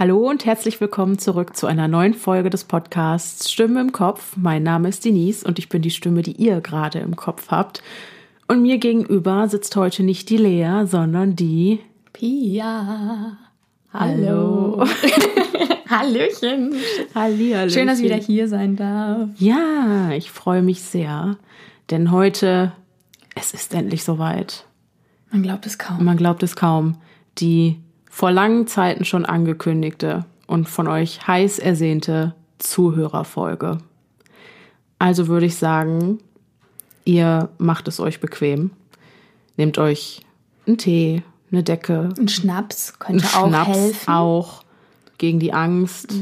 Hallo und herzlich willkommen zurück zu einer neuen Folge des Podcasts Stimme im Kopf. Mein Name ist Denise und ich bin die Stimme, die ihr gerade im Kopf habt. Und mir gegenüber sitzt heute nicht die Lea, sondern die Pia. Hallo. Hallöchen. Hallihallo. Schön, dass ich wieder hier sein darf. Ja, ich freue mich sehr, denn heute, es ist endlich soweit. Man glaubt es kaum. Man glaubt es kaum. Die vor langen Zeiten schon angekündigte und von euch heiß ersehnte Zuhörerfolge. Also würde ich sagen, ihr macht es euch bequem. Nehmt euch einen Tee, eine Decke, Ein Schnaps könnte einen auch Schnaps helfen. auch gegen die Angst.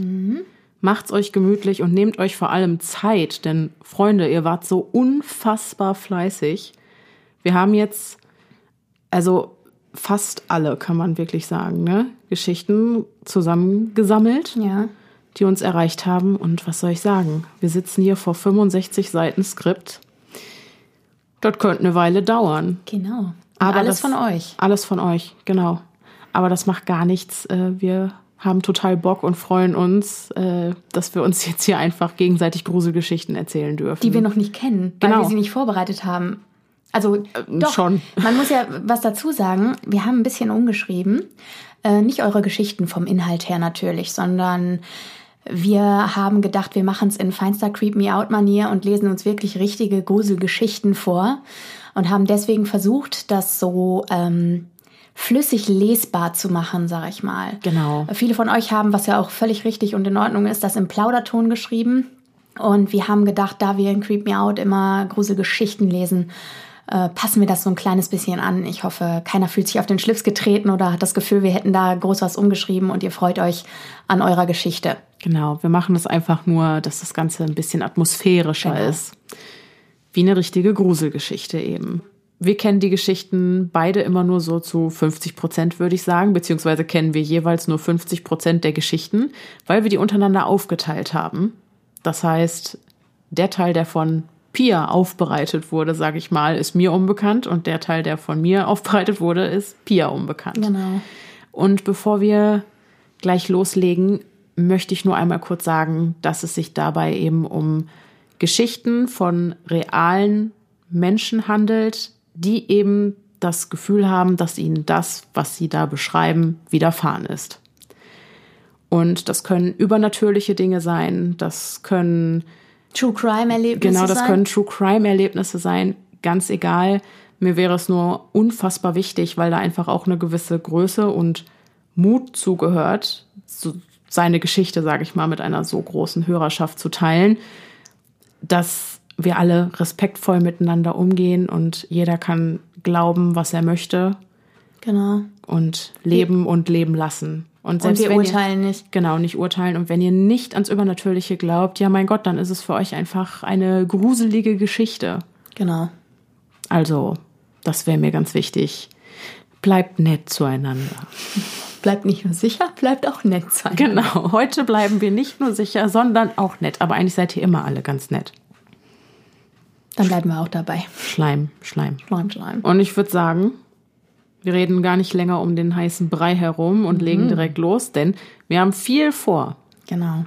Macht's euch gemütlich und nehmt euch vor allem Zeit, denn Freunde, ihr wart so unfassbar fleißig. Wir haben jetzt, also fast alle, kann man wirklich sagen, ne? Geschichten zusammengesammelt, Ja. die uns erreicht haben. Und was soll ich sagen? Wir sitzen hier vor 65 Seiten Skript. Das könnte eine Weile dauern. Genau. Und Aber alles das- von euch. Alles von euch, genau. Aber das macht gar nichts. Äh, Wir haben total Bock und freuen uns, äh, dass wir uns jetzt hier einfach gegenseitig Gruselgeschichten erzählen dürfen. Die wir noch nicht kennen, weil Genau. wir sie nicht vorbereitet haben. Also doch, schon. man muss ja was dazu sagen. Wir haben ein bisschen umgeschrieben. Äh, nicht eure Geschichten vom Inhalt her natürlich, sondern wir haben gedacht, wir machen es in feinster Creep Me Out Manier und lesen uns wirklich richtige Gruselgeschichten vor und haben deswegen versucht, das so ähm, flüssig lesbar zu machen, sag ich mal. Genau. Viele von euch haben, was ja auch völlig richtig und in Ordnung ist, das im Plauderton geschrieben. Und wir haben gedacht, da wir in Creep Me Out immer Gruselgeschichten lesen, äh, passen wir das so ein kleines bisschen an. Ich hoffe, keiner fühlt sich auf den Schlips getreten oder hat das Gefühl, wir hätten da groß was umgeschrieben und ihr freut euch an eurer Geschichte. Genau, wir machen das einfach nur, dass das Ganze ein bisschen atmosphärischer Genau. ist. Wie eine richtige Gruselgeschichte eben. Wir kennen die Geschichten beide immer nur so zu 50 Prozent, würde ich sagen, beziehungsweise kennen wir jeweils nur 50 Prozent der Geschichten, weil wir die untereinander aufgeteilt haben. Das heißt, der Teil, der von Pia aufbereitet wurde, sage ich mal, ist mir unbekannt und der Teil, der von mir aufbereitet wurde, ist Pia unbekannt. Genau. Und bevor wir gleich loslegen, möchte ich nur einmal kurz sagen, dass es sich dabei eben um Geschichten von realen Menschen handelt, die eben das Gefühl haben, dass ihnen das, was sie da beschreiben, widerfahren ist. Und das können übernatürliche Dinge sein, das können True Crime Erlebnisse. Genau, das sein. können True Crime Erlebnisse sein, ganz egal. Mir wäre es nur unfassbar wichtig, weil da einfach auch eine gewisse Größe und Mut zugehört, so seine Geschichte, sage ich mal, mit einer so großen Hörerschaft zu teilen, dass wir alle respektvoll miteinander umgehen und jeder kann glauben, was er möchte Genau. und leben und leben lassen. Und, Und wir wenn urteilen ihr, nicht. Genau, nicht urteilen. Und wenn ihr nicht ans Übernatürliche glaubt, ja mein Gott, dann ist es für euch einfach eine gruselige Geschichte. Genau. Also, das wäre mir ganz wichtig. Bleibt nett zueinander. Bleibt nicht nur sicher, bleibt auch nett sein. Genau, heute bleiben wir nicht nur sicher, sondern auch nett. Aber eigentlich seid ihr immer alle ganz nett. Dann bleiben wir auch dabei. Schleim, Schleim. Schleim, Schleim. Und ich würde sagen, wir reden gar nicht länger um den heißen Brei herum und legen direkt los, denn wir haben viel vor. Genau.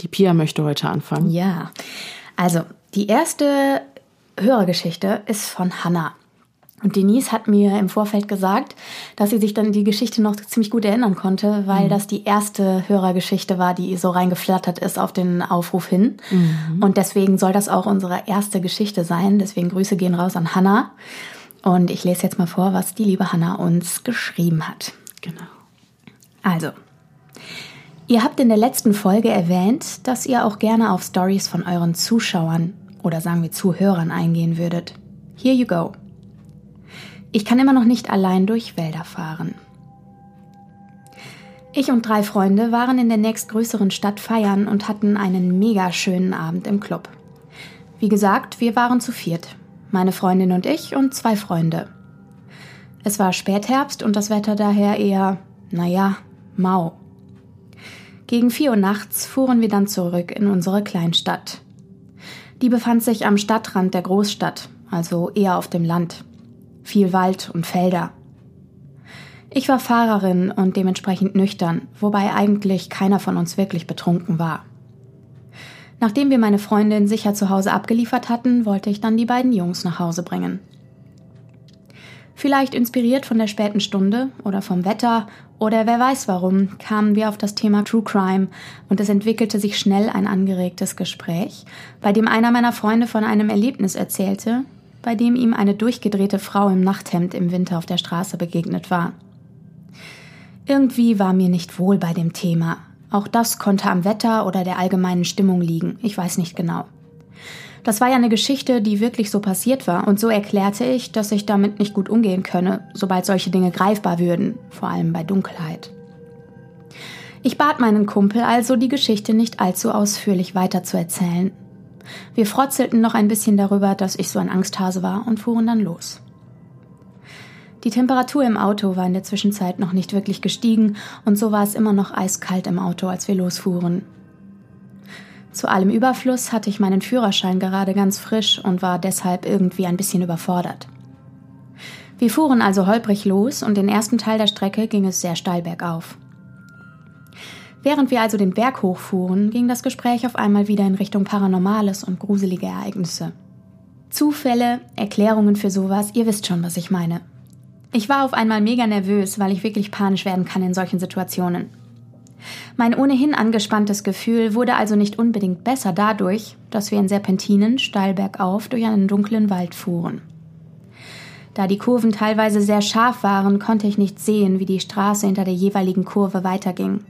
Die Pia möchte heute anfangen. Ja, also die erste Hörergeschichte ist von Hannah. Und Denise hat mir im Vorfeld gesagt, dass sie sich dann die Geschichte noch ziemlich gut erinnern konnte, weil das die erste Hörergeschichte war, die so reingeflattert ist auf den Aufruf hin. Und deswegen soll das auch unsere erste Geschichte sein. Deswegen Grüße gehen raus an Hannah. Und ich lese jetzt mal vor, was die liebe Hannah uns geschrieben hat. Genau. Also, ihr habt in der letzten Folge erwähnt, dass ihr auch gerne auf Stories von euren Zuschauern oder sagen wir Zuhörern eingehen würdet. Here you go. Ich kann immer noch nicht allein durch Wälder fahren. Ich und drei Freunde waren in der nächstgrößeren Stadt feiern und hatten einen mega schönen Abend im Club. Wie gesagt, wir waren zu viert. Meine Freundin und ich und zwei Freunde. Es war Spätherbst und das Wetter daher eher, naja, mau. Gegen vier Uhr nachts fuhren wir dann zurück in unsere Kleinstadt. Die befand sich am Stadtrand der Großstadt, also eher auf dem Land. Viel Wald und Felder. Ich war Fahrerin und dementsprechend nüchtern, wobei eigentlich keiner von uns wirklich betrunken war. Nachdem wir meine Freundin sicher zu Hause abgeliefert hatten, wollte ich dann die beiden Jungs nach Hause bringen. Vielleicht inspiriert von der späten Stunde oder vom Wetter oder wer weiß warum, kamen wir auf das Thema True Crime und es entwickelte sich schnell ein angeregtes Gespräch, bei dem einer meiner Freunde von einem Erlebnis erzählte, bei dem ihm eine durchgedrehte Frau im Nachthemd im Winter auf der Straße begegnet war. Irgendwie war mir nicht wohl bei dem Thema. Auch das konnte am Wetter oder der allgemeinen Stimmung liegen, ich weiß nicht genau. Das war ja eine Geschichte, die wirklich so passiert war, und so erklärte ich, dass ich damit nicht gut umgehen könne, sobald solche Dinge greifbar würden, vor allem bei Dunkelheit. Ich bat meinen Kumpel also, die Geschichte nicht allzu ausführlich weiterzuerzählen. Wir frotzelten noch ein bisschen darüber, dass ich so ein Angsthase war und fuhren dann los. Die Temperatur im Auto war in der Zwischenzeit noch nicht wirklich gestiegen und so war es immer noch eiskalt im Auto, als wir losfuhren. Zu allem Überfluss hatte ich meinen Führerschein gerade ganz frisch und war deshalb irgendwie ein bisschen überfordert. Wir fuhren also holprig los und den ersten Teil der Strecke ging es sehr steil bergauf. Während wir also den Berg hochfuhren, ging das Gespräch auf einmal wieder in Richtung Paranormales und gruselige Ereignisse. Zufälle, Erklärungen für sowas, ihr wisst schon, was ich meine. Ich war auf einmal mega nervös, weil ich wirklich panisch werden kann in solchen Situationen. Mein ohnehin angespanntes Gefühl wurde also nicht unbedingt besser dadurch, dass wir in Serpentinen steil bergauf durch einen dunklen Wald fuhren. Da die Kurven teilweise sehr scharf waren, konnte ich nicht sehen, wie die Straße hinter der jeweiligen Kurve weiterging.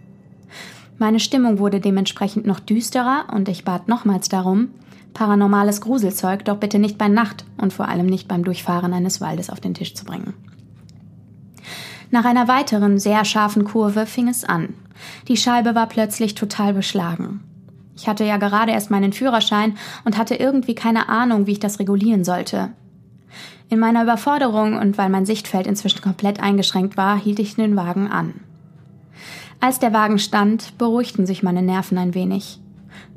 Meine Stimmung wurde dementsprechend noch düsterer und ich bat nochmals darum, paranormales Gruselzeug doch bitte nicht bei Nacht und vor allem nicht beim Durchfahren eines Waldes auf den Tisch zu bringen. Nach einer weiteren sehr scharfen Kurve fing es an. Die Scheibe war plötzlich total beschlagen. Ich hatte ja gerade erst meinen Führerschein und hatte irgendwie keine Ahnung, wie ich das regulieren sollte. In meiner Überforderung und weil mein Sichtfeld inzwischen komplett eingeschränkt war, hielt ich den Wagen an. Als der Wagen stand, beruhigten sich meine Nerven ein wenig.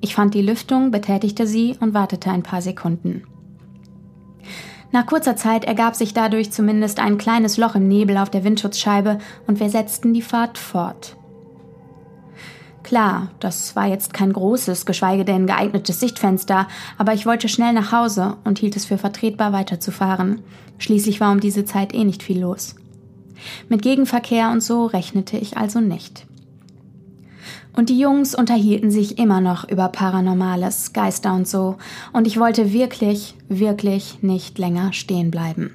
Ich fand die Lüftung, betätigte sie und wartete ein paar Sekunden. Nach kurzer Zeit ergab sich dadurch zumindest ein kleines Loch im Nebel auf der Windschutzscheibe und wir setzten die Fahrt fort. Klar, das war jetzt kein großes, geschweige denn geeignetes Sichtfenster, aber ich wollte schnell nach Hause und hielt es für vertretbar weiterzufahren. Schließlich war um diese Zeit eh nicht viel los. Mit Gegenverkehr und so rechnete ich also nicht. Und die Jungs unterhielten sich immer noch über Paranormales, Geister und so, und ich wollte wirklich, wirklich nicht länger stehen bleiben.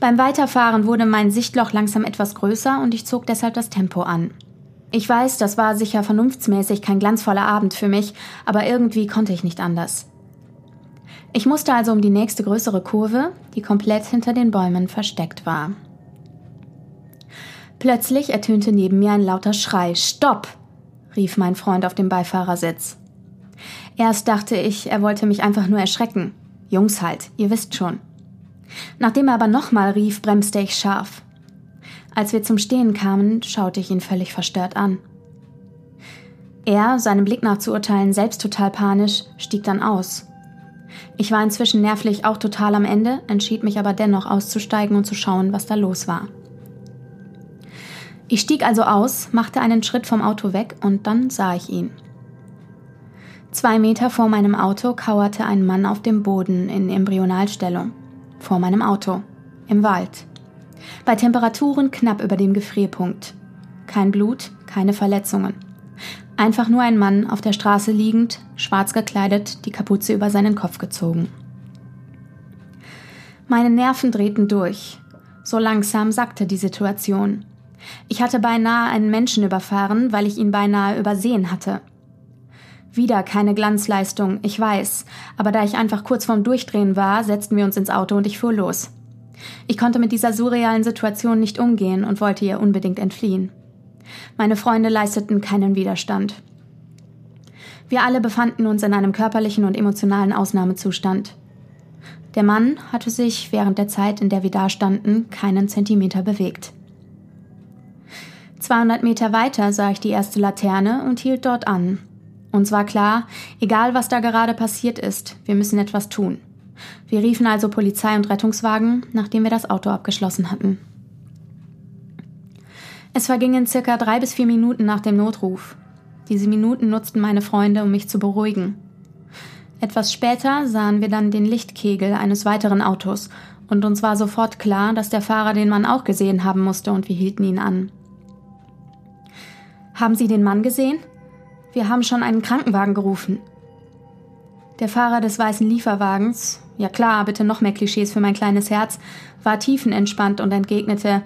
Beim Weiterfahren wurde mein Sichtloch langsam etwas größer und ich zog deshalb das Tempo an. Ich weiß, das war sicher vernunftsmäßig kein glanzvoller Abend für mich, aber irgendwie konnte ich nicht anders. Ich musste also um die nächste größere Kurve, die komplett hinter den Bäumen versteckt war. Plötzlich ertönte neben mir ein lauter Schrei. Stopp! rief mein Freund auf dem Beifahrersitz. Erst dachte ich, er wollte mich einfach nur erschrecken. Jungs halt, ihr wisst schon. Nachdem er aber nochmal rief, bremste ich scharf. Als wir zum Stehen kamen, schaute ich ihn völlig verstört an. Er, seinem Blick nach zu urteilen, selbst total panisch, stieg dann aus. Ich war inzwischen nervlich auch total am Ende, entschied mich aber dennoch auszusteigen und zu schauen, was da los war. Ich stieg also aus, machte einen Schritt vom Auto weg und dann sah ich ihn. Zwei Meter vor meinem Auto kauerte ein Mann auf dem Boden in Embryonalstellung. Vor meinem Auto. Im Wald. Bei Temperaturen knapp über dem Gefrierpunkt. Kein Blut, keine Verletzungen. Einfach nur ein Mann auf der Straße liegend, schwarz gekleidet, die Kapuze über seinen Kopf gezogen. Meine Nerven drehten durch. So langsam sackte die Situation. Ich hatte beinahe einen Menschen überfahren, weil ich ihn beinahe übersehen hatte. Wieder keine Glanzleistung, ich weiß, aber da ich einfach kurz vorm Durchdrehen war, setzten wir uns ins Auto und ich fuhr los. Ich konnte mit dieser surrealen Situation nicht umgehen und wollte ihr unbedingt entfliehen. Meine Freunde leisteten keinen Widerstand. Wir alle befanden uns in einem körperlichen und emotionalen Ausnahmezustand. Der Mann hatte sich während der Zeit, in der wir dastanden, keinen Zentimeter bewegt. 200 Meter weiter sah ich die erste Laterne und hielt dort an. Uns war klar, egal was da gerade passiert ist, wir müssen etwas tun. Wir riefen also Polizei und Rettungswagen, nachdem wir das Auto abgeschlossen hatten. Es vergingen circa drei bis vier Minuten nach dem Notruf. Diese Minuten nutzten meine Freunde, um mich zu beruhigen. Etwas später sahen wir dann den Lichtkegel eines weiteren Autos und uns war sofort klar, dass der Fahrer den Mann auch gesehen haben musste und wir hielten ihn an. Haben Sie den Mann gesehen? Wir haben schon einen Krankenwagen gerufen. Der Fahrer des weißen Lieferwagens, ja klar, bitte noch mehr Klischees für mein kleines Herz, war tiefenentspannt und entgegnete,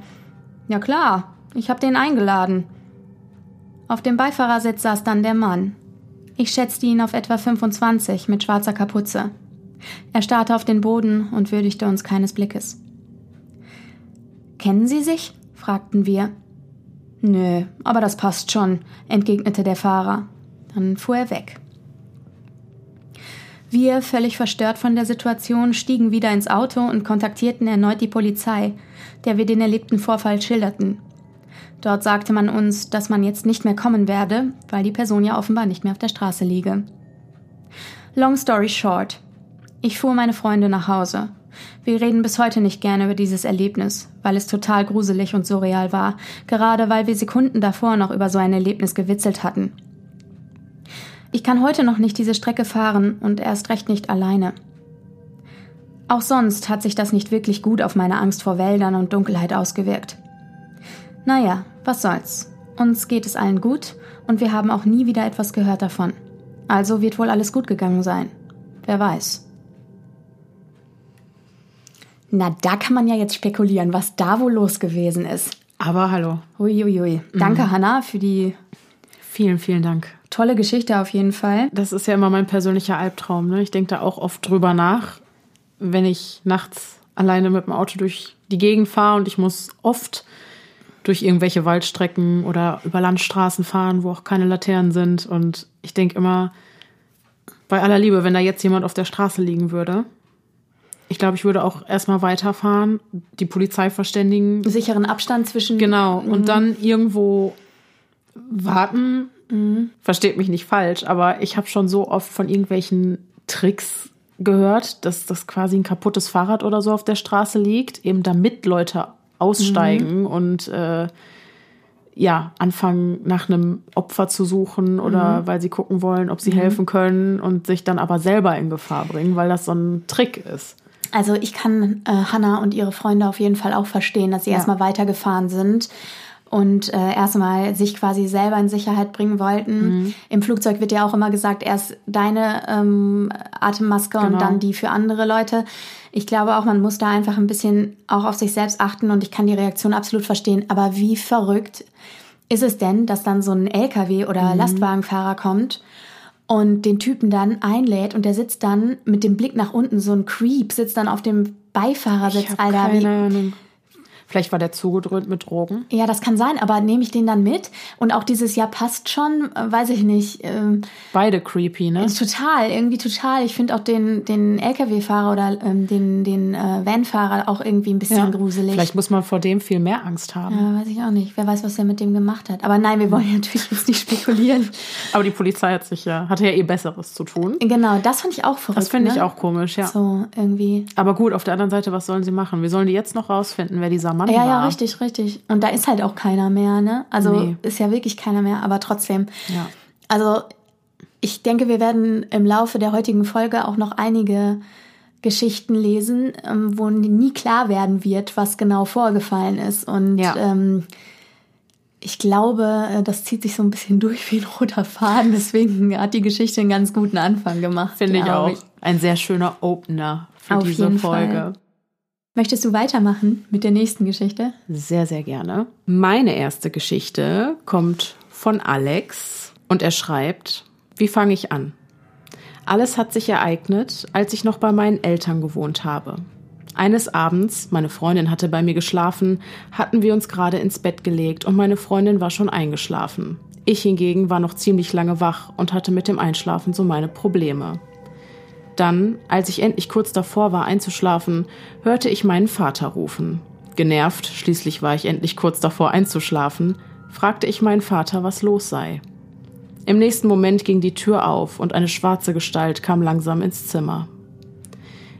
ja klar, ich hab den eingeladen. Auf dem Beifahrersitz saß dann der Mann. Ich schätzte ihn auf etwa 25 mit schwarzer Kapuze. Er starrte auf den Boden und würdigte uns keines Blickes. Kennen Sie sich? fragten wir. Nö, aber das passt schon, entgegnete der Fahrer. Dann fuhr er weg. Wir, völlig verstört von der Situation, stiegen wieder ins Auto und kontaktierten erneut die Polizei, der wir den erlebten Vorfall schilderten. Dort sagte man uns, dass man jetzt nicht mehr kommen werde, weil die Person ja offenbar nicht mehr auf der Straße liege. Long story short. Ich fuhr meine Freunde nach Hause. Wir reden bis heute nicht gerne über dieses Erlebnis, weil es total gruselig und surreal war, gerade weil wir Sekunden davor noch über so ein Erlebnis gewitzelt hatten. Ich kann heute noch nicht diese Strecke fahren und erst recht nicht alleine. Auch sonst hat sich das nicht wirklich gut auf meine Angst vor Wäldern und Dunkelheit ausgewirkt. Naja, was soll's. Uns geht es allen gut und wir haben auch nie wieder etwas gehört davon. Also wird wohl alles gut gegangen sein. Wer weiß. Na, da kann man ja jetzt spekulieren, was da wohl los gewesen ist. Aber hallo. Uiuiui. Danke, mhm. Hanna, für die. Vielen, vielen Dank. Tolle Geschichte auf jeden Fall. Das ist ja immer mein persönlicher Albtraum. Ne? Ich denke da auch oft drüber nach, wenn ich nachts alleine mit dem Auto durch die Gegend fahre und ich muss oft durch irgendwelche Waldstrecken oder über Landstraßen fahren, wo auch keine Laternen sind. Und ich denke immer, bei aller Liebe, wenn da jetzt jemand auf der Straße liegen würde, ich glaube, ich würde auch erstmal weiterfahren, die Polizei verständigen. Sicheren Abstand zwischen. Genau. Und mhm. dann irgendwo warten. Mhm. Versteht mich nicht falsch, aber ich habe schon so oft von irgendwelchen Tricks gehört, dass das quasi ein kaputtes Fahrrad oder so auf der Straße liegt, eben damit Leute aussteigen mhm. und äh, ja, anfangen nach einem Opfer zu suchen oder mhm. weil sie gucken wollen, ob sie mhm. helfen können und sich dann aber selber in Gefahr bringen, weil das so ein Trick ist. Also ich kann äh, Hannah und ihre Freunde auf jeden Fall auch verstehen, dass sie ja. erstmal weitergefahren sind und äh, erstmal sich quasi selber in Sicherheit bringen wollten. Mhm. Im Flugzeug wird ja auch immer gesagt, erst deine ähm, Atemmaske genau. und dann die für andere Leute. Ich glaube auch, man muss da einfach ein bisschen auch auf sich selbst achten und ich kann die Reaktion absolut verstehen. Aber wie verrückt ist es denn, dass dann so ein LKW oder mhm. Lastwagenfahrer kommt und den Typen dann einlädt und der sitzt dann mit dem Blick nach unten, so ein Creep sitzt dann auf dem Beifahrersitz, Alter. Keine Ahnung. Vielleicht war der zugedröhnt mit Drogen. Ja, das kann sein, aber nehme ich den dann mit? Und auch dieses Jahr passt schon, äh, weiß ich nicht. Ähm, Beide creepy, ne? Total, irgendwie total. Ich finde auch den, den LKW-Fahrer oder ähm, den, den äh, Van-Fahrer auch irgendwie ein bisschen ja. gruselig. Vielleicht muss man vor dem viel mehr Angst haben. Ja, weiß ich auch nicht. Wer weiß, was er mit dem gemacht hat. Aber nein, wir wollen ja natürlich jetzt nicht spekulieren. aber die Polizei hat sich ja, hatte ja eh Besseres zu tun. Genau, das fand ich auch verrückt. Das finde ich ne? auch komisch, ja. So, irgendwie. Aber gut, auf der anderen Seite, was sollen sie machen? Wir sollen die jetzt noch rausfinden, wer dieser Mann ja, war. Ja, richtig, richtig. Und da ist halt auch keiner mehr, ne? Also nee. ist ja wirklich keiner mehr, aber trotzdem. Ja. Also ich denke, wir werden im Laufe der heutigen Folge auch noch einige Geschichten lesen, ähm, wo nie klar werden wird, was genau vorgefallen ist. Und ja. ähm, ich glaube, äh, das zieht sich so ein bisschen durch wie ein roter Faden. Deswegen hat die Geschichte einen ganz guten Anfang gemacht. Finde ich auch. Ich. Ein sehr schöner Opener für Auf diese Folge. Fall. Möchtest du weitermachen mit der nächsten Geschichte? Sehr, sehr gerne. Meine erste Geschichte kommt von Alex und er schreibt, wie fange ich an? Alles hat sich ereignet, als ich noch bei meinen Eltern gewohnt habe. Eines Abends, meine Freundin hatte bei mir geschlafen, hatten wir uns gerade ins Bett gelegt und meine Freundin war schon eingeschlafen. Ich hingegen war noch ziemlich lange wach und hatte mit dem Einschlafen so meine Probleme. Dann, als ich endlich kurz davor war einzuschlafen, hörte ich meinen Vater rufen. Genervt, schließlich war ich endlich kurz davor einzuschlafen, fragte ich meinen Vater, was los sei. Im nächsten Moment ging die Tür auf und eine schwarze Gestalt kam langsam ins Zimmer.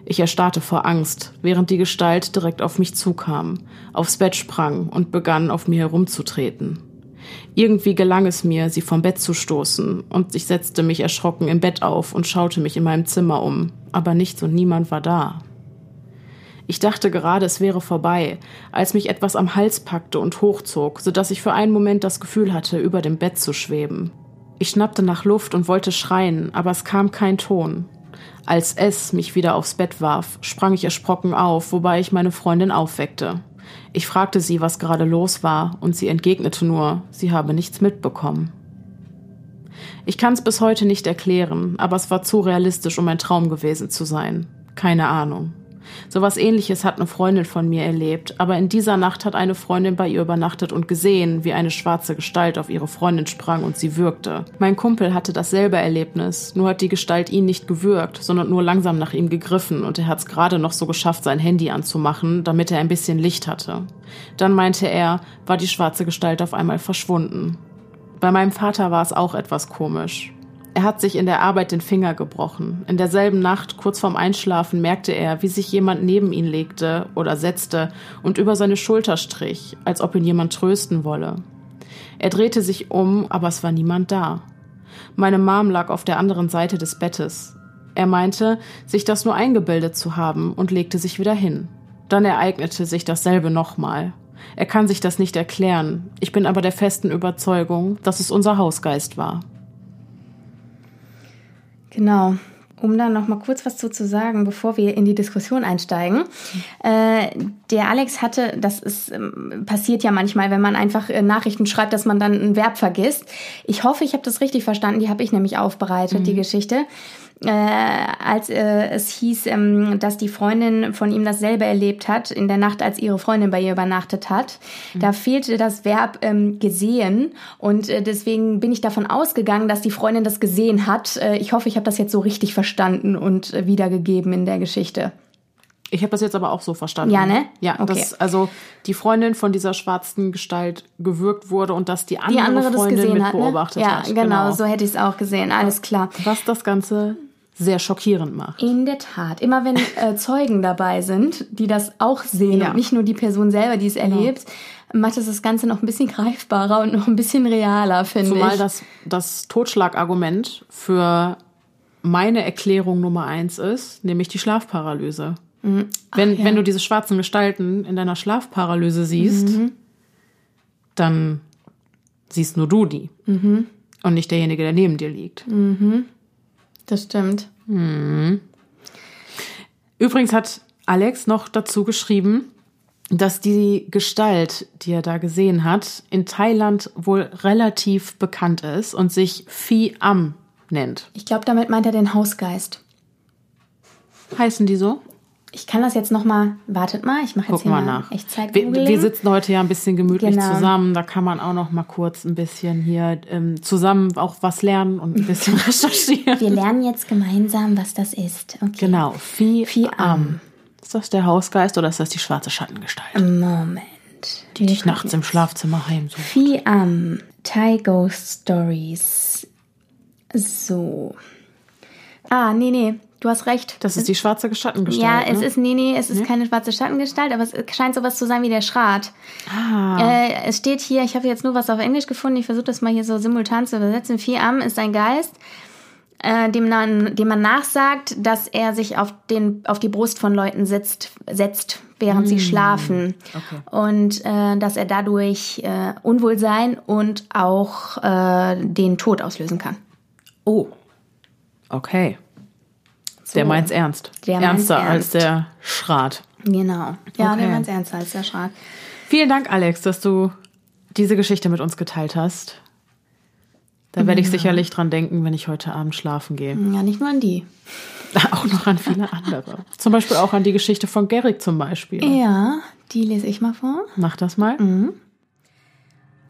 Ich erstarrte vor Angst, während die Gestalt direkt auf mich zukam, aufs Bett sprang und begann, auf mir herumzutreten. Irgendwie gelang es mir, sie vom Bett zu stoßen, und ich setzte mich erschrocken im Bett auf und schaute mich in meinem Zimmer um, aber nichts und niemand war da. Ich dachte gerade, es wäre vorbei, als mich etwas am Hals packte und hochzog, so dass ich für einen Moment das Gefühl hatte, über dem Bett zu schweben. Ich schnappte nach Luft und wollte schreien, aber es kam kein Ton. Als es mich wieder aufs Bett warf, sprang ich erschrocken auf, wobei ich meine Freundin aufweckte. Ich fragte sie, was gerade los war, und sie entgegnete nur, sie habe nichts mitbekommen. Ich kann es bis heute nicht erklären, aber es war zu realistisch, um ein Traum gewesen zu sein. Keine Ahnung. Sowas ähnliches hat eine Freundin von mir erlebt, aber in dieser Nacht hat eine Freundin bei ihr übernachtet und gesehen, wie eine schwarze Gestalt auf ihre Freundin sprang und sie würgte. Mein Kumpel hatte dasselbe Erlebnis, nur hat die Gestalt ihn nicht gewürgt, sondern nur langsam nach ihm gegriffen und er hat es gerade noch so geschafft, sein Handy anzumachen, damit er ein bisschen Licht hatte. Dann meinte er, war die schwarze Gestalt auf einmal verschwunden. Bei meinem Vater war es auch etwas komisch. Er hat sich in der Arbeit den Finger gebrochen. In derselben Nacht, kurz vorm Einschlafen, merkte er, wie sich jemand neben ihn legte oder setzte und über seine Schulter strich, als ob ihn jemand trösten wolle. Er drehte sich um, aber es war niemand da. Meine Mom lag auf der anderen Seite des Bettes. Er meinte, sich das nur eingebildet zu haben und legte sich wieder hin. Dann ereignete sich dasselbe nochmal. Er kann sich das nicht erklären. Ich bin aber der festen Überzeugung, dass es unser Hausgeist war. Genau. Um da noch mal kurz was zu, zu sagen, bevor wir in die Diskussion einsteigen. Äh, der Alex hatte, das ist ähm, passiert ja manchmal, wenn man einfach äh, Nachrichten schreibt, dass man dann ein Verb vergisst. Ich hoffe, ich habe das richtig verstanden. Die habe ich nämlich aufbereitet, mhm. die Geschichte äh, als äh, es hieß, ähm, dass die Freundin von ihm dasselbe erlebt hat in der Nacht, als ihre Freundin bei ihr übernachtet hat. Mhm. Da fehlte das Verb ähm, gesehen und äh, deswegen bin ich davon ausgegangen, dass die Freundin das gesehen hat. Äh, ich hoffe, ich habe das jetzt so richtig verstanden und äh, wiedergegeben in der Geschichte. Ich habe das jetzt aber auch so verstanden. Ja, ne? Ja, okay. dass also die Freundin von dieser schwarzen Gestalt gewürgt wurde und dass die andere, die andere Freundin mit hat, ne? beobachtet ja, hat. Ja, genau, genau, so hätte ich es auch gesehen. Alles klar. Was das Ganze sehr schockierend macht. In der Tat. Immer wenn äh, Zeugen dabei sind, die das auch sehen ja. und nicht nur die Person selber, die es genau. erlebt, macht es das Ganze noch ein bisschen greifbarer und noch ein bisschen realer, finde ich. Zumal das, das Totschlagargument für meine Erklärung Nummer eins ist, nämlich die Schlafparalyse. Mhm. Ach, wenn, ja. wenn du diese schwarzen Gestalten in deiner Schlafparalyse siehst, mhm. dann siehst nur du die. Mhm. Und nicht derjenige, der neben dir liegt. Mhm. Das stimmt. Hm. Übrigens hat Alex noch dazu geschrieben, dass die Gestalt, die er da gesehen hat, in Thailand wohl relativ bekannt ist und sich Phi Am nennt. Ich glaube, damit meint er den Hausgeist. Heißen die so? Ich kann das jetzt noch mal. Wartet mal, ich mache jetzt Guck hier mal nach. Echtzeit wir, wir sitzen heute ja ein bisschen gemütlich genau. zusammen. Da kann man auch noch mal kurz ein bisschen hier ähm, zusammen auch was lernen und ein bisschen recherchieren. Wir lernen jetzt gemeinsam, was das ist. Okay. Genau, Phi Am. Ist das der Hausgeist oder ist das die schwarze Schattengestalt? Moment. Die dich nachts im Schlafzimmer heimsucht. Phi Am, Thai Ghost Stories. So. Ah, nee, nee. Du hast recht. Das ist die schwarze Schattengestalt. Ja, es ne? ist, nee, nee, es ist nee? keine schwarze Schattengestalt, aber es scheint sowas zu sein wie der Schrat. Ah. Äh, es steht hier, ich habe jetzt nur was auf Englisch gefunden, ich versuche das mal hier so simultan zu übersetzen. Vier Am ist ein Geist, äh, dem, man, dem man nachsagt, dass er sich auf, den, auf die Brust von Leuten sitzt, setzt, während mm. sie schlafen. Okay. Und äh, dass er dadurch äh, Unwohlsein und auch äh, den Tod auslösen kann. Oh. Okay. So. Der meint's ernst. Der Ernster ernst. als der Schrat. Genau. Ja, okay. der meint's ernster als der Schrat. Vielen Dank, Alex, dass du diese Geschichte mit uns geteilt hast. Da werde ich ja. sicherlich dran denken, wenn ich heute Abend schlafen gehe. Ja, nicht nur an die. auch noch an viele andere. zum Beispiel auch an die Geschichte von Gerrit zum Beispiel. Ja, die lese ich mal vor. Mach das mal. Mhm.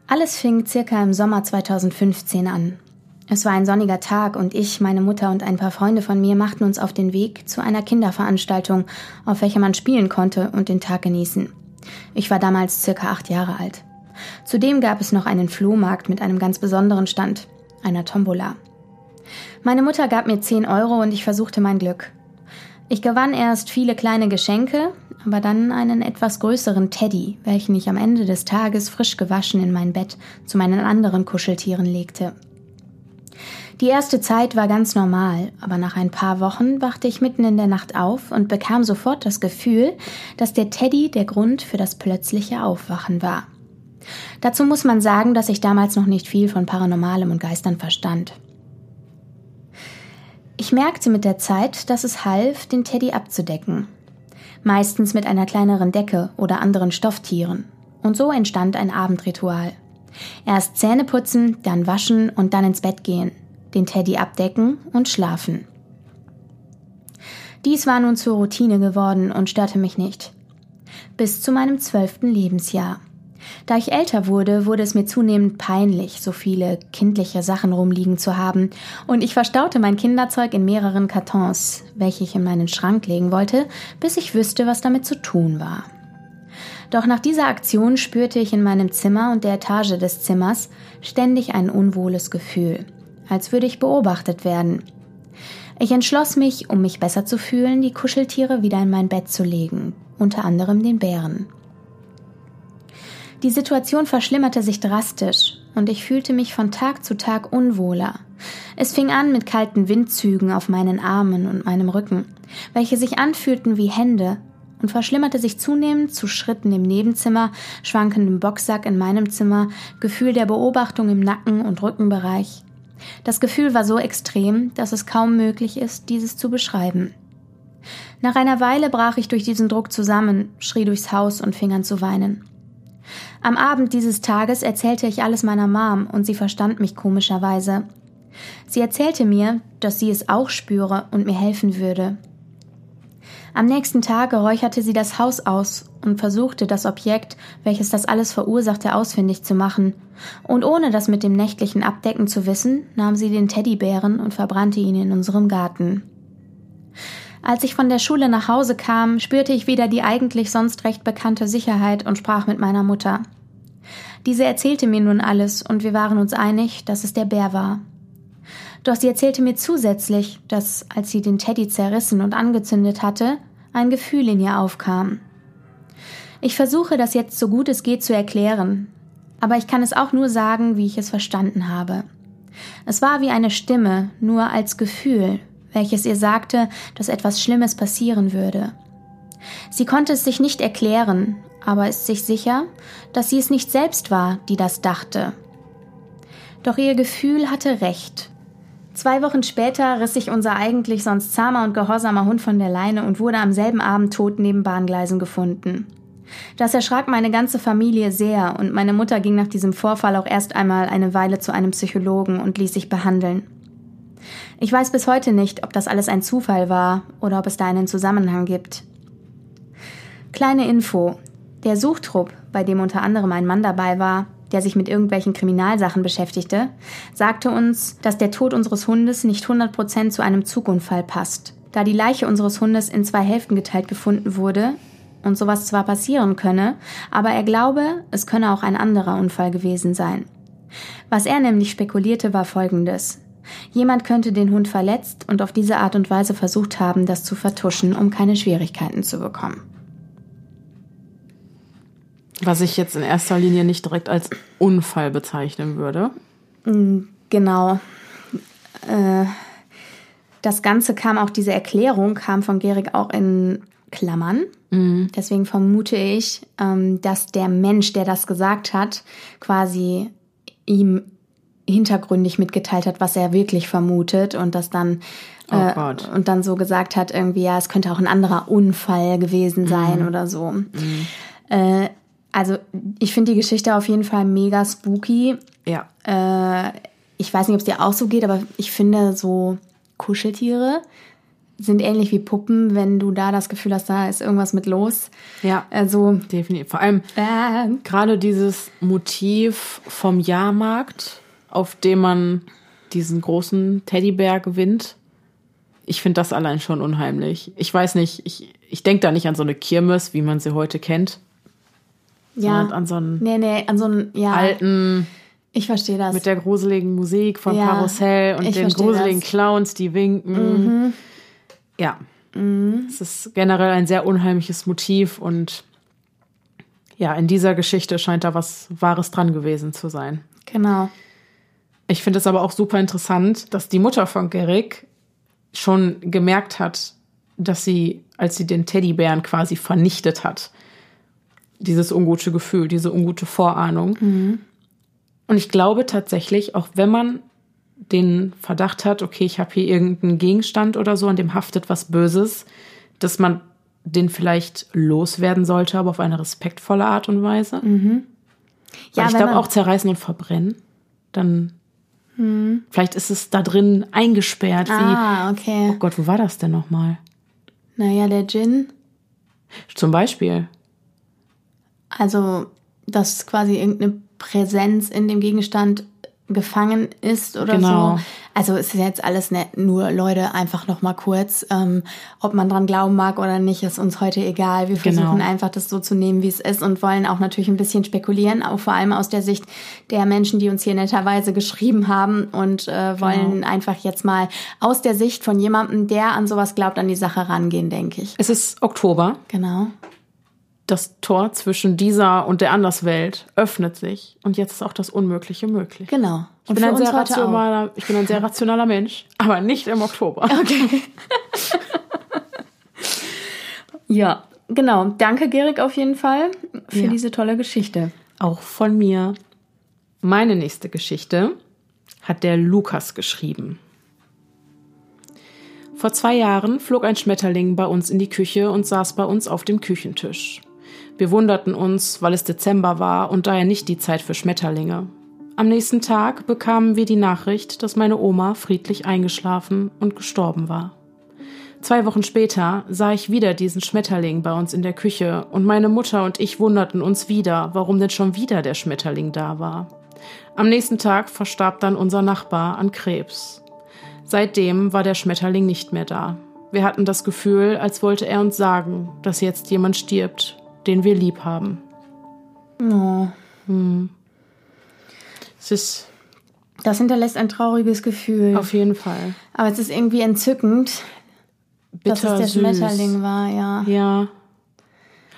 Alles fing circa im Sommer 2015 an. Es war ein sonniger Tag und ich, meine Mutter und ein paar Freunde von mir machten uns auf den Weg zu einer Kinderveranstaltung, auf welcher man spielen konnte und den Tag genießen. Ich war damals circa acht Jahre alt. Zudem gab es noch einen Flohmarkt mit einem ganz besonderen Stand, einer Tombola. Meine Mutter gab mir zehn Euro und ich versuchte mein Glück. Ich gewann erst viele kleine Geschenke, aber dann einen etwas größeren Teddy, welchen ich am Ende des Tages frisch gewaschen in mein Bett zu meinen anderen Kuscheltieren legte. Die erste Zeit war ganz normal, aber nach ein paar Wochen wachte ich mitten in der Nacht auf und bekam sofort das Gefühl, dass der Teddy der Grund für das plötzliche Aufwachen war. Dazu muss man sagen, dass ich damals noch nicht viel von Paranormalem und Geistern verstand. Ich merkte mit der Zeit, dass es half, den Teddy abzudecken. Meistens mit einer kleineren Decke oder anderen Stofftieren. Und so entstand ein Abendritual. Erst Zähne putzen, dann waschen und dann ins Bett gehen, den Teddy abdecken und schlafen. Dies war nun zur Routine geworden und störte mich nicht. Bis zu meinem zwölften Lebensjahr. Da ich älter wurde, wurde es mir zunehmend peinlich, so viele kindliche Sachen rumliegen zu haben, und ich verstaute mein Kinderzeug in mehreren Kartons, welche ich in meinen Schrank legen wollte, bis ich wüsste, was damit zu tun war. Doch nach dieser Aktion spürte ich in meinem Zimmer und der Etage des Zimmers ständig ein unwohles Gefühl, als würde ich beobachtet werden. Ich entschloss mich, um mich besser zu fühlen, die Kuscheltiere wieder in mein Bett zu legen, unter anderem den Bären. Die Situation verschlimmerte sich drastisch und ich fühlte mich von Tag zu Tag unwohler. Es fing an mit kalten Windzügen auf meinen Armen und meinem Rücken, welche sich anfühlten wie Hände, und verschlimmerte sich zunehmend zu Schritten im Nebenzimmer, schwankendem Boxsack in meinem Zimmer, Gefühl der Beobachtung im Nacken- und Rückenbereich. Das Gefühl war so extrem, dass es kaum möglich ist, dieses zu beschreiben. Nach einer Weile brach ich durch diesen Druck zusammen, schrie durchs Haus und fing an zu weinen. Am Abend dieses Tages erzählte ich alles meiner Mom und sie verstand mich komischerweise. Sie erzählte mir, dass sie es auch spüre und mir helfen würde. Am nächsten Tag räucherte sie das Haus aus und versuchte, das Objekt, welches das alles verursachte, ausfindig zu machen. Und ohne das mit dem nächtlichen Abdecken zu wissen, nahm sie den Teddybären und verbrannte ihn in unserem Garten. Als ich von der Schule nach Hause kam, spürte ich wieder die eigentlich sonst recht bekannte Sicherheit und sprach mit meiner Mutter. Diese erzählte mir nun alles und wir waren uns einig, dass es der Bär war. Doch sie erzählte mir zusätzlich, dass, als sie den Teddy zerrissen und angezündet hatte, ein Gefühl in ihr aufkam. Ich versuche das jetzt so gut es geht zu erklären, aber ich kann es auch nur sagen, wie ich es verstanden habe. Es war wie eine Stimme, nur als Gefühl, welches ihr sagte, dass etwas Schlimmes passieren würde. Sie konnte es sich nicht erklären, aber ist sich sicher, dass sie es nicht selbst war, die das dachte. Doch ihr Gefühl hatte recht. Zwei Wochen später riss sich unser eigentlich sonst zahmer und gehorsamer Hund von der Leine und wurde am selben Abend tot neben Bahngleisen gefunden. Das erschrak meine ganze Familie sehr und meine Mutter ging nach diesem Vorfall auch erst einmal eine Weile zu einem Psychologen und ließ sich behandeln. Ich weiß bis heute nicht, ob das alles ein Zufall war oder ob es da einen Zusammenhang gibt. Kleine Info. Der Suchtrupp, bei dem unter anderem ein Mann dabei war, der sich mit irgendwelchen Kriminalsachen beschäftigte, sagte uns, dass der Tod unseres Hundes nicht 100% zu einem Zugunfall passt. Da die Leiche unseres Hundes in zwei Hälften geteilt gefunden wurde und sowas zwar passieren könne, aber er glaube, es könne auch ein anderer Unfall gewesen sein. Was er nämlich spekulierte, war folgendes. Jemand könnte den Hund verletzt und auf diese Art und Weise versucht haben, das zu vertuschen, um keine Schwierigkeiten zu bekommen. Was ich jetzt in erster Linie nicht direkt als Unfall bezeichnen würde. Mm, genau. Äh, das Ganze kam auch, diese Erklärung kam von Gerig auch in Klammern. Mhm. Deswegen vermute ich, ähm, dass der Mensch, der das gesagt hat, quasi ihm hintergründig mitgeteilt hat, was er wirklich vermutet und das dann oh äh, und dann so gesagt hat irgendwie ja es könnte auch ein anderer Unfall gewesen sein mhm. oder so. Mhm. Äh, also ich finde die Geschichte auf jeden Fall mega spooky. Ja. Äh, ich weiß nicht, ob es dir auch so geht, aber ich finde so Kuscheltiere sind ähnlich wie Puppen, wenn du da das Gefühl hast, da ist irgendwas mit los. Ja, also definitiv. Vor allem äh, gerade dieses Motiv vom Jahrmarkt auf dem man diesen großen Teddybär gewinnt. Ich finde das allein schon unheimlich. Ich weiß nicht, ich, ich denke da nicht an so eine Kirmes, wie man sie heute kennt. Ja. An so einen nee, nee, an so einen ja, alten. Ich verstehe das. Mit der gruseligen Musik von ja, Karussell und den gruseligen das. Clowns, die winken. Mhm. Ja. Mhm. Es ist generell ein sehr unheimliches Motiv und ja, in dieser Geschichte scheint da was Wahres dran gewesen zu sein. Genau. Ich finde es aber auch super interessant, dass die Mutter von Gerrick schon gemerkt hat, dass sie, als sie den Teddybären quasi vernichtet hat, dieses ungute Gefühl, diese ungute Vorahnung. Mhm. Und ich glaube tatsächlich, auch wenn man den Verdacht hat, okay, ich habe hier irgendeinen Gegenstand oder so, an dem haftet was Böses, dass man den vielleicht loswerden sollte, aber auf eine respektvolle Art und Weise. Mhm. Ja, ich glaube auch zerreißen und verbrennen. Dann hm. vielleicht ist es da drin eingesperrt. Ah, wie, okay. Oh Gott, wo war das denn nochmal? Naja, der Gin. Zum Beispiel. Also, dass quasi irgendeine Präsenz in dem Gegenstand gefangen ist oder genau. so. Also es ist jetzt alles nett, nur Leute, einfach noch mal kurz, ähm, ob man dran glauben mag oder nicht, ist uns heute egal. Wir genau. versuchen genau. einfach das so zu nehmen, wie es ist und wollen auch natürlich ein bisschen spekulieren, auch vor allem aus der Sicht der Menschen, die uns hier netterweise geschrieben haben und äh, wollen genau. einfach jetzt mal aus der Sicht von jemandem, der an sowas glaubt, an die Sache rangehen, denke ich. Es ist Oktober. Genau das Tor zwischen dieser und der Anderswelt öffnet sich und jetzt ist auch das Unmögliche möglich. Genau. Ich bin, ein sehr rationaler, ich bin ein sehr rationaler Mensch, aber nicht im Oktober. Okay. ja, genau. Danke, Gerig, auf jeden Fall für ja. diese tolle Geschichte. Auch von mir. Meine nächste Geschichte hat der Lukas geschrieben. Vor zwei Jahren flog ein Schmetterling bei uns in die Küche und saß bei uns auf dem Küchentisch. Wir wunderten uns, weil es Dezember war und daher nicht die Zeit für Schmetterlinge. Am nächsten Tag bekamen wir die Nachricht, dass meine Oma friedlich eingeschlafen und gestorben war. Zwei Wochen später sah ich wieder diesen Schmetterling bei uns in der Küche und meine Mutter und ich wunderten uns wieder, warum denn schon wieder der Schmetterling da war. Am nächsten Tag verstarb dann unser Nachbar an Krebs. Seitdem war der Schmetterling nicht mehr da. Wir hatten das Gefühl, als wollte er uns sagen, dass jetzt jemand stirbt, den wir lieb haben. Oh. Hm. Es ist. Das hinterlässt ein trauriges Gefühl. Auf jeden Fall. Aber es ist irgendwie entzückend, Bitter, dass es der süß. Schmetterling war, ja. Ja.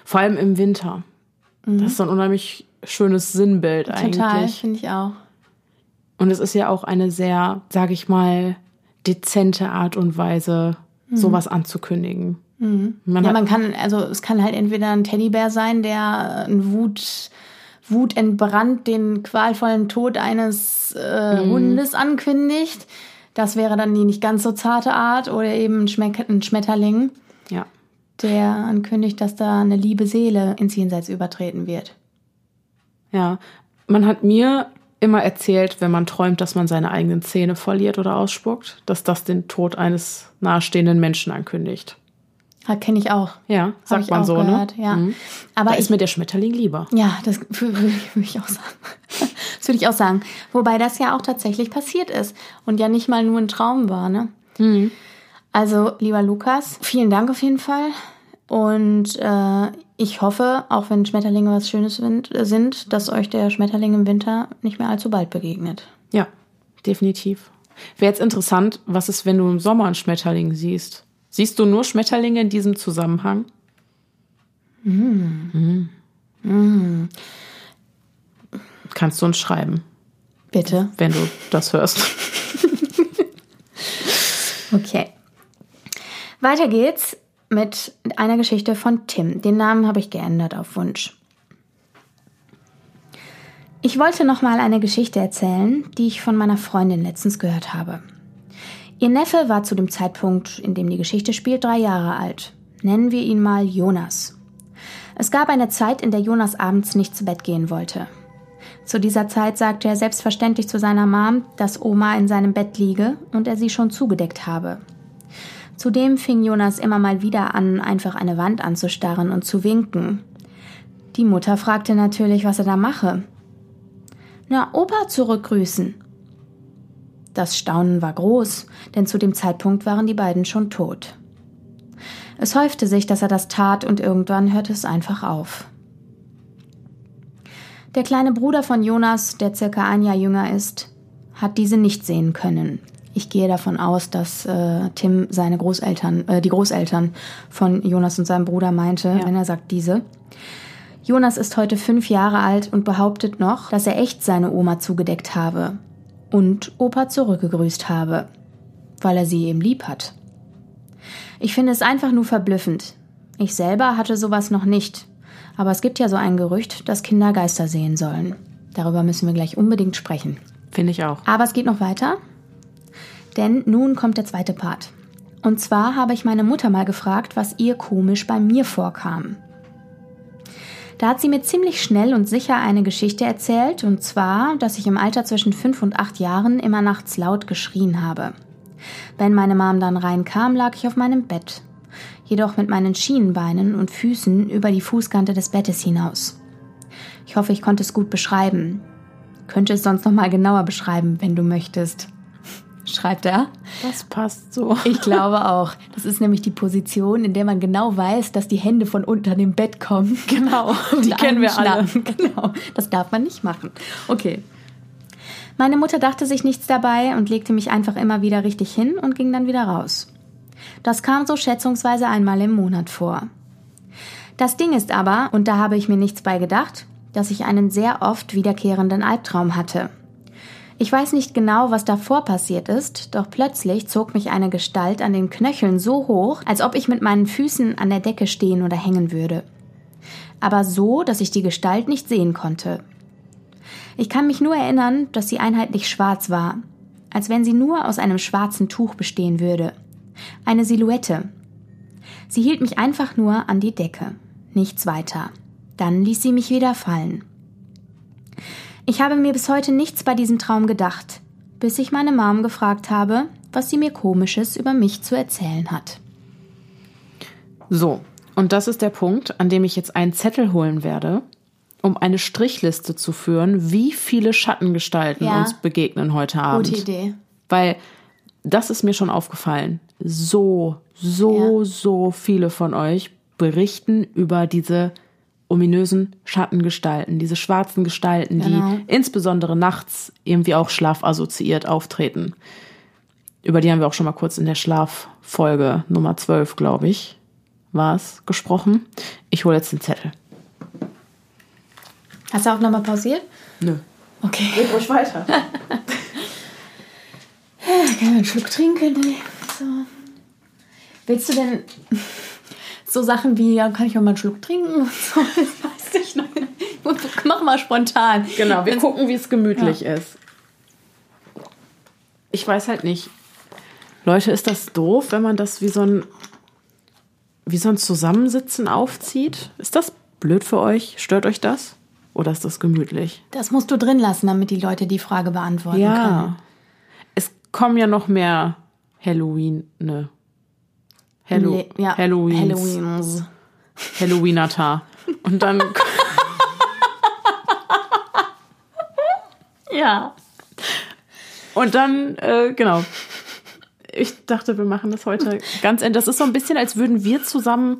Vor allem im Winter. Mhm. Das ist ein unheimlich schönes Sinnbild Total, eigentlich. Total, finde ich auch. Und es ist ja auch eine sehr, sage ich mal, dezente Art und Weise, mhm. sowas anzukündigen. Mhm. Man ja, man kann, also es kann halt entweder ein Teddybär sein, der ein Wut, wutentbrannt den qualvollen Tod eines äh, mhm. Hundes ankündigt. Das wäre dann die nicht ganz so zarte Art oder eben ein, Schmeck ein Schmetterling. Ja. Der ankündigt, dass da eine liebe Seele ins Jenseits übertreten wird. Ja, man hat mir immer erzählt, wenn man träumt, dass man seine eigenen Zähne verliert oder ausspuckt, dass das den Tod eines nahestehenden Menschen ankündigt. Kenne ich auch. Ja, sagt man so, ne? gehört, ne? Ja. Mhm. Aber da ist mir der Schmetterling lieber. Ja, das würde ich auch sagen. Das würde ich auch sagen. Wobei das ja auch tatsächlich passiert ist und ja nicht mal nur ein Traum war, ne? Mhm. Also, lieber Lukas, vielen Dank auf jeden Fall. Und äh, ich hoffe, auch wenn Schmetterlinge was Schönes sind, dass euch der Schmetterling im Winter nicht mehr allzu bald begegnet. Ja, definitiv. Wäre jetzt interessant, was ist, wenn du im Sommer einen Schmetterling siehst? Siehst du nur Schmetterlinge in diesem Zusammenhang? Mm. Mm. Kannst du uns schreiben? Bitte. Wenn du das hörst. okay. Weiter geht's mit einer Geschichte von Tim. Den Namen habe ich geändert auf Wunsch. Ich wollte noch mal eine Geschichte erzählen, die ich von meiner Freundin letztens gehört habe. Ihr Neffe war zu dem Zeitpunkt, in dem die Geschichte spielt, drei Jahre alt. Nennen wir ihn mal Jonas. Es gab eine Zeit, in der Jonas abends nicht zu Bett gehen wollte. Zu dieser Zeit sagte er selbstverständlich zu seiner Mom, dass Oma in seinem Bett liege und er sie schon zugedeckt habe. Zudem fing Jonas immer mal wieder an, einfach eine Wand anzustarren und zu winken. Die Mutter fragte natürlich, was er da mache. Na, Opa zurückgrüßen, das Staunen war groß, denn zu dem Zeitpunkt waren die beiden schon tot. Es häufte sich, dass er das tat, und irgendwann hörte es einfach auf. Der kleine Bruder von Jonas, der circa ein Jahr jünger ist, hat diese nicht sehen können. Ich gehe davon aus, dass äh, Tim seine Großeltern, äh, die Großeltern von Jonas und seinem Bruder meinte, Ja. wenn er sagt diese. Jonas ist heute fünf Jahre alt und behauptet noch, dass er echt seine Oma zugedeckt habe und Opa zurückgegrüßt habe, weil er sie eben lieb hat. Ich finde es einfach nur verblüffend. Ich selber hatte sowas noch nicht. Aber es gibt ja so ein Gerücht, dass Kinder Geister sehen sollen. Darüber müssen wir gleich unbedingt sprechen. Finde ich auch. Aber es geht noch weiter. Denn nun kommt der zweite Part. Und zwar habe ich meine Mutter mal gefragt, was ihr komisch bei mir vorkam. Da hat sie mir ziemlich schnell und sicher eine Geschichte erzählt, und zwar, dass ich im Alter zwischen fünf und acht Jahren immer nachts laut geschrien habe. Wenn meine Mom dann reinkam, lag ich auf meinem Bett, jedoch mit meinen Schienenbeinen und Füßen über die Fußkante des Bettes hinaus. Ich hoffe, ich konnte es gut beschreiben. Könnte es sonst noch mal genauer beschreiben, wenn du möchtest. Schreibt er. Das passt so. Ich glaube auch. Das ist nämlich die Position, in der man genau weiß, dass die Hände von unter dem Bett kommen. Genau, die kennen wir alle. Genau. Das darf man nicht machen. Okay. Meine Mutter dachte sich nichts dabei und legte mich einfach immer wieder richtig hin und ging dann wieder raus. Das kam so schätzungsweise einmal im Monat vor. Das Ding ist aber, und da habe ich mir nichts bei gedacht, dass ich einen sehr oft wiederkehrenden Albtraum hatte. Ich weiß nicht genau, was davor passiert ist, doch plötzlich zog mich eine Gestalt an den Knöcheln so hoch, als ob ich mit meinen Füßen an der Decke stehen oder hängen würde. Aber so, dass ich die Gestalt nicht sehen konnte. Ich kann mich nur erinnern, dass sie einheitlich schwarz war, als wenn sie nur aus einem schwarzen Tuch bestehen würde. Eine Silhouette. Sie hielt mich einfach nur an die Decke, nichts weiter. Dann ließ sie mich wieder fallen. Ich habe mir bis heute nichts bei diesem Traum gedacht, bis ich meine Mom gefragt habe, was sie mir komisches über mich zu erzählen hat. So, und das ist der Punkt, an dem ich jetzt einen Zettel holen werde, um eine Strichliste zu führen, wie viele Schattengestalten Ja. uns begegnen heute Abend. Idee. Weil das ist mir schon aufgefallen. So, so, Ja. so viele von euch berichten über diese ominösen Schattengestalten, diese schwarzen Gestalten, Genau. die insbesondere nachts irgendwie auch schlafassoziiert auftreten. Über die haben wir auch schon mal kurz in der Schlaffolge Nummer 12, glaube ich, war es, gesprochen. Ich hole jetzt den Zettel. Hast du auch nochmal pausiert? Nö. Okay. Geht ruhig weiter. Kann man einen Schluck trinken? So. Willst du denn so Sachen wie, ja, kann ich mal einen Schluck trinken? Und so, das weiß ich noch nicht. Mach mal spontan. Genau, wir gucken, wie es gemütlich ist. Ich weiß halt nicht. Leute, ist das doof, wenn man das wie so ein wie so ein Zusammensitzen aufzieht? Ist das blöd für euch? Stört euch das? Oder ist das gemütlich? Das musst du drin lassen, damit die Leute die Frage beantworten können. Ja. Es kommen ja noch mehr Halloween, ne? Hallo Le- ja, Halloweens. Halloweens. Halloweenata. Und dann Ja. Und dann, äh, genau. Ich dachte, wir machen das heute ganz end. Das ist so ein bisschen, als würden wir zusammen,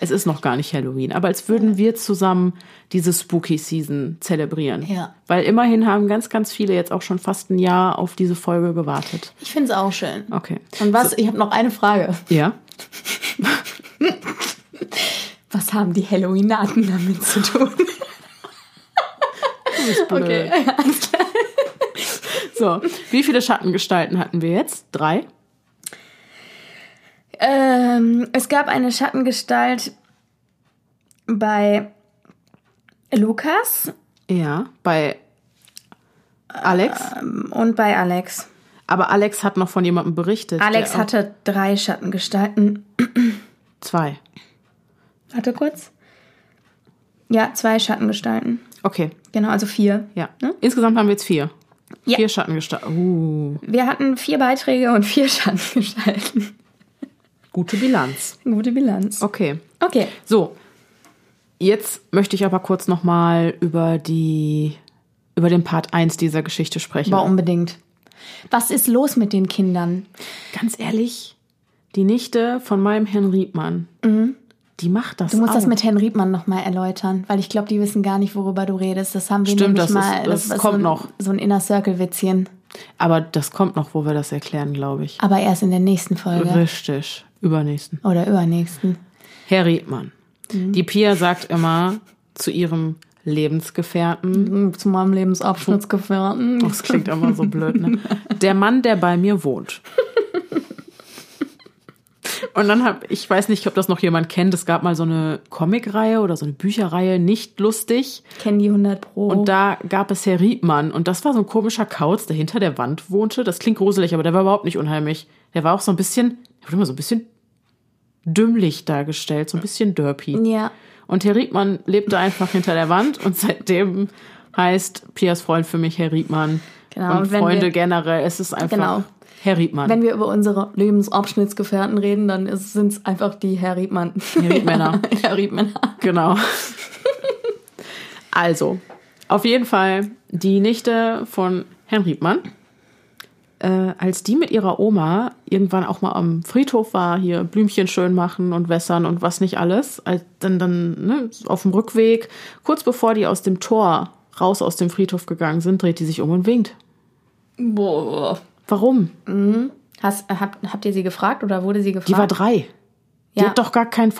es ist noch gar nicht Halloween, aber als würden wir zusammen diese Spooky Season zelebrieren. Ja. Weil immerhin haben ganz, ganz viele jetzt auch schon fast ein Jahr auf diese Folge gewartet. Ich finde es auch schön. Okay. Und was, ich habe noch eine Frage. Ja. Was haben die Halloweenaten damit zu tun? Okay. So, wie viele Schattengestalten hatten wir jetzt? Drei? Ähm, es gab eine Schattengestalt bei Lukas Ja. Bei Alex. und bei Alex. Aber Alex hat noch von jemandem berichtet. Alex hatte drei Schattengestalten. Zwei. Warte kurz. Ja, zwei Schattengestalten. Okay. Genau, also vier. Ja. Ne? Insgesamt haben wir jetzt vier. Ja. Vier Schattengestalten. Uh, Wir hatten vier Beiträge und vier Schattengestalten. Gute Bilanz. Gute Bilanz. Okay. Okay. So. Jetzt möchte ich aber kurz nochmal über die, über den Part 1 dieser Geschichte sprechen. Aber unbedingt. Was ist los mit den Kindern? Ganz ehrlich, die Nichte von meinem Herrn Riebmann, die macht das Mhm. Du musst auch. das mit Herrn Riebmann nochmal erläutern, weil ich glaube, die wissen gar nicht, worüber du redest. Das haben wir Stimmt, nämlich das ist- mal. das war kommt so ein, noch. So ein Inner Circle-Witzchen. Aber das kommt noch, wo wir das erklären, glaube ich. Aber erst in der nächsten Folge. Richtig. Übernächsten. Oder übernächsten. Herr Riedmann. Die Pia sagt immer zu ihrem Lebensgefährten, Zu meinem Lebensabschnittsgefährten. das klingt immer so blöd, ne? Der Mann, der bei mir wohnt. Und dann habe ich weiß nicht, ob das noch jemand kennt. Es gab mal so eine Comicreihe oder so eine Bücherreihe, nicht lustig. Kennen die 100 Pro. Und da gab es Herr Riedmann und das war so ein komischer Kauz, der hinter der Wand wohnte. Das klingt gruselig, aber der war überhaupt nicht unheimlich. Der war auch so ein bisschen, der wurde immer so ein bisschen dümmlich dargestellt, so ein bisschen derpy. ja. Und Herr Riedmann lebte einfach hinter der Wand und seitdem heißt Pias Freund für mich Herr Riedmann. Genau, Und Freunde wir- generell, es ist einfach Genau. Herr Riedmann. Wenn wir über unsere Lebensabschnittsgefährten reden, dann sind es einfach die Herr Riedmann. Herr Riedmänner. Herr Riedmänner. Genau. Also, auf jeden Fall die Nichte von Herrn Riedmann. Äh, als die mit ihrer Oma irgendwann auch mal am Friedhof war, hier Blümchen schön machen und wässern und was nicht alles, als dann, dann ne, auf dem Rückweg, kurz bevor die aus dem Tor raus aus dem Friedhof gegangen sind, dreht die sich um und winkt. Boah. Warum? Hast, habt, habt ihr sie gefragt oder wurde sie gefragt? Die war drei. Die Ja. hat doch gar kein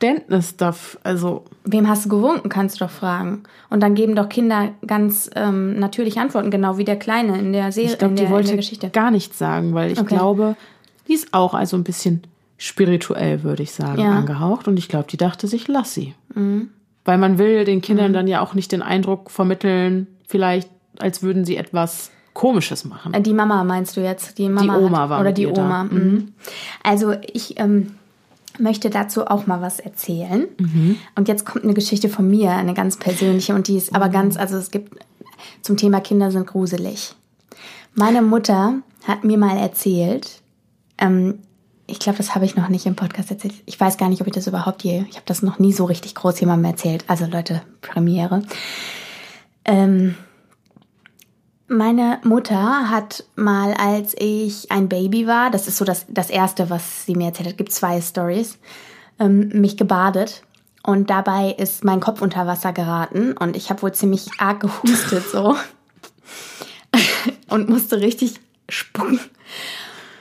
Verständnis dafür. Also, Wem hast du gewunken, kannst du doch fragen. Und dann geben doch Kinder ganz ähm, natürlich Antworten, genau wie der Kleine in der Serie, Ich glaube, in, die in wollte der Geschichte. gar nichts sagen, weil ich Okay. glaube, die ist auch also ein bisschen spirituell, würde ich sagen, Ja. Mhm. angehaucht. Und ich glaube, die dachte sich, lass sie. Weil man will den Kindern dann ja auch nicht den Eindruck vermitteln, vielleicht, als würden sie etwas Komisches machen. Die Mama meinst du jetzt? Die Mama Oma hat, war oder die. Oma. Mhm. Also ich ähm, möchte dazu auch mal was erzählen. Mhm. Und jetzt kommt eine Geschichte von mir, eine ganz persönliche und die ist aber ganz, also es gibt zum Thema Kinder sind gruselig. Meine Mutter hat mir mal erzählt, ähm, ich glaube, das habe ich noch nicht im Podcast erzählt. Ich weiß gar nicht, ob ich das überhaupt je, ich habe das noch nie so richtig groß jemandem erzählt. Also Leute, Premiere. Ähm, meine Mutter hat mal, als ich ein Baby war, das ist so das, das Erste, was sie mir erzählt hat, gibt zwei Stories, ähm, mich gebadet. Und dabei ist mein Kopf unter Wasser geraten und ich habe wohl ziemlich arg gehustet so. und musste richtig spucken.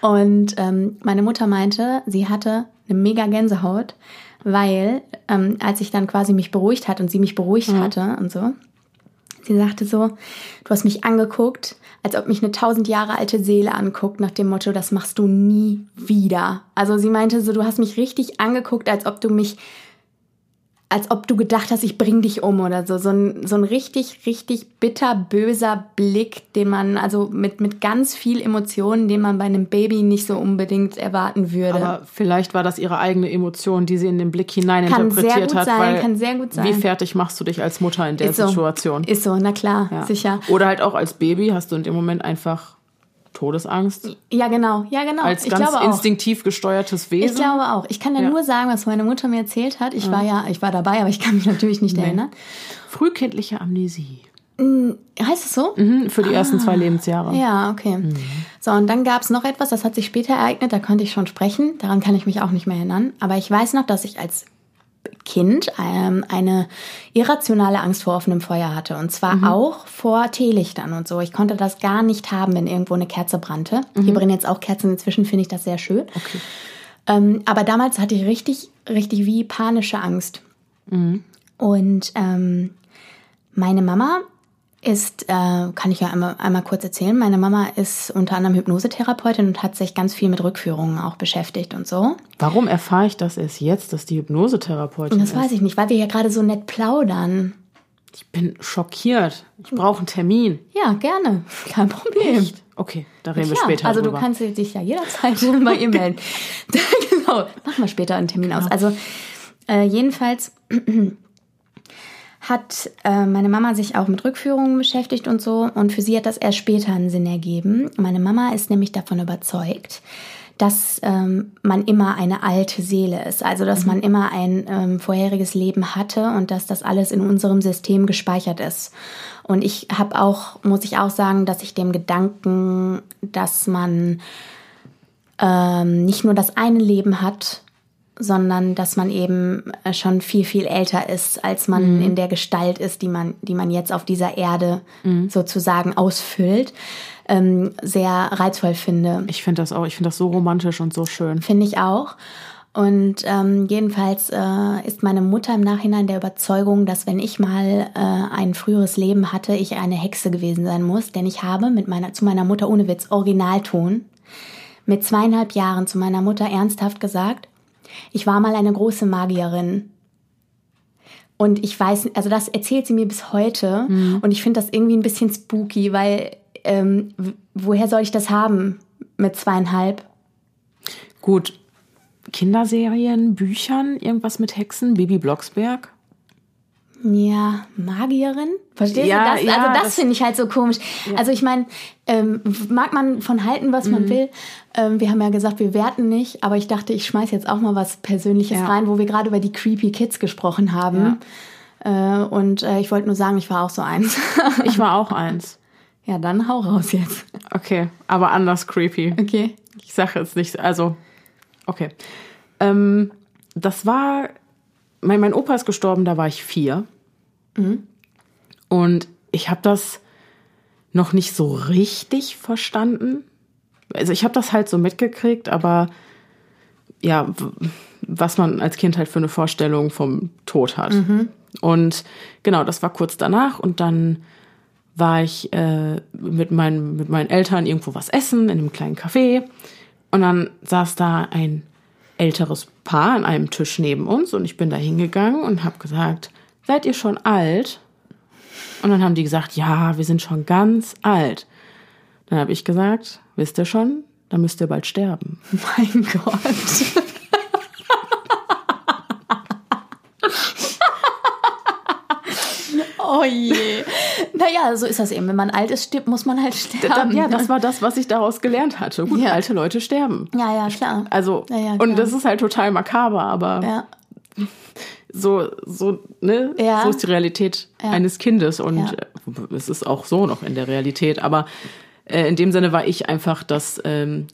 Und ähm, meine Mutter meinte, sie hatte eine mega Gänsehaut, weil ähm, als ich dann quasi mich beruhigt hat und sie mich beruhigt hatte und so, Sie sagte so, du hast mich angeguckt, als ob mich eine tausend Jahre alte Seele anguckt, nach dem Motto, das machst du nie wieder. Also sie meinte so, du hast mich richtig angeguckt, als ob du mich, als ob du gedacht hast, ich bring dich um oder so. So ein, so ein richtig, richtig bitter, böser Blick, den man, also mit, mit ganz viel Emotionen, den man bei einem Baby nicht so unbedingt erwarten würde. Aber vielleicht war das ihre eigene Emotion, die sie in den Blick hinein Kann sehr interpretiert gut hat. sein, weil kann sehr gut sein. Wie fertig machst du dich als Mutter in der Ist so. Situation? Ist so, na klar, Ja. sicher. Oder halt auch als Baby hast du in dem Moment einfach Todesangst. Ja, genau, ja, genau. Als ich ganz glaube auch. instinktiv gesteuertes Wesen. Ich glaube auch. Ich kann ja, Ja. nur sagen, was meine Mutter mir erzählt hat. Ich war ja, ich war dabei, aber ich kann mich natürlich nicht erinnern. Frühkindliche Amnesie. Heißt es so? Mhm, für die ersten zwei Lebensjahre. Ja, okay. So, und dann gab es noch etwas, das hat sich später ereignet, da konnte ich schon sprechen. Daran kann ich mich auch nicht mehr erinnern. Aber ich weiß noch, dass ich als Kind ähm, eine irrationale Angst vor offenem Feuer hatte. Und zwar auch vor Teelichtern und so. Ich konnte das gar nicht haben, wenn irgendwo eine Kerze brannte. Hier brennen jetzt auch Kerzen. Inzwischen finde ich das sehr schön. Okay. Ähm, aber damals hatte ich richtig, richtig wie panische Angst. Und ähm, meine Mama ist, äh, kann ich ja einmal, einmal kurz erzählen, meine Mama ist unter anderem Hypnosetherapeutin und hat sich ganz viel mit Rückführungen auch beschäftigt und so. Warum erfahre ich das erst jetzt, dass die Hypnosetherapeutin Das ist? weiß ich nicht, weil wir ja gerade so nett plaudern. Ich bin schockiert. Ich brauche einen Termin. Ja, gerne. Kein Problem. Okay, da reden wir Klar, später also drüber. du kannst dich ja jederzeit bei ihr melden. genau, machen wir später einen Termin aus. Also äh, jedenfalls hat äh, meine Mama sich auch mit Rückführungen beschäftigt und so und für sie hat das erst später einen Sinn ergeben. Meine Mama ist nämlich davon überzeugt, dass ähm, man immer eine alte Seele ist, also dass man immer ein ähm, vorheriges Leben hatte und dass das alles in unserem System gespeichert ist. Und ich habe auch, muss ich auch sagen, dass ich dem Gedanken, dass man ähm, nicht nur das eine Leben hat, sondern dass man eben äh, schon viel, viel älter ist, als man in der Gestalt ist, die man, die man jetzt auf dieser Erde sozusagen ausfüllt. ähm, sehr reizvoll finde. Ich finde das auch, ich finde das so romantisch und so schön. Finde ich auch. Und ähm, jedenfalls äh, ist meine Mutter im Nachhinein der Überzeugung, dass wenn ich mal äh, ein früheres Leben hatte, ich eine Hexe gewesen sein muss. Denn ich habe mit meiner, zu meiner Mutter ohne Witz Originalton mit zweieinhalb Jahren zu meiner Mutter ernsthaft gesagt, ich war mal eine große Magierin. Und ich weiß, also das erzählt sie mir bis heute. Mhm. Und ich finde das irgendwie ein bisschen spooky, weil ähm, woher soll ich das haben mit zweieinhalb? Gut, Kinderserien, Büchern, irgendwas mit Hexen, Baby Blocksberg? Ja, Magierin? Verstehst ja, du das? Ja, also das, das finde ich halt so komisch. Ja. Also ich meine, ähm, mag man von halten, was mhm. man will. Ähm, wir haben ja gesagt, wir werten nicht, aber ich dachte, ich schmeiß jetzt auch mal was Persönliches rein, wo wir gerade über die Creepy Kids gesprochen haben. Äh, und äh, ich wollte nur sagen, ich war auch so eins. ich war auch eins. Ja, dann hau raus jetzt. Okay, aber anders creepy. Okay. Ich sage jetzt nicht, also Okay. Ähm, das war, mein, mein Opa ist gestorben, da war ich vier. Mhm. Und ich habe das noch nicht so richtig verstanden. Also ich habe das halt so mitgekriegt, aber ja, was man als Kind halt für eine Vorstellung vom Tod hat. Mhm. Und genau, das war kurz danach und dann war ich äh, mit, meinen, mit meinen Eltern irgendwo was essen in einem kleinen Café und dann saß da ein älteres Paar an einem Tisch neben uns und ich bin da hingegangen und habe gesagt, seid ihr schon alt? Und dann haben die gesagt, ja, wir sind schon ganz alt. Dann habe ich gesagt, wisst ihr schon, dann müsst ihr bald sterben. Mein Gott. Oh je. Naja, so ist das eben. Wenn man alt ist, stirbt, muss man halt sterben. ja, das war das, was ich daraus gelernt hatte. Gut, ja. alte Leute sterben. Ja, ja, klar. Also, ja, ja, klar. und das ist halt total makaber, aber ja. so, so, ne? Ja. So ist die Realität eines Kindes und äh, es ist auch so noch in der Realität. Aber äh, in dem Sinne war ich einfach das ähm,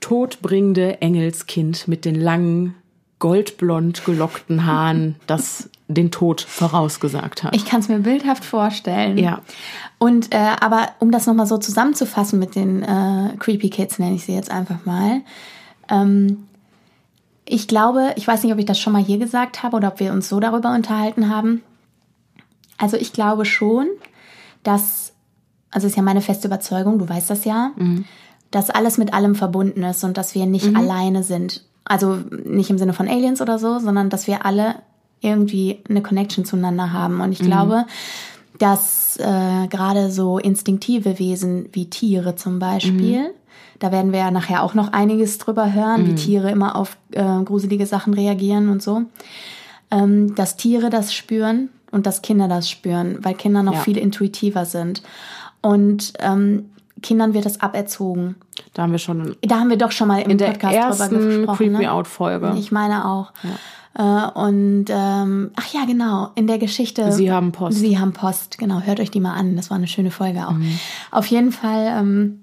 todbringende Engelskind mit den langen goldblond gelockten Haaren, das den Tod vorausgesagt hat. Ich kann es mir bildhaft vorstellen. Ja. Und äh, aber um das nochmal so zusammenzufassen mit den äh, Creepy Kids, nenne ich sie jetzt einfach mal. Ähm, ich glaube, ich weiß nicht, ob ich das schon mal hier gesagt habe oder ob wir uns so darüber unterhalten haben. Also ich glaube schon, dass, also ist ja meine feste Überzeugung, du weißt das ja, mhm. dass alles mit allem verbunden ist und dass wir nicht mhm. alleine sind. Also nicht im Sinne von Aliens oder so, sondern dass wir alle irgendwie eine Connection zueinander haben. Und ich mhm. glaube, dass äh, gerade so instinktive Wesen wie Tiere zum Beispiel, mhm. da werden wir ja nachher auch noch einiges drüber hören, mhm. wie Tiere immer auf äh, gruselige Sachen reagieren und so, ähm, dass Tiere das spüren und dass Kinder das spüren, weil Kinder noch ja. viel intuitiver sind. Und ähm, Kindern wird das aberzogen. Da haben wir schon. Da haben wir doch schon mal im in Podcast der ersten drüber gesprochen. Creep Me ne? Out Folge. Ich meine auch. Ja. Äh, und ähm, ach ja, genau, in der Geschichte. Sie haben Post. Sie haben Post, genau, hört euch die mal an. Das war eine schöne Folge auch. Mhm. Auf jeden Fall ähm,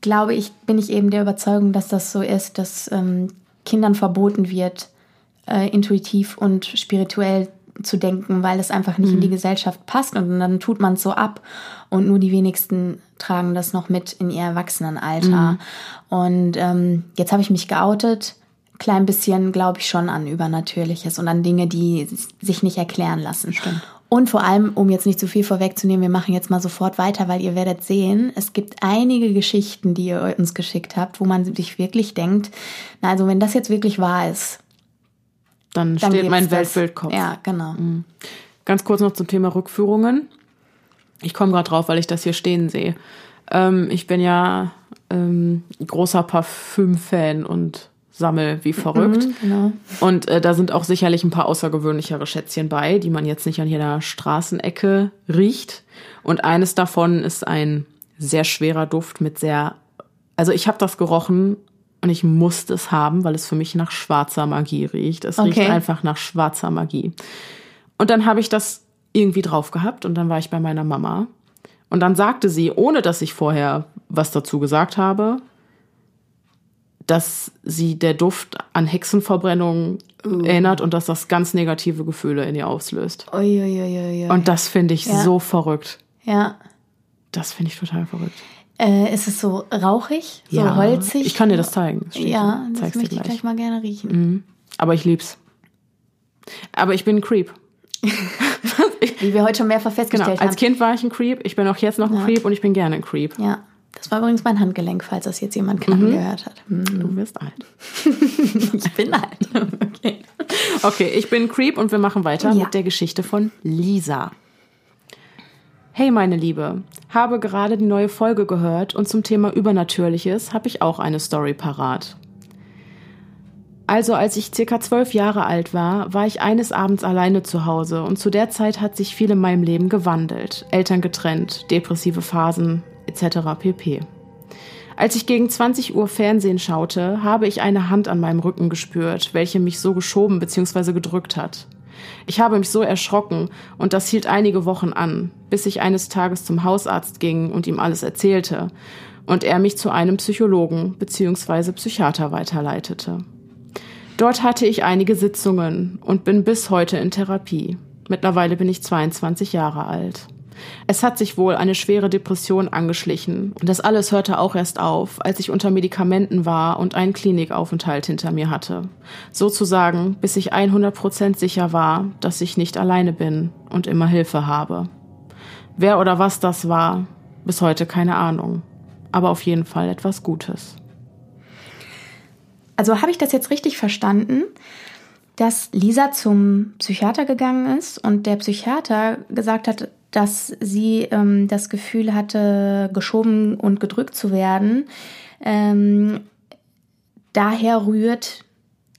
glaube ich, bin ich eben der Überzeugung, dass das so ist, dass ähm, Kindern verboten wird, äh, intuitiv und spirituell zu denken, weil es einfach nicht mhm. in die mhm. Gesellschaft passt und dann tut man es so ab und nur die wenigsten tragen das noch mit in ihr Erwachsenenalter. Mhm. Und ähm, jetzt habe ich mich geoutet klein bisschen, glaube ich, schon an Übernatürliches und an Dinge, die sich nicht erklären lassen. Stimmt. Und vor allem, um jetzt nicht zu viel vorwegzunehmen, wir machen jetzt mal sofort weiter, weil ihr werdet sehen, es gibt einige Geschichten, die ihr uns geschickt habt, wo man sich wirklich denkt, na also wenn das jetzt wirklich wahr ist, dann, dann steht mein Weltbildkopf. Ja, genau. Mhm. Ganz kurz noch zum Thema Rückführungen. Ich komme gerade drauf, weil ich das hier stehen sehe. Ähm, ich bin ja ähm, großer Parfüm-Fan und sammel wie verrückt. Mhm, genau. Und äh, da sind auch sicherlich ein paar außergewöhnlichere Schätzchen bei, die man jetzt nicht an jeder Straßenecke riecht. Und eines davon ist ein sehr schwerer Duft mit sehr, also ich habe das gerochen und ich musste es haben, weil es für mich nach schwarzer Magie riecht. Es okay. riecht einfach nach schwarzer Magie. Und dann habe ich das irgendwie drauf gehabt und dann war ich bei meiner Mama. Und dann sagte sie, ohne dass ich vorher was dazu gesagt habe, dass sie der Duft an Hexenverbrennung uh. erinnert und dass das ganz negative Gefühle in ihr auslöst. Ui, ui, ui, und das finde ich ja. so verrückt. Ja. Das finde ich total verrückt. Äh, ist es so rauchig, so ja, holzig? Ich kann dir das zeigen. Das ja, das Zeig's möchte ich gleich mal gerne riechen. Mhm. Aber ich lieb's. Aber ich bin ein Creep. Wie wir heute schon mehrfach Genau. festgestellt Als haben. Kind war ich ein Creep, ich bin auch jetzt noch ein Ja. Creep und ich bin gerne ein Creep. Ja, das war übrigens mein Handgelenk, falls das jetzt jemand knacken gehört hat. Hm. Du wirst alt. Ich bin alt. Okay. Okay, ich bin Creep und wir machen weiter Ja. mit der Geschichte von Lisa. Hey meine Liebe, habe gerade die neue Folge gehört und zum Thema Übernatürliches habe ich auch eine Story parat. Also als ich circa zwölf Jahre alt war, war ich eines Abends alleine zu Hause und zu der Zeit hat sich viel in meinem Leben gewandelt. Eltern getrennt, depressive Phasen etc. pp. Als ich gegen 20 Uhr Fernsehen schaute, habe ich eine Hand an meinem Rücken gespürt, welche mich so geschoben bzw. gedrückt hat. Ich habe mich so erschrocken und das hielt einige Wochen an, bis ich eines Tages zum Hausarzt ging und ihm alles erzählte und er mich zu einem Psychologen bzw. Psychiater weiterleitete. Dort hatte ich einige Sitzungen und bin bis heute in Therapie. Mittlerweile bin ich 22 Jahre alt. Es hat sich wohl eine schwere Depression angeschlichen und das alles hörte auch erst auf, als ich unter Medikamenten war und einen Klinikaufenthalt hinter mir hatte. Sozusagen, bis ich 100% sicher war, dass ich nicht alleine bin und immer Hilfe habe. Wer oder was das war, bis heute keine Ahnung. Aber auf jeden Fall etwas Gutes. Also habe ich das jetzt richtig verstanden, dass Lisa zum Psychiater gegangen ist und der Psychiater gesagt hat, dass sie ähm, das Gefühl hatte, geschoben und gedrückt zu werden. Ähm, daher rührt,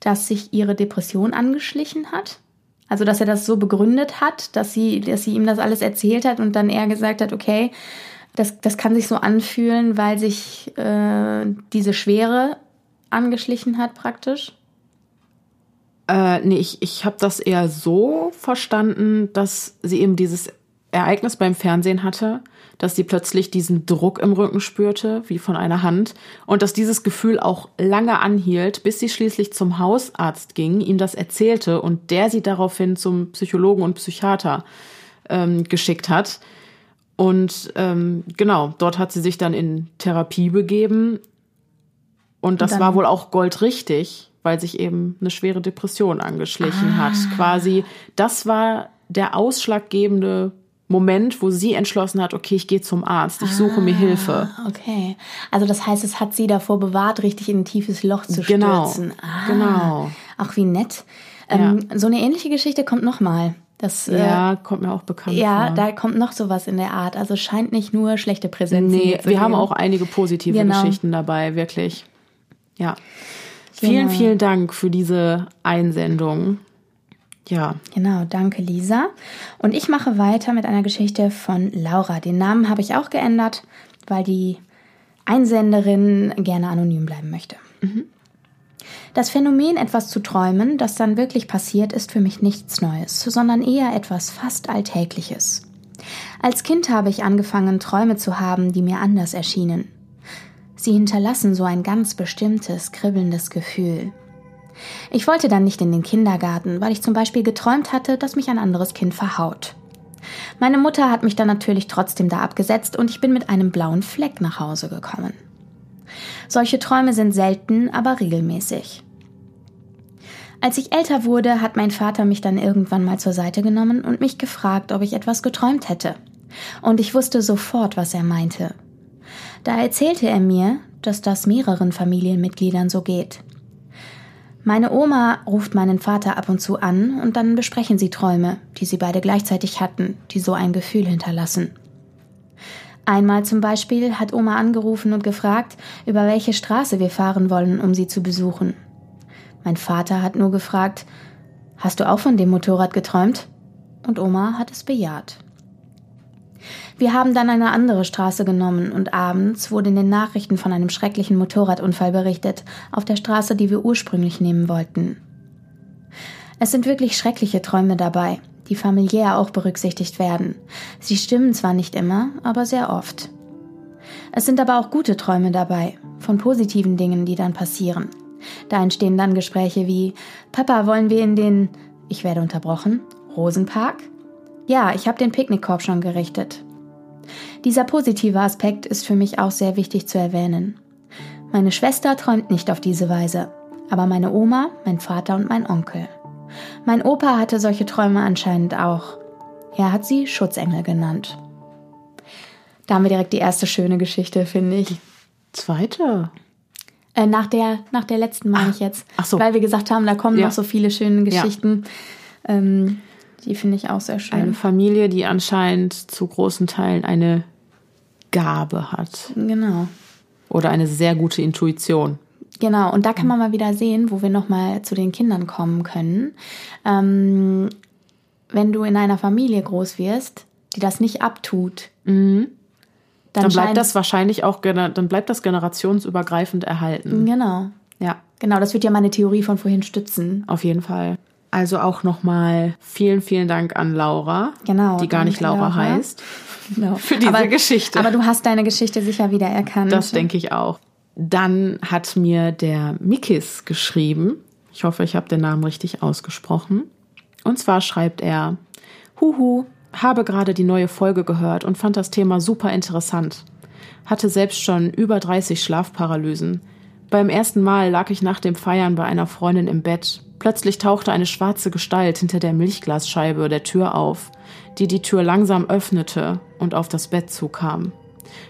dass sich ihre Depression angeschlichen hat. Also, dass er das so begründet hat, dass sie, dass sie ihm das alles erzählt hat und dann er gesagt hat, okay, das, das kann sich so anfühlen, weil sich äh, diese Schwere angeschlichen hat praktisch. Äh, nee, ich, ich habe das eher so verstanden, dass sie eben dieses Ereignis beim Fernsehen hatte, dass sie plötzlich diesen Druck im Rücken spürte, wie von einer Hand, und dass dieses Gefühl auch lange anhielt, bis sie schließlich zum Hausarzt ging, ihm das erzählte und der sie daraufhin zum Psychologen und Psychiater ähm, geschickt hat. Und ähm, genau, dort hat sie sich dann in Therapie begeben. Und das dann- war wohl auch goldrichtig, weil sich eben eine schwere Depression angeschlichen hat. Quasi, das war der ausschlaggebende Moment, wo sie entschlossen hat, okay, ich gehe zum Arzt, ich suche mir Hilfe. Ah, Okay. Also das heißt, es hat sie davor bewahrt, richtig in ein tiefes Loch zu Genau, stürzen. Ah, genau. Ach, wie nett. Ähm, So eine ähnliche Geschichte kommt nochmal. Das, äh, Ja, kommt mir auch bekannt ja, vor. da kommt noch sowas in der Art. Also es scheint nicht nur schlechte Präsenz Nee, wir haben auch einige positive Genau. Geschichten dabei, wirklich. Ja. Vielen, Genau. vielen Dank für diese Einsendung. Ja, Genau, danke Lisa. Und ich mache weiter mit einer Geschichte von Laura. Den Namen habe ich auch geändert, weil die Einsenderin gerne anonym bleiben möchte. Das Phänomen, etwas zu träumen, das dann wirklich passiert, ist für mich nichts Neues, sondern eher etwas fast Alltägliches. Als Kind habe ich angefangen, Träume zu haben, die mir anders erschienen. Sie hinterlassen so ein ganz bestimmtes, kribbelndes Gefühl. Ich wollte dann nicht in den Kindergarten, weil ich zum Beispiel geträumt hatte, dass mich ein anderes Kind verhaut. Meine Mutter hat mich dann natürlich trotzdem da abgesetzt und ich bin mit einem blauen Fleck nach Hause gekommen. Solche Träume sind selten, aber regelmäßig. Als ich älter wurde, hat mein Vater mich dann irgendwann mal zur Seite genommen und mich gefragt, ob ich etwas geträumt hätte. Und ich wusste sofort, was er meinte. Da erzählte er mir, dass das mehreren Familienmitgliedern so geht. Meine Oma ruft meinen Vater ab und zu an und dann besprechen sie Träume, die sie beide gleichzeitig hatten, die so ein Gefühl hinterlassen. Einmal zum Beispiel hat Oma angerufen und gefragt, über welche Straße wir fahren wollen, um sie zu besuchen. Mein Vater hat nur gefragt, hast du auch von dem Motorrad geträumt? Und Oma hat es bejaht. Wir haben dann eine andere Straße genommen und abends wurde in den Nachrichten von einem schrecklichen Motorradunfall berichtet, auf der Straße, die wir ursprünglich nehmen wollten. Es sind wirklich schreckliche Träume dabei, die familiär auch berücksichtigt werden. Sie stimmen zwar nicht immer, aber sehr oft. Es sind aber auch gute Träume dabei, von positiven Dingen, die dann passieren. Da entstehen dann Gespräche wie Papa, wollen wir in den ich werde unterbrochen, Rosenpark? Ja, ich habe den Picknickkorb schon gerichtet. Dieser positive Aspekt ist für mich auch sehr wichtig zu erwähnen. Meine Schwester träumt nicht auf diese Weise, aber meine Oma, mein Vater und mein Onkel. Mein Opa hatte solche Träume anscheinend auch. Er hat sie Schutzengel genannt. Da haben wir direkt die erste schöne Geschichte, finde ich. Zweite. Äh, nach, der, nach der letzten meine ich jetzt. ach so. Weil wir gesagt haben, da kommen Ja. noch so viele schöne Geschichten. Ähm, die finde ich auch sehr schön. Eine Familie, die anscheinend zu großen Teilen eine Gabe hat. Genau. Oder eine sehr gute Intuition. Genau, und da kann man mal wieder sehen, wo wir nochmal zu den Kindern kommen können. Ähm, wenn du in einer Familie groß wirst, die das nicht abtut, dann, Dann bleibt das wahrscheinlich auch, dann bleibt das generationsübergreifend erhalten. Genau. Ja, Genau, das wird ja meine Theorie von vorhin stützen. auf jeden Fall. Also auch nochmal vielen, vielen Dank an Laura, Genau, die gar nicht Laura, Laura. heißt. Genau. Für diese Geschichte. Aber du hast deine Geschichte sicher wieder erkannt. Das denke ich auch. Dann hat mir der Mikis geschrieben. Ich hoffe, ich habe den Namen richtig ausgesprochen. Und zwar schreibt er: Huhu, habe gerade die neue Folge gehört und fand das Thema super interessant. Hatte selbst schon über 30 Schlafparalysen. Beim ersten Mal lag ich nach dem Feiern bei einer Freundin im Bett. Plötzlich tauchte eine schwarze Gestalt hinter der Milchglasscheibe der Tür auf, die die Tür langsam öffnete und auf das Bett zukam.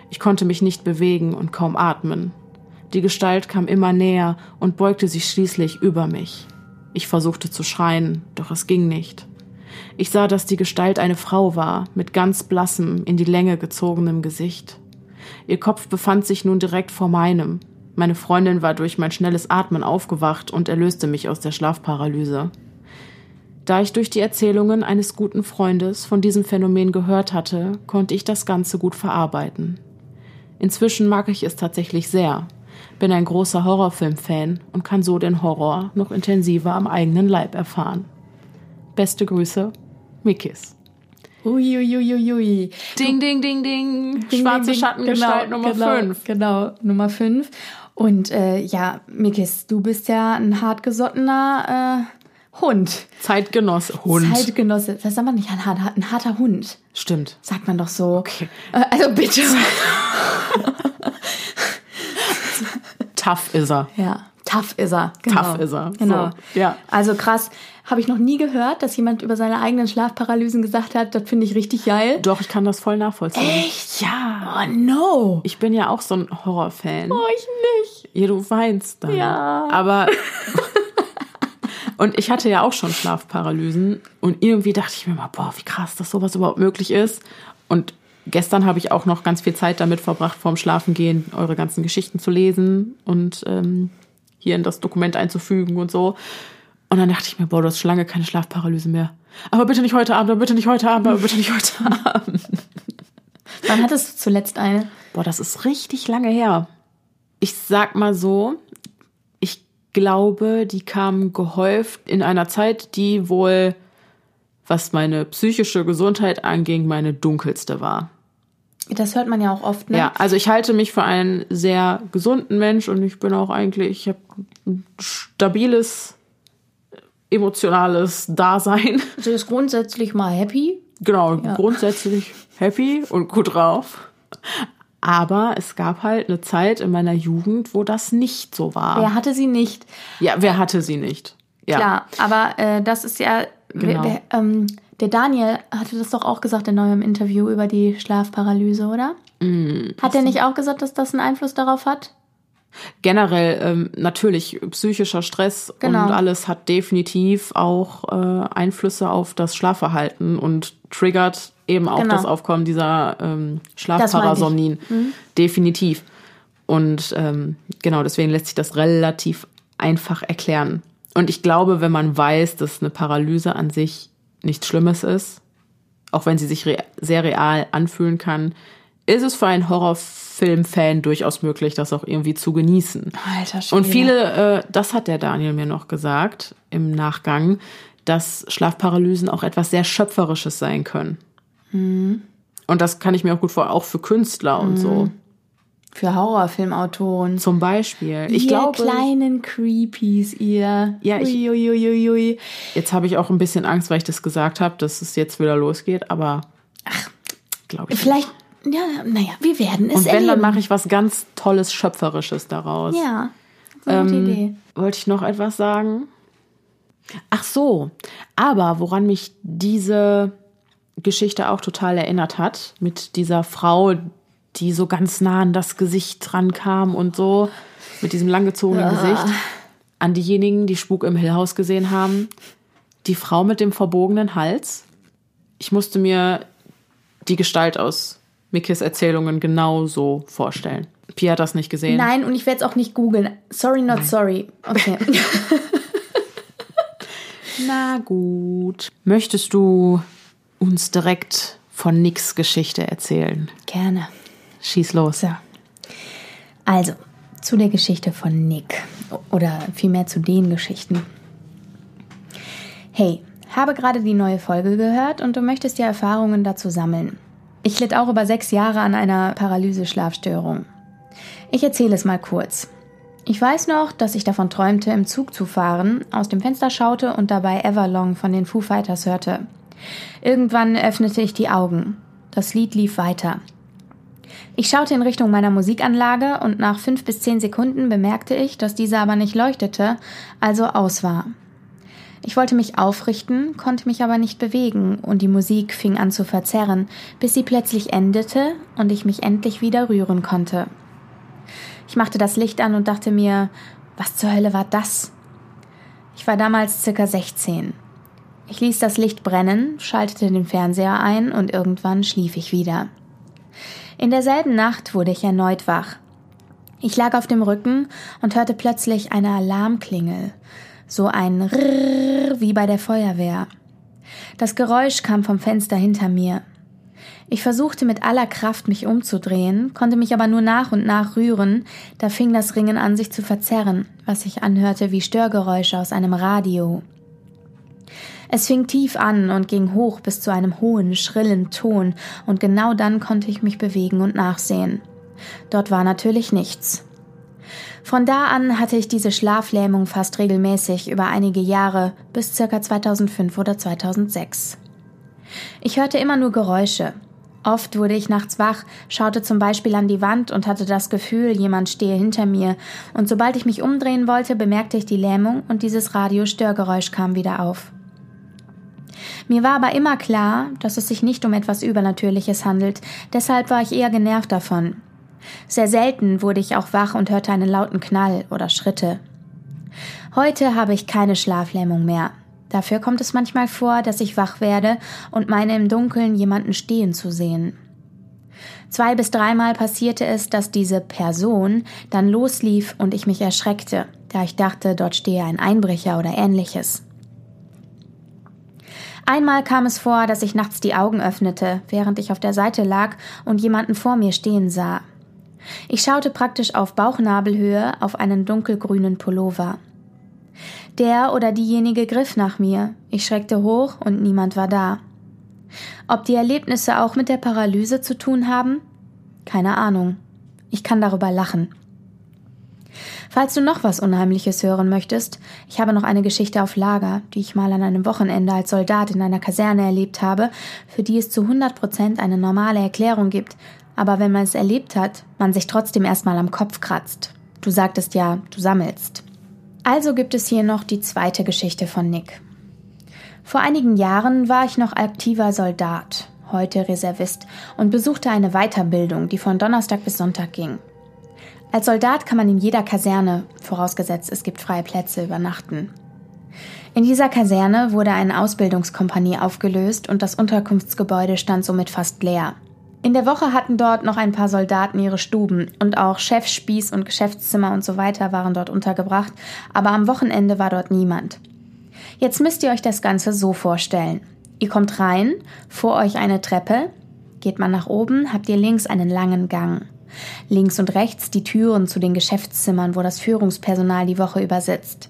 Ich konnte mich nicht bewegen und kaum atmen. Die Gestalt kam immer näher und beugte sich schließlich über mich. Ich versuchte zu schreien, doch es ging nicht. Ich sah, dass die Gestalt eine Frau war, mit ganz blassem, in die Länge gezogenem Gesicht. Ihr Kopf befand sich nun direkt vor meinem. Meine Freundin war durch mein schnelles Atmen aufgewacht und erlöste mich aus der Schlafparalyse. Da ich durch die Erzählungen eines guten Freundes von diesem Phänomen gehört hatte, konnte ich das Ganze gut verarbeiten. Inzwischen mag ich es tatsächlich sehr, bin ein großer Horrorfilm-Fan und kann so den Horror noch intensiver am eigenen Leib erfahren. Beste Grüße, Mikis. Uiuiuiui. Ding, ding, ding, ding. Ding, Schwarze ding, ding. Schattengestalt Genau, Nummer genau, 5. Genau, Nummer 5. Und äh, ja, Mikis, du bist ja ein hartgesottener äh, Hund. Zeitgenosse. Hund. Zeitgenosse. Das sagt man nicht, ein harter, ein harter Hund. Stimmt. Sagt man doch so. Okay. Äh, Also bitte. Tough ist er. Ja, tough ist er. Genau. Tough ist er. Genau. So, ja. Also krass. Habe ich noch nie gehört, dass jemand über seine eigenen Schlafparalysen gesagt hat, das finde ich richtig geil. Doch, ich kann das voll nachvollziehen. Echt? Ja. Oh no. Ich bin ja auch so ein Horrorfan. Oh, ich nicht. Ja, du weinst dann. Ja. Aber. und ich hatte ja auch schon Schlafparalysen. Und irgendwie dachte ich mir mal, boah, wie krass, dass sowas überhaupt möglich ist. Und gestern habe ich auch noch ganz viel Zeit damit verbracht, vorm Schlafengehen eure ganzen Geschichten zu lesen und ähm, hier in das Dokument einzufügen und so. Und dann dachte ich mir, boah, du hast schon lange keine Schlafparalyse mehr. Aber bitte nicht heute Abend, aber bitte nicht heute Abend, aber bitte nicht heute Abend. Wann hattest du zuletzt eine? Boah, das ist richtig lange her. Ich sag mal so, ich glaube, die kamen gehäuft in einer Zeit, die wohl, was meine psychische Gesundheit anging, meine dunkelste war. Das hört man ja auch oft, ne? Ja, also ich halte mich für einen sehr gesunden Mensch und ich bin auch eigentlich, ich habe ein stabiles emotionales Dasein. Also ist grundsätzlich mal happy. Genau, grundsätzlich happy und gut drauf. Aber es gab halt eine Zeit in meiner Jugend, wo das nicht so war. Wer hatte sie nicht? Ja, wer hatte sie nicht? Ja. Klar, aber äh, das ist ja. Genau. Wer, wer, ähm, der Daniel hatte das doch auch gesagt in neuem Interview über die Schlafparalyse, oder? Mm, hat er nicht auch gesagt, dass das einen Einfluss darauf hat? Generell ähm, natürlich psychischer Stress Genau. und alles hat definitiv auch äh, Einflüsse auf das Schlafverhalten und triggert eben auch Genau. das Aufkommen dieser ähm, Schlafparasomnien. Mhm. Definitiv. Und ähm, genau, deswegen lässt sich das relativ einfach erklären. Und ich glaube, wenn man weiß, dass eine Paralyse an sich nichts Schlimmes ist, auch wenn sie sich rea sehr real anfühlen kann, ist es für einen Horrorfilm-Fan durchaus möglich, das auch irgendwie zu genießen. Alter Schwede. Und viele, äh, das hat der Daniel mir noch gesagt im Nachgang, dass Schlafparalysen auch etwas sehr Schöpferisches sein können. Und das kann ich mir auch gut vorstellen, auch für Künstler und so. Für Horrorfilmautoren. Zum Beispiel. Ich ihr glaube, kleinen Creepies, ihr. Ja, ich- Uiuiuiui. jetzt habe ich auch ein bisschen Angst, weil ich das gesagt habe, dass es jetzt wieder losgeht, aber ach, glaube ich. Vielleicht, ja, naja, wir werden es Und wenn, erleben. dann mache ich was ganz Tolles, Schöpferisches daraus. Ja, ist eine gute Ähm, Idee. Wollte ich noch etwas sagen? Ach so, aber woran mich diese Geschichte auch total erinnert hat, mit dieser Frau, die so ganz nah an das Gesicht dran kam und so, mit diesem langgezogenen Gesicht, an diejenigen, die Spuk im Hill House gesehen haben, die Frau mit dem verbogenen Hals. Ich musste mir die Gestalt aus Mikis Erzählungen genau so vorstellen. Pia hat das nicht gesehen. Nein, und ich werde es auch nicht googeln. Sorry, not sorry. Okay. Na gut. Möchtest du uns direkt von Nicks Geschichte erzählen? Gerne. Schieß los. So. Also, zu der Geschichte von Nick. Oder vielmehr zu den Geschichten. Hey, habe gerade die neue Folge gehört und du möchtest ja Erfahrungen dazu sammeln. Ich litt auch über sechs Jahre an einer Paralyse-Schlafstörung. Ich erzähle es mal kurz. Ich weiß noch, dass ich davon träumte, im Zug zu fahren, aus dem Fenster schaute und dabei Everlong von den Foo Fighters hörte. Irgendwann öffnete ich die Augen. Das Lied lief weiter. Ich schaute in Richtung meiner Musikanlage und nach fünf bis zehn Sekunden bemerkte ich, dass diese aber nicht leuchtete, also aus war. Ich wollte mich aufrichten, konnte mich aber nicht bewegen und die Musik fing an zu verzerren, bis sie plötzlich endete und ich mich endlich wieder rühren konnte. Ich machte das Licht an und dachte mir, was zur Hölle war das? Ich war damals circa 16. Ich ließ das Licht brennen, schaltete den Fernseher ein und irgendwann schlief ich wieder. In derselben Nacht wurde ich erneut wach. Ich lag auf dem Rücken und hörte plötzlich eine Alarmklingel, so ein Rrrr wie bei der Feuerwehr. Das Geräusch kam vom Fenster hinter mir. Ich versuchte mit aller Kraft mich umzudrehen, konnte mich aber nur nach und nach rühren, da fing das Ringen an sich zu verzerren, was sich anhörte wie Störgeräusche aus einem Radio. Es fing tief an und ging hoch bis zu einem hohen, schrillen Ton, und genau dann konnte ich mich bewegen und nachsehen. Dort war natürlich nichts. Von da an hatte ich diese Schlaflähmung fast regelmäßig über einige Jahre bis circa 2005 oder 2006. Ich hörte immer nur Geräusche. Oft wurde ich nachts wach, schaute zum Beispiel an die Wand und hatte das Gefühl, jemand stehe hinter mir, und sobald ich mich umdrehen wollte, bemerkte ich die Lähmung und dieses Radiostörgeräusch kam wieder auf. Mir war aber immer klar, dass es sich nicht um etwas Übernatürliches handelt, deshalb war ich eher genervt davon. Sehr selten wurde ich auch wach und hörte einen lauten Knall oder Schritte. Heute habe ich keine Schlaflähmung mehr. Dafür kommt es manchmal vor, dass ich wach werde und meine im Dunkeln jemanden stehen zu sehen. Zwei bis dreimal passierte es, dass diese Person dann loslief und ich mich erschreckte, da ich dachte, dort stehe ein Einbrecher oder ähnliches. Einmal kam es vor, dass ich nachts die Augen öffnete, während ich auf der Seite lag und jemanden vor mir stehen sah. Ich schaute praktisch auf Bauchnabelhöhe auf einen dunkelgrünen Pullover. Der oder diejenige griff nach mir. Ich schreckte hoch und niemand war da. Ob die Erlebnisse auch mit der Paralyse zu tun haben? Keine Ahnung. Ich kann darüber lachen. Falls du noch was Unheimliches hören möchtest, ich habe noch eine Geschichte auf Lager, die ich mal an einem Wochenende als Soldat in einer Kaserne erlebt habe, für die es zu 100 Prozent eine normale Erklärung gibt, aber wenn man es erlebt hat, man sich trotzdem erstmal am Kopf kratzt. Du sagtest ja, du sammelst. Also gibt es hier noch die zweite Geschichte von Nick. Vor einigen Jahren war ich noch aktiver Soldat, heute Reservist, und besuchte eine Weiterbildung, die von Donnerstag bis Sonntag ging. Als Soldat kann man in jeder Kaserne, vorausgesetzt es gibt freie Plätze, übernachten. In dieser Kaserne wurde eine Ausbildungskompanie aufgelöst und das Unterkunftsgebäude stand somit fast leer. In der Woche hatten dort noch ein paar Soldaten ihre Stuben und auch Chef, Spieß und Geschäftszimmer und so weiter waren dort untergebracht, aber am Wochenende war dort niemand. Jetzt müsst ihr euch das Ganze so vorstellen. Ihr kommt rein, vor euch eine Treppe, geht man nach oben, habt ihr links einen langen Gang. Links und rechts die Türen zu den Geschäftszimmern, wo das Führungspersonal die Woche über sitzt.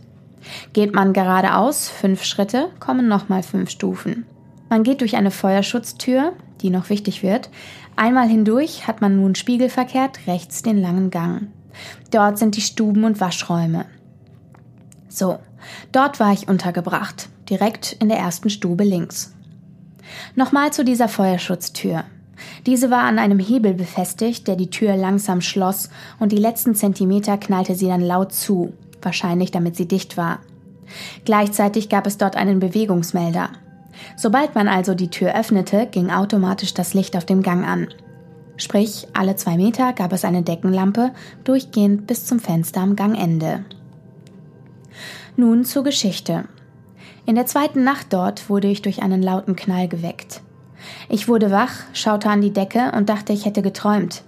Geht man geradeaus fünf Schritte, kommen nochmal fünf Stufen. Man geht durch eine Feuerschutztür, die noch wichtig wird. Einmal hindurch hat man nun spiegelverkehrt rechts den langen Gang. Dort sind die Stuben und Waschräume. So, dort war ich untergebracht, direkt in der ersten Stube links. Nochmal zu dieser Feuerschutztür. Diese war an einem Hebel befestigt, der die Tür langsam schloss, und die letzten Zentimeter knallte sie dann laut zu, wahrscheinlich damit sie dicht war. Gleichzeitig gab es dort einen Bewegungsmelder. Sobald man also die Tür öffnete, ging automatisch das Licht auf dem Gang an. Sprich, alle zwei Meter gab es eine Deckenlampe, durchgehend bis zum Fenster am Gangende. Nun zur Geschichte. In der zweiten Nacht dort wurde ich durch einen lauten Knall geweckt. Ich wurde wach, schaute an die Decke und dachte, ich hätte geträumt.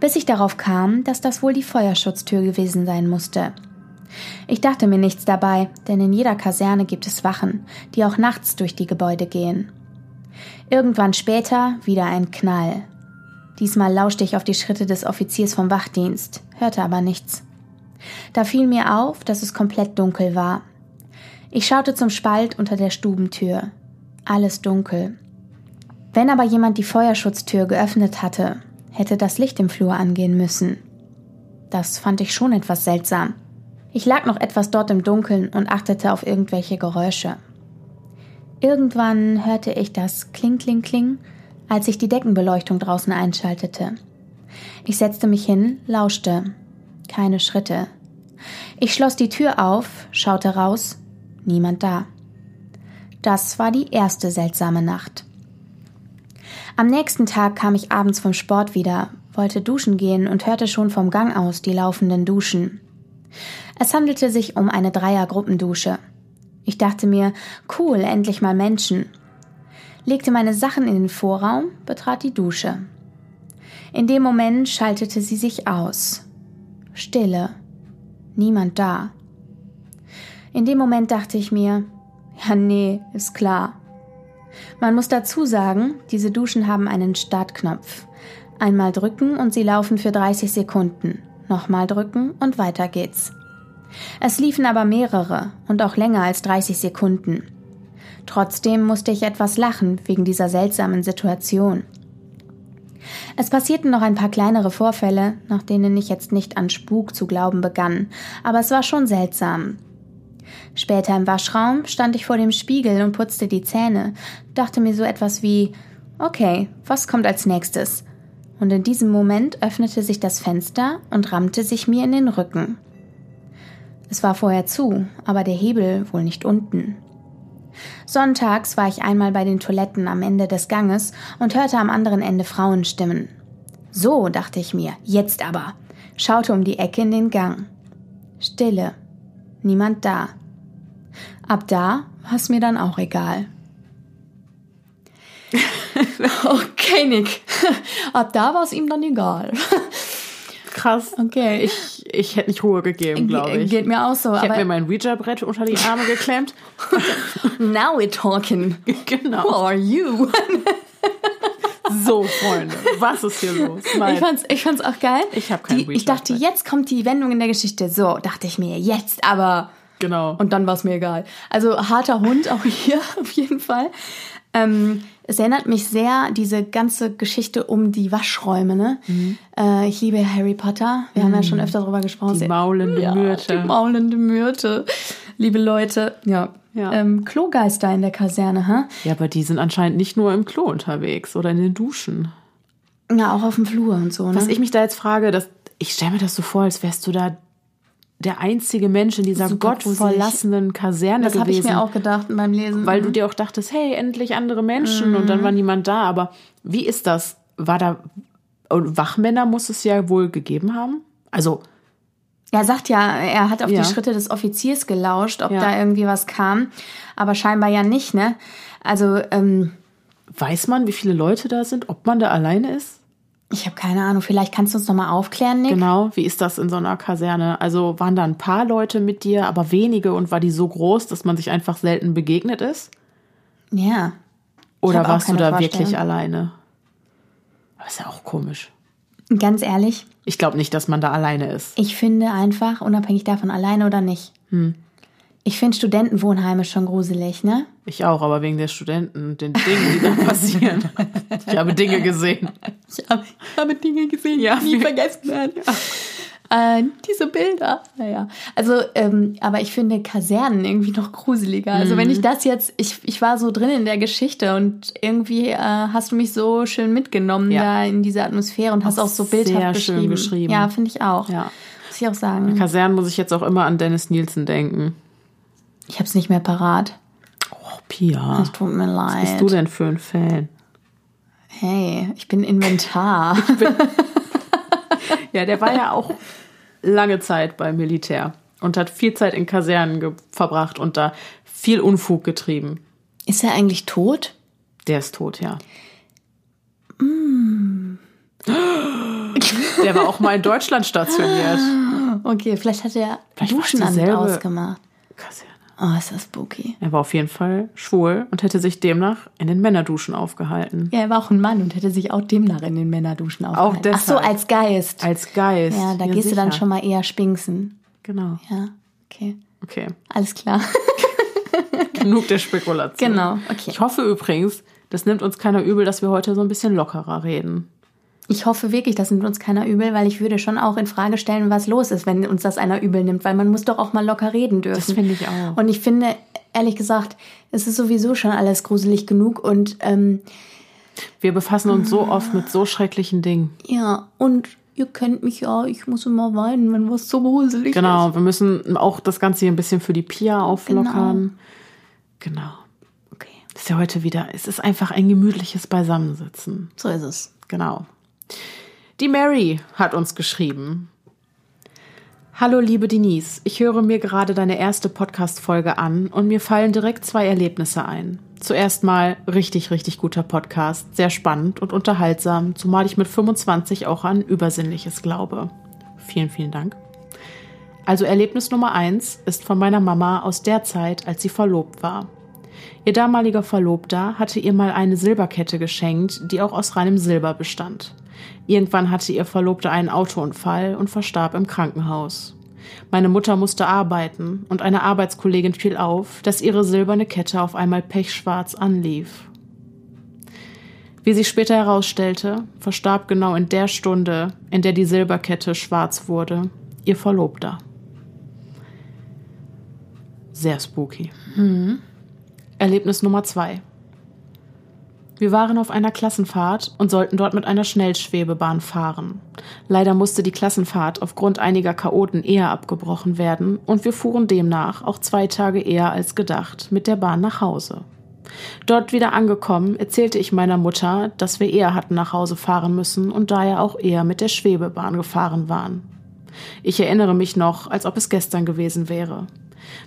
Bis ich darauf kam, dass das wohl die Feuerschutztür gewesen sein musste. Ich dachte mir nichts dabei, denn in jeder Kaserne gibt es Wachen, die auch nachts durch die Gebäude gehen. Irgendwann später wieder ein Knall. Diesmal lauschte ich auf die Schritte des Offiziers vom Wachdienst, hörte aber nichts. Da fiel mir auf, dass es komplett dunkel war. Ich schaute zum Spalt unter der Stubentür. Alles dunkel. Wenn aber jemand die Feuerschutztür geöffnet hatte, hätte das Licht im Flur angehen müssen. Das fand ich schon etwas seltsam. Ich lag noch etwas dort im Dunkeln und achtete auf irgendwelche Geräusche. Irgendwann hörte ich das Kling, Kling, Kling, als ich die Deckenbeleuchtung draußen einschaltete. Ich setzte mich hin, lauschte. Keine Schritte. Ich schloss die Tür auf, schaute raus. Niemand da. Das war die erste seltsame Nacht. Am nächsten Tag kam ich abends vom Sport wieder, wollte duschen gehen und hörte schon vom Gang aus die laufenden Duschen. Es handelte sich um eine Dreier-Gruppendusche. Ich dachte mir, cool, endlich mal Menschen. Legte meine Sachen in den Vorraum, betrat die Dusche. In dem Moment schaltete sie sich aus. Stille. Niemand da. In dem Moment dachte ich mir, ja nee, ist klar. Man muss dazu sagen, diese Duschen haben einen Startknopf. Einmal drücken und sie laufen für 30 Sekunden. Nochmal drücken und weiter geht's. Es liefen aber mehrere und auch länger als 30 Sekunden. Trotzdem musste ich etwas lachen wegen dieser seltsamen Situation. Es passierten noch ein paar kleinere Vorfälle, nach denen ich jetzt nicht an Spuk zu glauben begann, aber es war schon seltsam. Später im Waschraum stand ich vor dem Spiegel und putzte die Zähne, dachte mir so etwas wie Okay, was kommt als nächstes? Und in diesem Moment öffnete sich das Fenster und rammte sich mir in den Rücken. Es war vorher zu, aber der Hebel wohl nicht unten. Sonntags war ich einmal bei den Toiletten am Ende des Ganges und hörte am anderen Ende Frauenstimmen. So, dachte ich mir, jetzt aber. Schaute um die Ecke in den Gang. Stille. Niemand da. Ab da war es mir dann auch egal. okay, Nick. Ab da war es ihm dann egal krass. Okay. Ich, ich hätte nicht Ruhe gegeben, glaube ich. Geht mir auch so. Ich hätte mir mein Ouija-Brett unter die Arme geklemmt. Now we're talking. Genau. Who are you? So, Freunde, was ist hier los? Nein. Ich fand's, ich fand's auch geil. Ich habe kein die, Ich dachte, jetzt kommt die Wendung in der Geschichte. So, dachte ich mir, jetzt aber. Genau. Und dann war es mir egal. Also harter Hund auch hier auf jeden Fall. Ähm, es erinnert mich sehr, diese ganze Geschichte um die Waschräume. Ne? Mhm. Äh, ich liebe Harry Potter. Wir mhm. haben ja schon öfter darüber gesprochen. Die maulende ja, Myrte. Die maulende Myrte. Liebe Leute, ja. ja. Ähm, Klogeister in der Kaserne, ha? Ja, aber die sind anscheinend nicht nur im Klo unterwegs oder in den Duschen. Ja, auch auf dem Flur und so. Ne? Was ich mich da jetzt frage, dass, ich stelle mir das so vor, als wärst du da der einzige Mensch in dieser Super gottverlassenen Kaserne das gewesen. Das habe ich mir auch gedacht beim Lesen. Weil mhm. du dir auch dachtest, hey, endlich andere Menschen mhm. und dann war niemand da. Aber wie ist das? War da Wachmänner muss es ja wohl gegeben haben? Also er sagt ja, er hat auf ja. die Schritte des Offiziers gelauscht, ob ja. da irgendwie was kam, aber scheinbar ja nicht, ne? Also ähm, weiß man, wie viele Leute da sind, ob man da alleine ist? Ich habe keine Ahnung. Vielleicht kannst du uns noch mal aufklären, Nick. Genau. Wie ist das in so einer Kaserne? Also waren da ein paar Leute mit dir, aber wenige und war die so groß, dass man sich einfach selten begegnet ist? Ja. Oder warst du da wirklich alleine? Das ist ja auch komisch. Ganz ehrlich? Ich glaube nicht, dass man da alleine ist. Ich finde einfach, unabhängig davon, alleine oder nicht. Hm. Ich finde Studentenwohnheime schon gruselig, ne? Ich auch, aber wegen der Studenten, den Dingen, die da passieren. ich habe Dinge gesehen. Ich habe, ich habe Dinge gesehen, ja, die nie vergessen werden. Ja. Äh, diese Bilder. Naja. Also, ähm, aber ich finde Kasernen irgendwie noch gruseliger. Also, wenn ich Mhm. das jetzt, ich, ich war so drin in der Geschichte und irgendwie äh, hast du mich so schön mitgenommen Ja. da in diese Atmosphäre und hast auch so bildhaft sehr beschrieben. schön geschrieben. Ja, finde ich auch. Ja. Muss ich auch sagen. Kasernen muss ich jetzt auch immer an Dennis Nielsen denken. Ich habe es nicht mehr parat. Oh, Pia. Es tut mir leid. Was bist du denn für ein Fan? Hey, ich bin Inventar. Ja, der war ja auch lange Zeit beim Militär und hat viel Zeit in Kasernen verbracht und da viel Unfug getrieben. Ist er eigentlich tot? Der ist tot, ja. Mm. Der war auch mal in Deutschland stationiert. Okay, vielleicht hat er Vielleicht Duschen an ausgemacht. Kaserne. Oh, ist das spooky. Er war auf jeden Fall schwul und hätte sich demnach in den Männerduschen aufgehalten. Ja, er war auch ein Mann und hätte sich auch demnach in den Männerduschen aufgehalten. Ach so, deshalb. als Geist. Als Geist. ja, da gehst du dann sicher. schon mal eher spinksen. Genau. Ja, okay. Okay. Alles klar. Genug der Spekulation. genau, okay. Ich hoffe übrigens, das nimmt uns keiner übel, dass wir heute so ein bisschen lockerer reden. Ich hoffe wirklich, das nimmt uns keiner übel, weil ich würde schon auch in Frage stellen, was los ist, wenn uns das einer übel nimmt, weil man muss doch auch mal locker reden dürfen. Das finde ich auch. Und ich finde, ehrlich gesagt, es ist sowieso schon alles gruselig genug und ähm, Wir befassen uns so oft mit so schrecklichen Dingen. ja, und ihr kennt mich ja, ich muss immer weinen, wenn was so gruselig ist. Genau, wir müssen auch das Ganze hier ein bisschen für die Pia auflockern. Genau. Okay, Das ist ja heute wieder, es ist einfach ein gemütliches Beisammensitzen. so ist es. Genau. Die Mary hat uns geschrieben. Hallo liebe Denise, ich höre mir gerade deine erste Podcast-Folge an und mir fallen direkt zwei Erlebnisse ein. Zuerst mal richtig, richtig guter Podcast, sehr spannend und unterhaltsam, zumal ich mit 25 auch an Übersinnliches glaube. Vielen, vielen Dank. Also Erlebnis Nummer eins ist von meiner Mama aus der Zeit, als sie verlobt war. Ihr damaliger Verlobter hatte ihr mal eine Silberkette geschenkt, die auch aus reinem Silber bestand. Irgendwann hatte ihr Verlobter einen Autounfall und verstarb im Krankenhaus. Meine Mutter musste arbeiten und eine Arbeitskollegin fiel auf, dass ihre silberne Kette auf einmal pechschwarz anlief. Wie sich später herausstellte, verstarb genau in der Stunde, in der die Silberkette schwarz wurde, ihr Verlobter. Sehr spooky. Erlebnis Nummer zwei. Wir waren auf einer Klassenfahrt und sollten dort mit einer Schnellschwebebahn fahren. Leider musste die Klassenfahrt aufgrund einiger Chaoten eher abgebrochen werden und wir fuhren demnach auch zwei Tage eher als gedacht mit der Bahn nach Hause. Dort wieder angekommen, erzählte ich meiner Mutter, dass wir eher hatten nach Hause fahren müssen und daher auch eher mit der Schwebebahn gefahren waren. Ich erinnere mich noch, als ob es gestern gewesen wäre.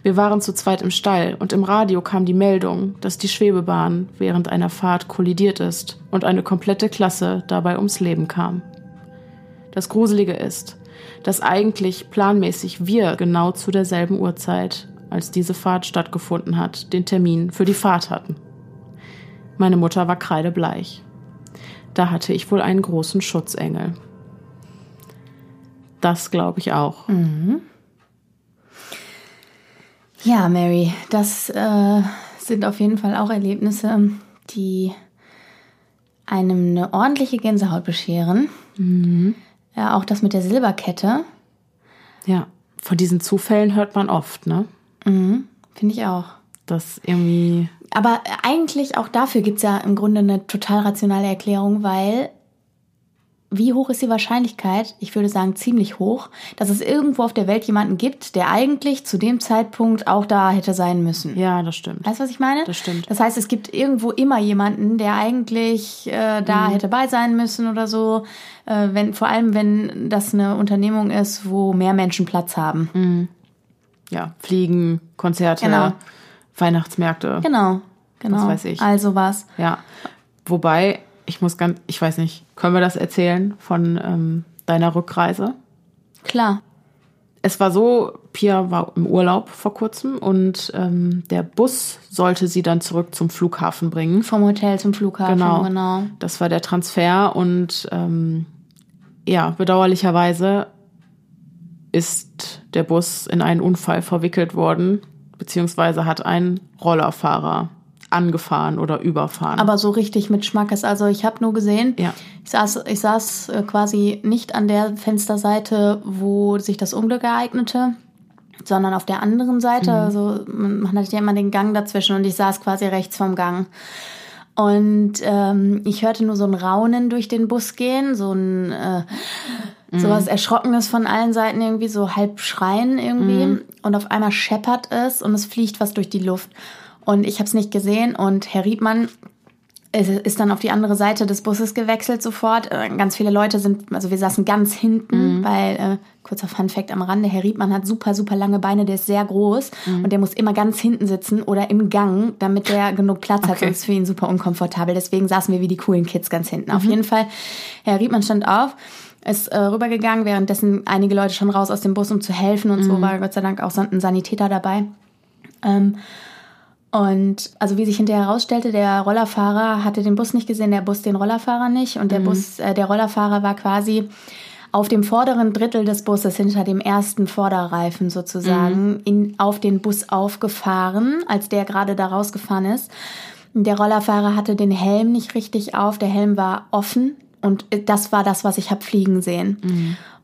Wir waren zu zweit im Stall und im Radio kam die Meldung, dass die Schwebebahn während einer Fahrt kollidiert ist und eine komplette Klasse dabei ums Leben kam. Das Gruselige ist, dass eigentlich planmäßig wir genau zu derselben Uhrzeit, als diese Fahrt stattgefunden hat, den Termin für die Fahrt hatten. Meine Mutter war kreidebleich. Da hatte ich wohl einen großen Schutzengel. Das glaube ich auch. Ja, Mary, das äh, sind auf jeden Fall auch Erlebnisse, die einem eine ordentliche Gänsehaut bescheren. Ja, auch das mit der Silberkette, Ja, von diesen Zufällen hört man oft, ne? finde ich auch. Das irgendwie. Aber eigentlich auch dafür gibt es ja im Grunde eine total rationale Erklärung, weil wie hoch ist die Wahrscheinlichkeit? Ich würde sagen ziemlich hoch, dass es irgendwo auf der Welt jemanden gibt, der eigentlich zu dem Zeitpunkt auch da hätte sein müssen. Ja, das stimmt. Weißt du, was ich meine? Das stimmt. Das heißt, es gibt irgendwo immer jemanden, der eigentlich äh, Mhm. da hätte bei sein müssen oder so. Äh, wenn, vor allem, wenn das eine Unternehmung ist, wo mehr Menschen Platz haben. Mhm. Ja, Fliegen, Konzerte, Genau. Weihnachtsmärkte. Genau, genau. Was weiß ich. Also was. Ja. Wobei, ich muss ganz, ich weiß nicht, können wir das erzählen von ähm, deiner Rückreise? Klar. Es war so, Pia war im Urlaub vor kurzem und ähm, der Bus sollte sie dann zurück zum Flughafen bringen. Vom Hotel zum Flughafen, Genau. genau. Das war der Transfer und ähm, ja, bedauerlicherweise ist der Bus in einen Unfall verwickelt worden, beziehungsweise hat ein Rollerfahrer angefahren oder überfahren. Aber so richtig mit Schmackes. Also ich habe nur gesehen, Ja. ich saß, ich saß äh, quasi nicht an der Fensterseite, wo sich das Unglück ereignete, sondern auf der anderen Seite. Also man, man hat ja immer den Gang dazwischen und ich saß quasi rechts vom Gang. Und ähm, ich hörte nur so ein Raunen durch den Bus gehen, so ein äh, sowas Erschrockenes von allen Seiten irgendwie, so halb schreien irgendwie. Und auf einmal scheppert es und es fliegt was durch die Luft. Und ich habe es nicht gesehen und Herr Riedmann ist ist dann auf die andere Seite des Busses gewechselt sofort. Äh, Ganz viele Leute sind, also wir saßen ganz hinten, weil, äh, kurzer Funfact am Rande, Herr Riedmann hat super, super lange Beine, der ist sehr groß und der muss immer ganz hinten sitzen oder im Gang, damit der genug Platz hat, Okay. sonst ist für ihn super unkomfortabel. Deswegen saßen wir wie die coolen Kids ganz hinten. Auf jeden Fall, Herr Riedmann stand auf, ist äh, rübergegangen, währenddessen einige Leute schon raus aus dem Bus, um zu helfen und so, war Gott sei Dank auch so ein Sanitäter dabei. Ähm, und also wie sich hinterher herausstellte, der Rollerfahrer hatte den Bus nicht gesehen, der Bus den Rollerfahrer nicht. Und der Bus, äh, der Rollerfahrer war quasi auf dem vorderen Drittel des Busses, hinter dem ersten Vorderreifen sozusagen, in, auf den Bus aufgefahren, als der gerade da rausgefahren ist. Der Rollerfahrer hatte den Helm nicht richtig auf, der Helm war offen und das war das, was ich hab fliegen sehen.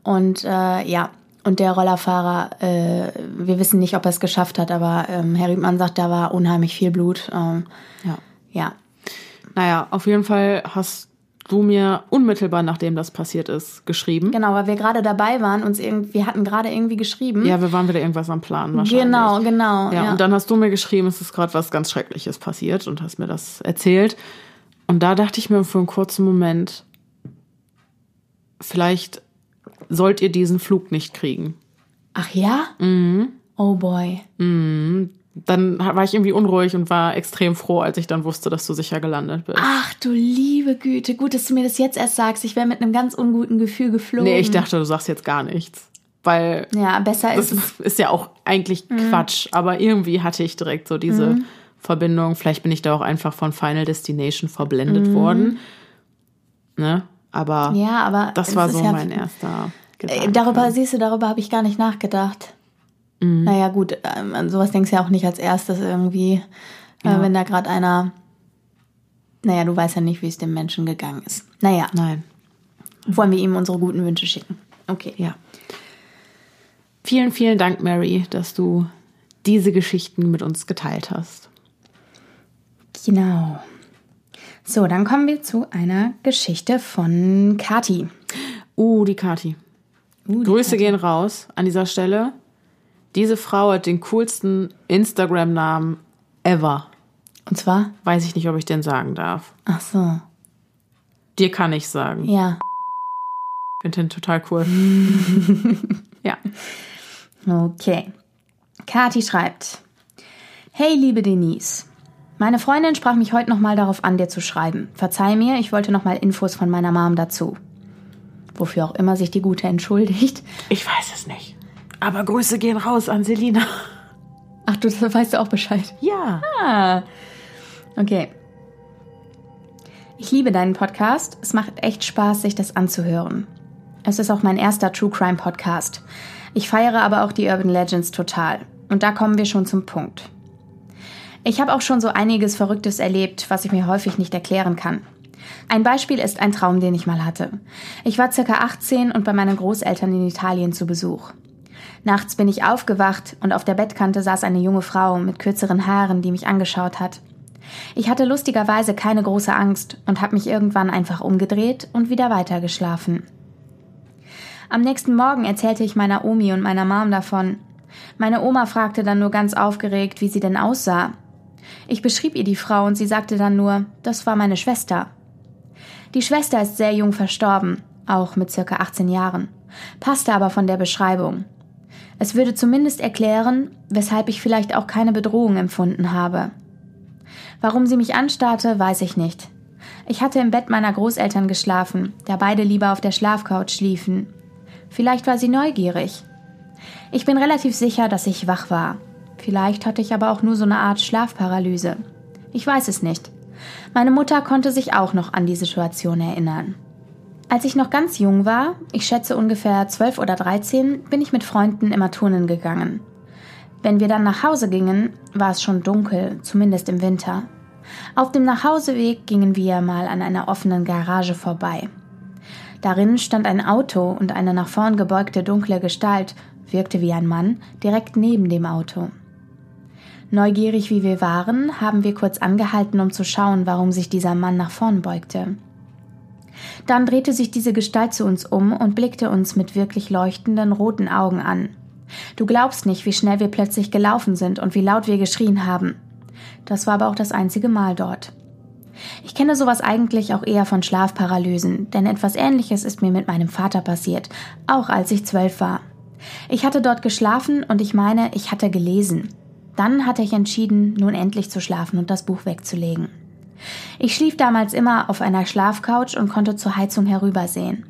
Und äh, ja, und der Rollerfahrer, äh, wir wissen nicht, ob er es geschafft hat, aber ähm, Herr Riedmann sagt, da war unheimlich viel Blut. Ähm, ja. ja, Naja, auf jeden Fall hast du mir unmittelbar, nachdem das passiert ist, geschrieben. genau, weil wir gerade dabei waren, uns irgendwie, wir hatten gerade irgendwie geschrieben. Ja, wir waren wieder irgendwas am Plan wahrscheinlich. genau, genau. Ja, und dann hast du mir geschrieben, es ist gerade was ganz Schreckliches passiert und hast mir das erzählt. Und da dachte ich mir für einen kurzen Moment, vielleicht sollt ihr diesen Flug nicht kriegen. Ach ja? Mhm. Oh boy. Dann war ich irgendwie unruhig und war extrem froh, als ich dann wusste, dass du sicher gelandet bist. Ach du liebe Güte, gut, dass du mir das jetzt erst sagst. Ich wäre mit einem ganz unguten Gefühl geflogen. nee, ich dachte, du sagst jetzt gar nichts. Weil Ja, besser das ist es. ist ja auch eigentlich Mhm. Quatsch. Aber irgendwie hatte ich direkt so diese Verbindung. Vielleicht bin ich da auch einfach von Final Destination verblendet worden. Ne? Aber Mhm. Ja, aber das war so ja- mein erster Äh, Gedanke. darüber, siehst du, darüber habe ich gar nicht nachgedacht. Mhm. Naja, gut, ähm, an sowas denkst du ja auch nicht als erstes irgendwie, äh, wenn da gerade einer. Naja, du weißt ja nicht, wie es dem Menschen gegangen ist. Naja, Nein. wollen wir ihm unsere guten Wünsche schicken. Okay. Ja. Vielen, vielen Dank, Mary, dass du diese Geschichten mit uns geteilt hast. Genau. So, dann kommen wir zu einer Geschichte von Kati. Uh, die Kati. Uh, Grüße gehen raus an dieser Stelle. Diese Frau hat den coolsten Instagram-Namen ever. Und zwar? Weiß ich nicht, ob ich den sagen darf. Ach so. Dir kann ich sagen. Ja. Ich finde den total cool. ja. Okay. Kati schreibt: Hey, liebe Denise. Meine Freundin sprach mich heute nochmal darauf an, dir zu schreiben. Verzeih mir, ich wollte nochmal Infos von meiner Mom dazu. Wofür auch immer sich die Gute entschuldigt. Ich weiß es nicht. Aber Grüße gehen raus an Selina. Ach, du das weißt du auch Bescheid. Ja. Ah. Okay. Ich liebe deinen Podcast. Es macht echt Spaß, sich das anzuhören. Es ist auch mein erster True Crime Podcast. Ich feiere aber auch die Urban Legends total. Und da kommen wir schon zum Punkt. Ich habe auch schon so einiges Verrücktes erlebt, was ich mir häufig nicht erklären kann. Ein Beispiel ist ein Traum, den ich mal hatte. Ich war circa 18 und bei meinen Großeltern in Italien zu Besuch. Nachts bin ich aufgewacht und auf der Bettkante saß eine junge Frau mit kürzeren Haaren, die mich angeschaut hat. Ich hatte lustigerweise keine große Angst und habe mich irgendwann einfach umgedreht und wieder weitergeschlafen. Am nächsten Morgen erzählte ich meiner Omi und meiner Mom davon. Meine Oma fragte dann nur ganz aufgeregt, wie sie denn aussah. Ich beschrieb ihr die Frau und sie sagte dann nur, das war meine Schwester. Die Schwester ist sehr jung verstorben, auch mit circa 18 Jahren, passte aber von der Beschreibung. Es würde zumindest erklären, weshalb ich vielleicht auch keine Bedrohung empfunden habe. Warum sie mich anstarrte, weiß ich nicht. Ich hatte im Bett meiner Großeltern geschlafen, da beide lieber auf der Schlafcouch schliefen. Vielleicht war sie neugierig. Ich bin relativ sicher, dass ich wach war. Vielleicht hatte ich aber auch nur so eine Art Schlafparalyse. Ich weiß es nicht. Meine Mutter konnte sich auch noch an die Situation erinnern. Als ich noch ganz jung war, ich schätze ungefähr 12 oder 13, bin ich mit Freunden immer turnen gegangen. Wenn wir dann nach Hause gingen, war es schon dunkel, zumindest im Winter. Auf dem Nachhauseweg gingen wir mal an einer offenen Garage vorbei. Darin stand ein Auto und eine nach vorn gebeugte dunkle Gestalt, wirkte wie ein Mann, direkt neben dem Auto. Neugierig wie wir waren, haben wir kurz angehalten, um zu schauen, warum sich dieser Mann nach vorn beugte. Dann drehte sich diese Gestalt zu uns um und blickte uns mit wirklich leuchtenden roten Augen an. Du glaubst nicht, wie schnell wir plötzlich gelaufen sind und wie laut wir geschrien haben. Das war aber auch das einzige Mal dort. Ich kenne sowas eigentlich auch eher von Schlafparalysen, denn etwas Ähnliches ist mir mit meinem Vater passiert, auch als ich zwölf war. Ich hatte dort geschlafen und ich meine, ich hatte gelesen. Dann hatte ich entschieden, nun endlich zu schlafen und das Buch wegzulegen. Ich schlief damals immer auf einer Schlafcouch und konnte zur Heizung herübersehen.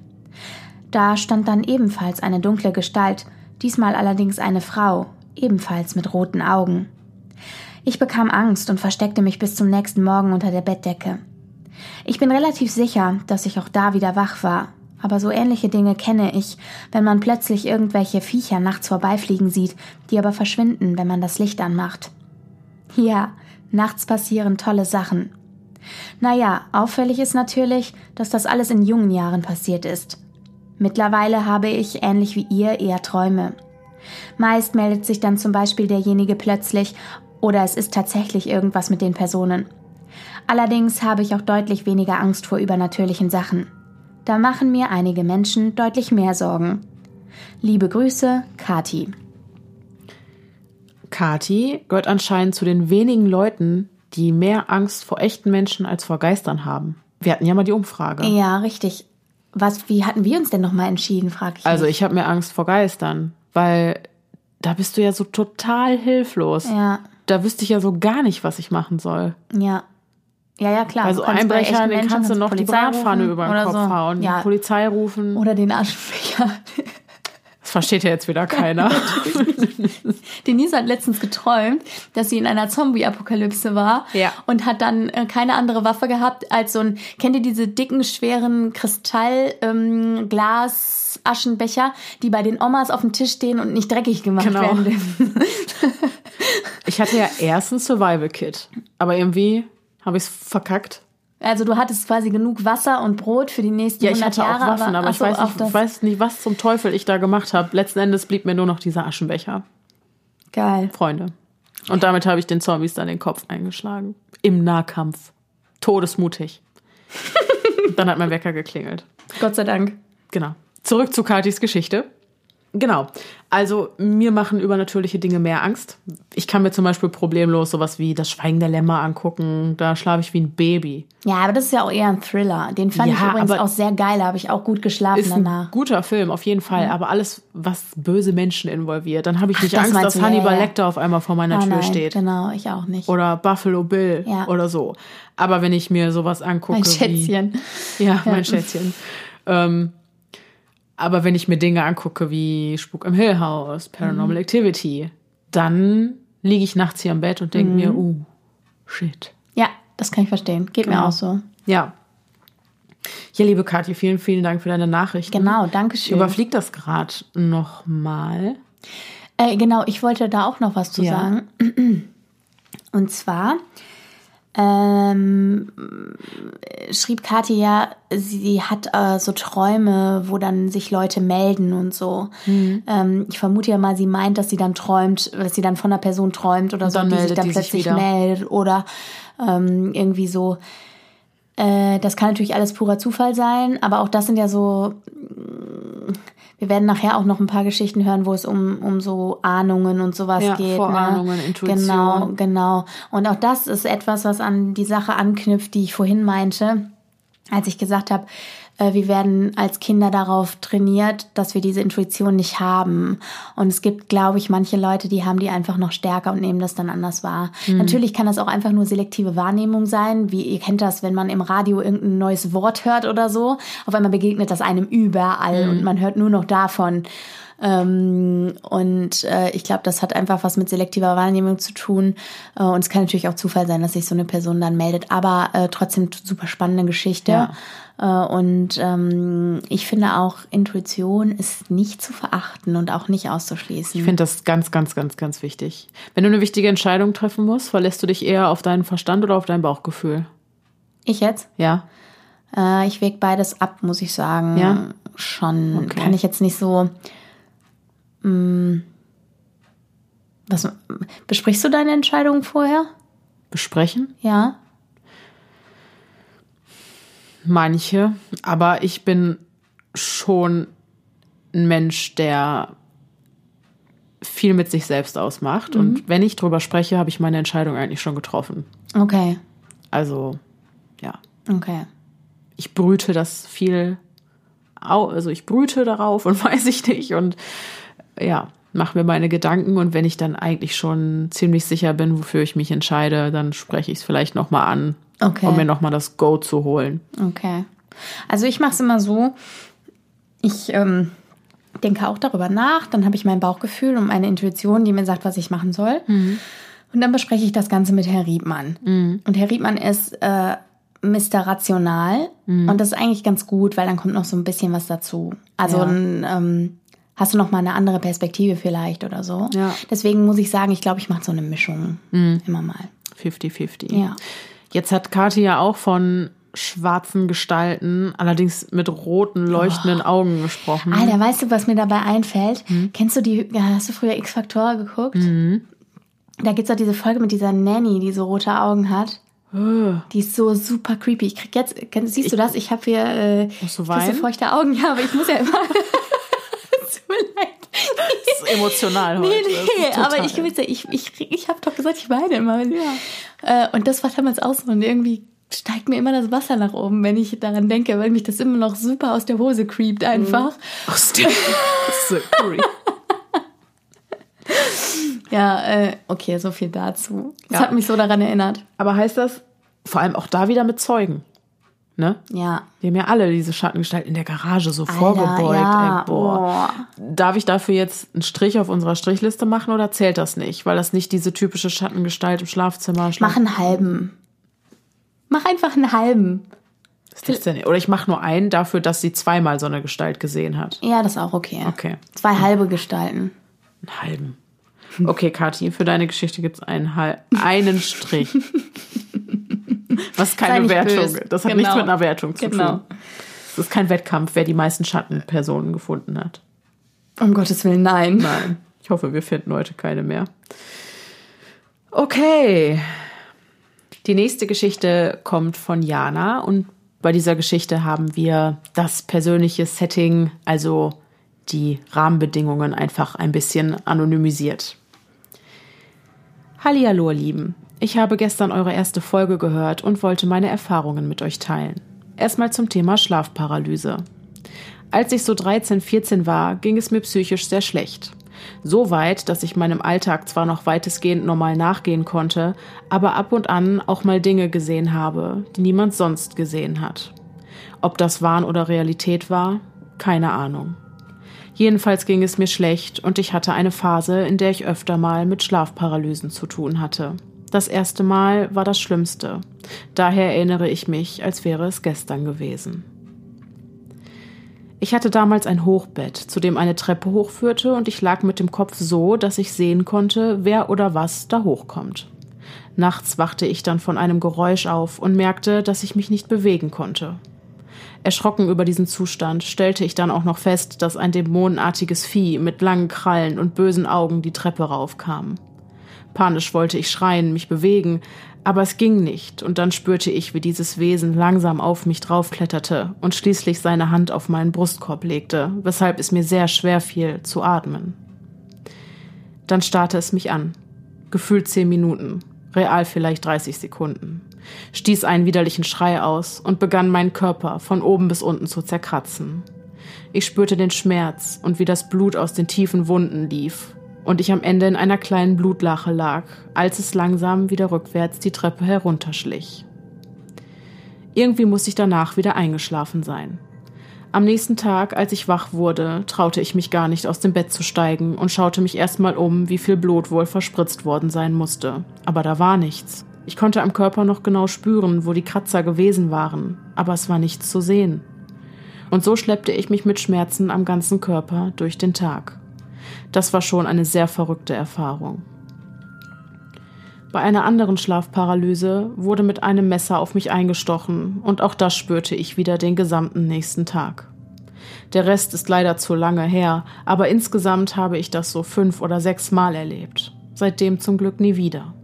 Da stand dann ebenfalls eine dunkle Gestalt, diesmal allerdings eine Frau, ebenfalls mit roten Augen. Ich bekam Angst und versteckte mich bis zum nächsten Morgen unter der Bettdecke. Ich bin relativ sicher, dass ich auch da wieder wach war, aber so ähnliche Dinge kenne ich, wenn man plötzlich irgendwelche Viecher nachts vorbeifliegen sieht, die aber verschwinden, wenn man das Licht anmacht. Ja, nachts passieren tolle Sachen. Naja, auffällig ist natürlich, dass das alles in jungen Jahren passiert ist. Mittlerweile habe ich, ähnlich wie ihr, eher Träume. Meist meldet sich dann zum Beispiel derjenige plötzlich oder es ist tatsächlich irgendwas mit den Personen. Allerdings habe ich auch deutlich weniger Angst vor übernatürlichen Sachen. Da machen mir einige Menschen deutlich mehr Sorgen. Liebe Grüße, Kati. Kati gehört anscheinend zu den wenigen Leuten, die mehr Angst vor echten Menschen als vor Geistern haben. Wir hatten ja mal die Umfrage. Ja, richtig. Was, wie hatten wir uns denn nochmal entschieden, frag ich. Also ich habe mir Angst vor Geistern, weil da bist du ja so total hilflos. Ja. Da wüsste ich ja so gar nicht, was ich machen soll. Ja. Ja, ja, klar. Also Du kannst bei Einbrecher, echten den kannst du noch die Polizei Bratpfanne rufen über den Kopf so. hauen, Ja. die Polizei rufen. Oder den Aschenbecher. Das versteht ja jetzt wieder keiner. Denise hat letztens geträumt, dass sie in einer Zombie-Apokalypse war Ja. und hat dann äh, keine andere Waffe gehabt als so ein, kennt ihr diese dicken, schweren Kristall, ähm, die bei den Omas auf dem Tisch stehen und nicht dreckig gemacht Genau. werden dürfen. Ich hatte ja erst ein Survival-Kit, aber irgendwie habe ich es verkackt. Also du hattest quasi genug Wasser und Brot für die nächsten Ja, ich 100 hatte auch Jahre. Waffen, aber, ach ich, so, weiß auch nicht, ich weiß nicht, was zum Teufel ich da gemacht habe. Letzten Endes blieb mir nur noch dieser Aschenbecher. Geil. Freunde. Und damit habe ich den Zombies dann den Kopf eingeschlagen. Im Nahkampf. Todesmutig. dann hat mein Wecker geklingelt. Gott sei Dank. Genau. Zurück zu Katis Geschichte. Genau. Also mir machen übernatürliche Dinge mehr Angst. Ich kann mir zum Beispiel problemlos sowas wie das Schweigen der Lämmer angucken. Da schlafe ich wie ein Baby. Ja, aber das ist ja auch eher ein Thriller. Den fand Ja, ich übrigens auch sehr geil. Da habe ich auch gut geschlafen Ist ein danach. guter Film, auf jeden Fall. Aber alles, was böse Menschen involviert, dann habe ich nicht das Angst, meinst dass du, ja, Hannibal ja. Lecter auf einmal vor meiner Ah, Tür nein, steht. Genau, ich auch nicht. Oder Buffalo Bill Ja. oder so. Aber wenn ich mir sowas angucke. Mein Schätzchen. Wie, ja, mein Schätzchen. Ähm, aber wenn ich mir Dinge angucke wie Spuk im Hill House, Paranormal Activity, dann liege ich nachts hier im Bett und denke mir, uh, shit. Ja, das kann ich verstehen. Geht mir Genau. auch so. Ja. Ja, liebe Kathi, vielen, vielen Dank für deine Nachrichten. Genau, danke schön. Überflieg das gerade nochmal. Äh, genau, ich wollte da auch noch was zu Ja. sagen. Und zwar ähm, schrieb Kathi ja, sie hat äh, so Träume, wo dann sich Leute melden und so. Mhm. Ähm, ich vermute ja mal, sie meint, dass sie dann träumt, dass sie dann von einer Person träumt oder so, die sich dann die sich plötzlich wieder. meldet oder ähm, irgendwie so. Äh, das kann natürlich alles purer Zufall sein, aber auch das sind ja so wir werden nachher auch noch ein paar Geschichten hören, wo es um, um so Ahnungen und sowas Ja, geht. Vorahnungen, ne? Intuition. Genau, genau. Und auch das ist etwas, was an die Sache anknüpft, die ich vorhin meinte, als ich gesagt habe, wir werden als Kinder darauf trainiert, dass wir diese Intuition nicht haben. Und es gibt, glaube ich, manche Leute, die haben die einfach noch stärker und nehmen das dann anders wahr. Natürlich kann das auch einfach nur selektive Wahrnehmung sein, wie ihr kennt das, wenn man im Radio irgendein neues Wort hört oder so. Auf einmal begegnet das einem überall und man hört nur noch davon. Ähm, und äh, ich glaube, das hat einfach was mit selektiver Wahrnehmung zu tun. Äh, und es kann natürlich auch Zufall sein, dass sich so eine Person dann meldet. Aber äh, trotzdem super spannende Geschichte. Ja. Äh, und ähm, ich finde auch, Intuition ist nicht zu verachten und auch nicht auszuschließen. Ich finde das ganz, ganz, ganz, ganz wichtig. Wenn du eine wichtige Entscheidung treffen musst, verlässt du dich eher auf deinen Verstand oder auf dein Bauchgefühl? Ich jetzt? Ja. Äh, ich wege beides ab, muss ich sagen. Ja. Schon. Okay. Kann ich jetzt nicht so. Mh, mm, was, besprichst du deine Entscheidung vorher? Besprechen? Ja. Manche, aber ich bin schon ein Mensch, der viel mit sich selbst ausmacht. Mhm. Und wenn ich drüber spreche, habe ich meine Entscheidung eigentlich schon getroffen. Okay. Also, ja. Okay. Ich brüte das viel, also ich brüte darauf und weiß ich nicht und ja, mache mir meine Gedanken und wenn ich dann eigentlich schon ziemlich sicher bin, wofür ich mich entscheide, dann spreche ich es vielleicht nochmal an, okay. um mir nochmal das Go zu holen. Okay. Also ich mache es immer so, ich ähm, denke auch darüber nach, dann habe ich mein Bauchgefühl und meine Intuition, die mir sagt, was ich machen soll. Mhm. Und dann bespreche ich das Ganze mit Herr Riedmann. Mhm. Und Herr Riedmann ist äh, Mr. Rational. Mhm. Und das ist eigentlich ganz gut, weil dann kommt noch so ein bisschen was dazu. Also Ja. ein, ähm, hast du noch mal eine andere Perspektive vielleicht oder so. Ja. Deswegen muss ich sagen, ich glaube, ich mache so eine Mischung immer mal. 50-50. Ja. Jetzt hat Kathi ja auch von schwarzen Gestalten, allerdings mit roten, leuchtenden Oh. Augen gesprochen. Alter, weißt du, was mir dabei einfällt? Mhm. Kennst du die, hast du früher X-Faktor geguckt? Da gibt's doch diese Folge mit dieser Nanny, die so rote Augen hat. Äh, Die ist so super creepy. Ich krieg jetzt, siehst du das? Ich habe hier äh, so feuchte Augen, ja, aber ich muss ja immer. Tut mir leid. Das ist emotional heute. Nee, nee, aber ich, ich, ich, ich, habe doch gesagt, ich weine immer. Äh, und das war damals auch so. Und irgendwie steigt mir immer das Wasser nach oben, wenn ich daran denke, weil mich das immer noch super aus der Hose creept einfach. Aus der- so creepy. Ja, äh, okay, so viel dazu. Das Ja. hat mich so daran erinnert. Aber heißt das vor allem auch da wieder mit Zeugen? Ne? Ja. Die haben ja alle diese Schattengestalt in der Garage so vorgebeugt. ja. Ey, boah. Darf ich dafür jetzt einen Strich auf unserer Strichliste machen oder zählt das nicht? Weil das nicht diese typische Schattengestalt im Schlafzimmer Mach einen halben. Mach einfach einen halben. Was ist denn? Oder ich mache nur einen dafür, dass sie zweimal so eine Gestalt gesehen hat. Ja, das ist auch okay. Okay. Zwei halbe Gestalten. Einen halben. Okay, Kathi, für deine Geschichte gibt es einen, Hal- einen Strich. Was Sei keine Wertung. Das hat Genau. nichts mit einer Wertung zu Genau. tun. Das ist kein Wettkampf, wer die meisten Schattenpersonen gefunden hat. Um Gottes Willen, nein. Nein. Ich hoffe, wir finden heute keine mehr. Okay. Die nächste Geschichte kommt von Jana und bei dieser Geschichte haben wir das persönliche Setting, also die Rahmenbedingungen einfach ein bisschen anonymisiert. Hallihallo, ihr Lieben. Ich habe gestern eure erste Folge gehört und wollte meine Erfahrungen mit euch teilen. Erstmal zum Thema Schlafparalyse. Als ich so 13, 14 war, ging es mir psychisch sehr schlecht. So weit, dass ich meinem Alltag zwar noch weitestgehend normal nachgehen konnte, aber ab und an auch mal Dinge gesehen habe, die niemand sonst gesehen hat. Ob das Wahn oder Realität war, keine Ahnung. Jedenfalls ging es mir schlecht und ich hatte eine Phase, in der ich öfter mal mit Schlafparalysen zu tun hatte. Das erste Mal war das Schlimmste. Daher erinnere ich mich, als wäre es gestern gewesen. Ich hatte damals ein Hochbett, zu dem eine Treppe hochführte, und ich lag mit dem Kopf so, dass ich sehen konnte, wer oder was da hochkommt. Nachts wachte ich dann von einem Geräusch auf und merkte, dass ich mich nicht bewegen konnte. Erschrocken über diesen Zustand stellte ich dann auch noch fest, dass ein dämonenartiges Vieh mit langen Krallen und bösen Augen die Treppe raufkam. Panisch wollte ich schreien, mich bewegen, aber es ging nicht, und dann spürte ich, wie dieses Wesen langsam auf mich draufkletterte und schließlich seine Hand auf meinen Brustkorb legte, weshalb es mir sehr schwer fiel, zu atmen. Dann starrte es mich an. Gefühlt zehn Minuten, real vielleicht 30 Sekunden, stieß einen widerlichen Schrei aus und begann meinen Körper von oben bis unten zu zerkratzen. Ich spürte den Schmerz und wie das Blut aus den tiefen Wunden lief und ich am Ende in einer kleinen Blutlache lag, als es langsam wieder rückwärts die Treppe herunterschlich. Irgendwie muss ich danach wieder eingeschlafen sein. Am nächsten Tag, als ich wach wurde, traute ich mich gar nicht aus dem Bett zu steigen und schaute mich erstmal um, wie viel Blut wohl verspritzt worden sein musste. Aber da war nichts. Ich konnte am Körper noch genau spüren, wo die Kratzer gewesen waren, aber es war nichts zu sehen. Und so schleppte ich mich mit Schmerzen am ganzen Körper durch den Tag. Das war schon eine sehr verrückte Erfahrung. Bei einer anderen Schlafparalyse wurde mit einem Messer auf mich eingestochen und auch das spürte ich wieder den gesamten nächsten Tag. Der Rest ist leider zu lange her, aber insgesamt habe ich das so fünf oder sechs Mal erlebt. Seitdem zum Glück nie wieder.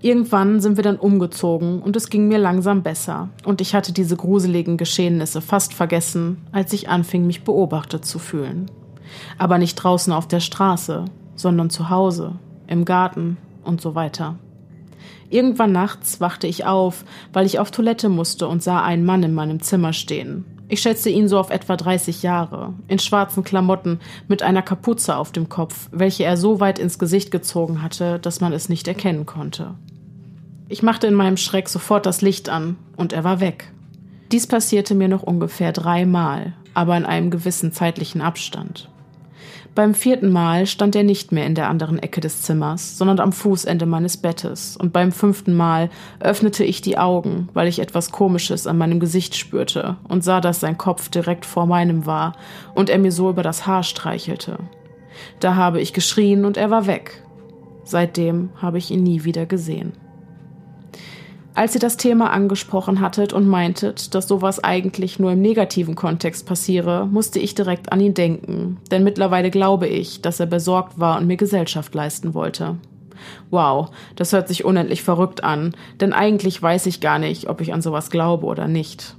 Irgendwann sind wir dann umgezogen und es ging mir langsam besser und ich hatte diese gruseligen Geschehnisse fast vergessen, als ich anfing, mich beobachtet zu fühlen. Aber nicht draußen auf der Straße, sondern zu Hause, im Garten, und so weiter. Irgendwann nachts wachte ich auf, weil ich auf Toilette musste und sah einen Mann in meinem Zimmer stehen. Ich schätzte ihn so auf etwa 30 Jahre, in schwarzen Klamotten, mit einer Kapuze auf dem Kopf, welche er so weit ins Gesicht gezogen hatte, dass man es nicht erkennen konnte. Ich machte in meinem Schreck sofort das Licht an, und er war weg. Dies passierte mir noch ungefähr dreimal, aber in einem gewissen zeitlichen Abstand. Beim vierten Mal stand er nicht mehr in der anderen Ecke des Zimmers, sondern am Fußende meines Bettes, und beim fünften Mal öffnete ich die Augen, weil ich etwas Komisches an meinem Gesicht spürte und sah, dass sein Kopf direkt vor meinem war und er mir so über das Haar streichelte. Da habe ich geschrien und er war weg. Seitdem habe ich ihn nie wieder gesehen. Als ihr das Thema angesprochen hattet und meintet, dass sowas eigentlich nur im negativen Kontext passiere, musste ich direkt an ihn denken, denn mittlerweile glaube ich, dass er besorgt war und mir Gesellschaft leisten wollte. Wow, das hört sich unendlich verrückt an, denn eigentlich weiß ich gar nicht, ob ich an sowas glaube oder nicht.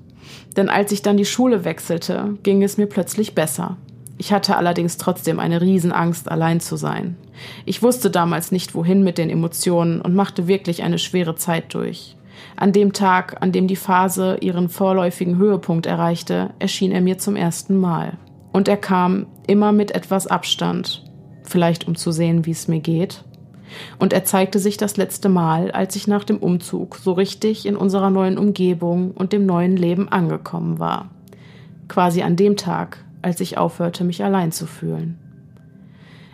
Denn als ich dann die Schule wechselte, ging es mir plötzlich besser. Ich hatte allerdings trotzdem eine Riesenangst, allein zu sein. Ich wusste damals nicht, wohin mit den Emotionen und machte wirklich eine schwere Zeit durch. An dem Tag, an dem die Phase ihren vorläufigen Höhepunkt erreichte, erschien er mir zum ersten Mal. Und er kam immer mit etwas Abstand, vielleicht um zu sehen, wie es mir geht. Und er zeigte sich das letzte Mal, als ich nach dem Umzug so richtig in unserer neuen Umgebung und dem neuen Leben angekommen war. Quasi an dem Tag, als ich aufhörte, mich allein zu fühlen.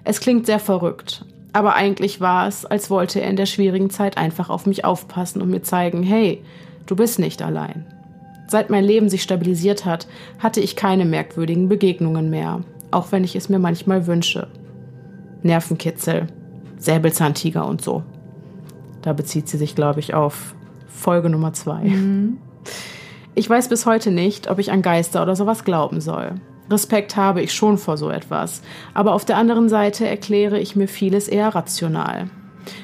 Es klingt sehr verrückt, aber eigentlich war es, als wollte er in der schwierigen Zeit einfach auf mich aufpassen und mir zeigen, hey, du bist nicht allein. Seit mein Leben sich stabilisiert hat, hatte ich keine merkwürdigen Begegnungen mehr, auch wenn ich es mir manchmal wünsche. Nervenkitzel, Säbelzahntiger und so. Da bezieht sie sich, glaube ich, auf Folge Nummer zwei. Mhm. Ich weiß bis heute nicht, ob ich an Geister oder sowas glauben soll. Respekt habe ich schon vor so etwas, aber auf der anderen Seite erkläre ich mir vieles eher rational.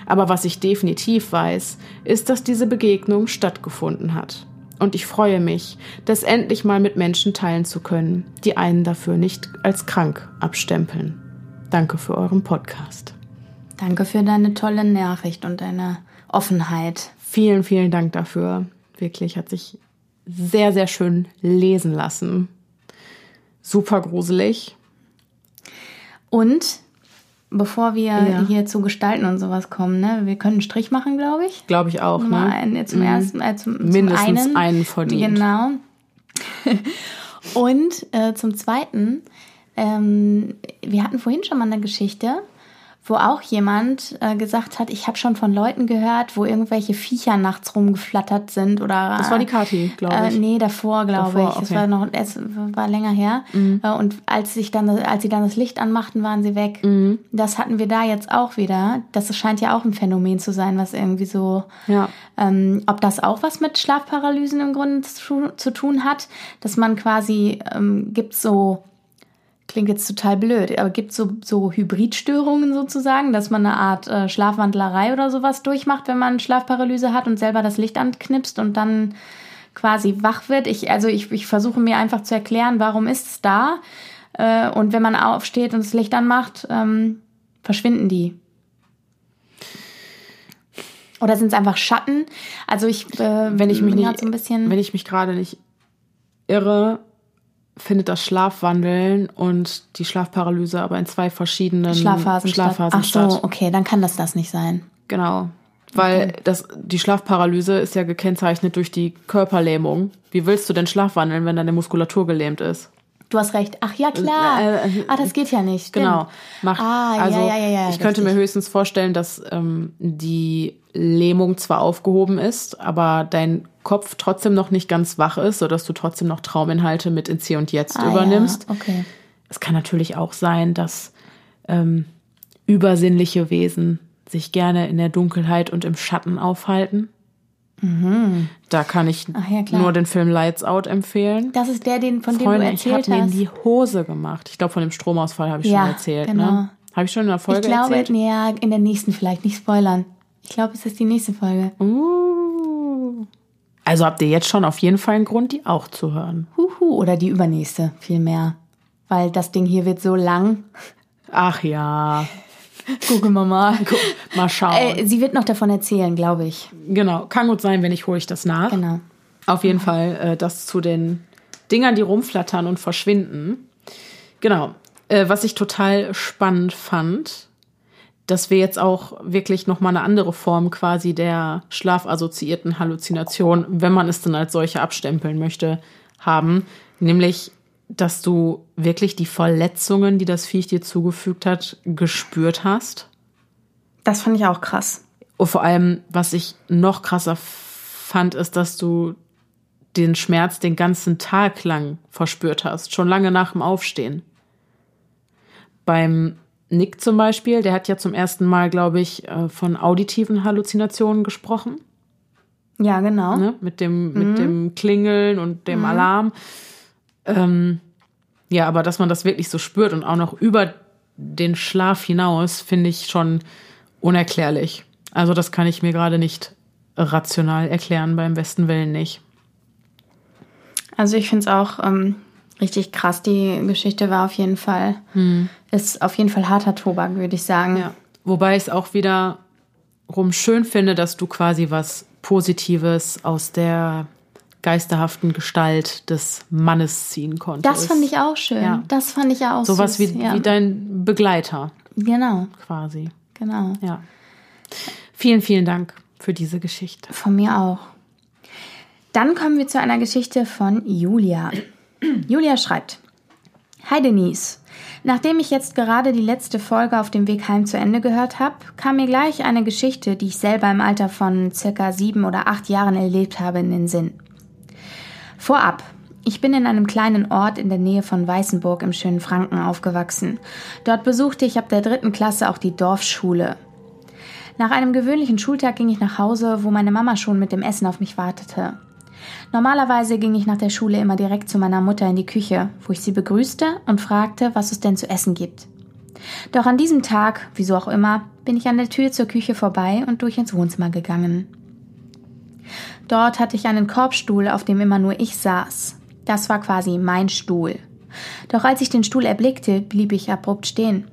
Aber was ich definitiv weiß, ist, dass diese Begegnung stattgefunden hat. Und ich freue mich, das endlich mal mit Menschen teilen zu können, die einen dafür nicht als krank abstempeln. Danke für euren Podcast. Danke für deine tolle Nachricht und deine Offenheit. Vielen, vielen Dank dafür. Wirklich hat sich sehr, sehr schön lesen lassen super gruselig. Und bevor wir ja. hier zu Gestalten und sowas kommen, ne, wir können einen Strich machen, glaube ich. Glaube ich auch. Nummer ne? einen, zum mhm. ersten, äh, zum, Mindestens zum einen. einen verdient. Genau. und äh, zum zweiten, ähm, wir hatten vorhin schon mal eine Geschichte wo auch jemand äh, gesagt hat, ich habe schon von Leuten gehört, wo irgendwelche Viecher nachts rumgeflattert sind oder. Das war die Kati, glaube äh, ich. Äh, nee, davor, glaube ich. Okay. Es war noch, es war länger her. Mhm. Äh, und als sich dann, als sie dann das Licht anmachten, waren sie weg. Mhm. Das hatten wir da jetzt auch wieder. Das scheint ja auch ein Phänomen zu sein, was irgendwie so. Ja. Ähm, ob das auch was mit Schlafparalysen im Grunde zu, zu tun hat, dass man quasi ähm, gibt so klingt jetzt total blöd, aber gibt so so Hybridstörungen sozusagen, dass man eine Art äh, Schlafwandlerei oder sowas durchmacht, wenn man Schlafparalyse hat und selber das Licht anknipst und dann quasi wach wird. Ich also ich, ich versuche mir einfach zu erklären, warum ist es da äh, und wenn man aufsteht und das Licht anmacht, ähm, verschwinden die. Oder sind es einfach Schatten? Also ich, äh, wenn ich mich nicht, so ein bisschen wenn ich mich gerade nicht irre, findet das Schlafwandeln und die Schlafparalyse aber in zwei verschiedenen Schlafphasen, Schlafphasen statt. Ach so, okay, dann kann das das nicht sein. Genau. Weil okay. das, die Schlafparalyse ist ja gekennzeichnet durch die Körperlähmung. Wie willst du denn schlafwandeln, wenn deine Muskulatur gelähmt ist? Du hast recht. Ach ja, klar. Äh, äh, ah, das geht ja nicht. Genau. Mach, ah, also ja, ja, ja, ich könnte mir höchstens vorstellen, dass ähm, die Lähmung zwar aufgehoben ist, aber dein Kopf trotzdem noch nicht ganz wach ist, sodass du trotzdem noch Trauminhalte mit ins Hier und Jetzt ah, übernimmst. Ja, okay. Es kann natürlich auch sein, dass ähm, übersinnliche Wesen sich gerne in der Dunkelheit und im Schatten aufhalten. Mhm. Da kann ich ja, nur den Film Lights Out empfehlen. Das ist der, den, von Freunde, dem du erzählt ich habe mir in die Hose gemacht. Ich glaube, von dem Stromausfall habe ich ja, schon erzählt. Ne? Genau. Ne? Habe ich schon in der Folge ich glaube, erzählt? Ja, in der nächsten vielleicht. Nicht spoilern. Ich glaube, es ist die nächste Folge. Uh. Also habt ihr jetzt schon auf jeden Fall einen Grund, die auch zu hören. Huhu, oder die übernächste, vielmehr. Weil das Ding hier wird so lang. Ach ja. Gucken wir mal. mal schauen. Äh, sie wird noch davon erzählen, glaube ich. Genau. Kann gut sein, wenn ich hole ich das nach. Genau. Auf jeden Fall äh, das zu den Dingern, die rumflattern und verschwinden. Genau. Äh, was ich total spannend fand, dass wir jetzt auch wirklich noch mal eine andere Form quasi der schlafassoziierten Halluzination, wenn man es denn als solche abstempeln möchte, haben, nämlich dass du wirklich die Verletzungen, die das Viech dir zugefügt hat, gespürt hast. Das fand ich auch krass. Und vor allem, was ich noch krasser fand, ist, dass du den Schmerz den ganzen Tag lang verspürt hast, schon lange nach dem Aufstehen. Beim Nick zum Beispiel, der hat ja zum ersten Mal, glaube ich, äh, von auditiven Halluzinationen gesprochen. Ja, genau. Ne? Mit, dem, mhm. mit dem Klingeln und dem mhm. Alarm. Ähm, ja, aber dass man das wirklich so spürt und auch noch über den Schlaf hinaus, finde ich schon unerklärlich. Also das kann ich mir gerade nicht rational erklären, beim besten Willen nicht. Also ich finde es auch ähm, richtig krass. Die Geschichte war auf jeden Fall, hm. Ist auf jeden Fall harter Tobak, würde ich sagen. Ja. Wobei ich es auch wiederum schön finde, dass du quasi was Positives aus der geisterhaften Gestalt des Mannes ziehen konnte. Das fand ich auch schön. Ja. Das fand ich ja auch Sowas süß, wie, ja. wie dein Begleiter. Genau. Quasi. Genau. Ja. Vielen, vielen Dank für diese Geschichte. Von mir auch. Dann kommen wir zu einer Geschichte von Julia. Julia schreibt: Hi Denise. Nachdem ich jetzt gerade die letzte Folge auf dem Weg heim zu Ende gehört habe, kam mir gleich eine Geschichte, die ich selber im Alter von circa sieben oder acht Jahren erlebt habe, in den Sinn. Vorab. Ich bin in einem kleinen Ort in der Nähe von Weißenburg im schönen Franken aufgewachsen. Dort besuchte ich ab der dritten Klasse auch die Dorfschule. Nach einem gewöhnlichen Schultag ging ich nach Hause, wo meine Mama schon mit dem Essen auf mich wartete. Normalerweise ging ich nach der Schule immer direkt zu meiner Mutter in die Küche, wo ich sie begrüßte und fragte, was es denn zu essen gibt. Doch an diesem Tag, wieso auch immer, bin ich an der Tür zur Küche vorbei und durch ins Wohnzimmer gegangen. Dort hatte ich einen Korbstuhl, auf dem immer nur ich saß. Das war quasi mein Stuhl. Doch als ich den Stuhl erblickte, blieb ich abrupt stehen.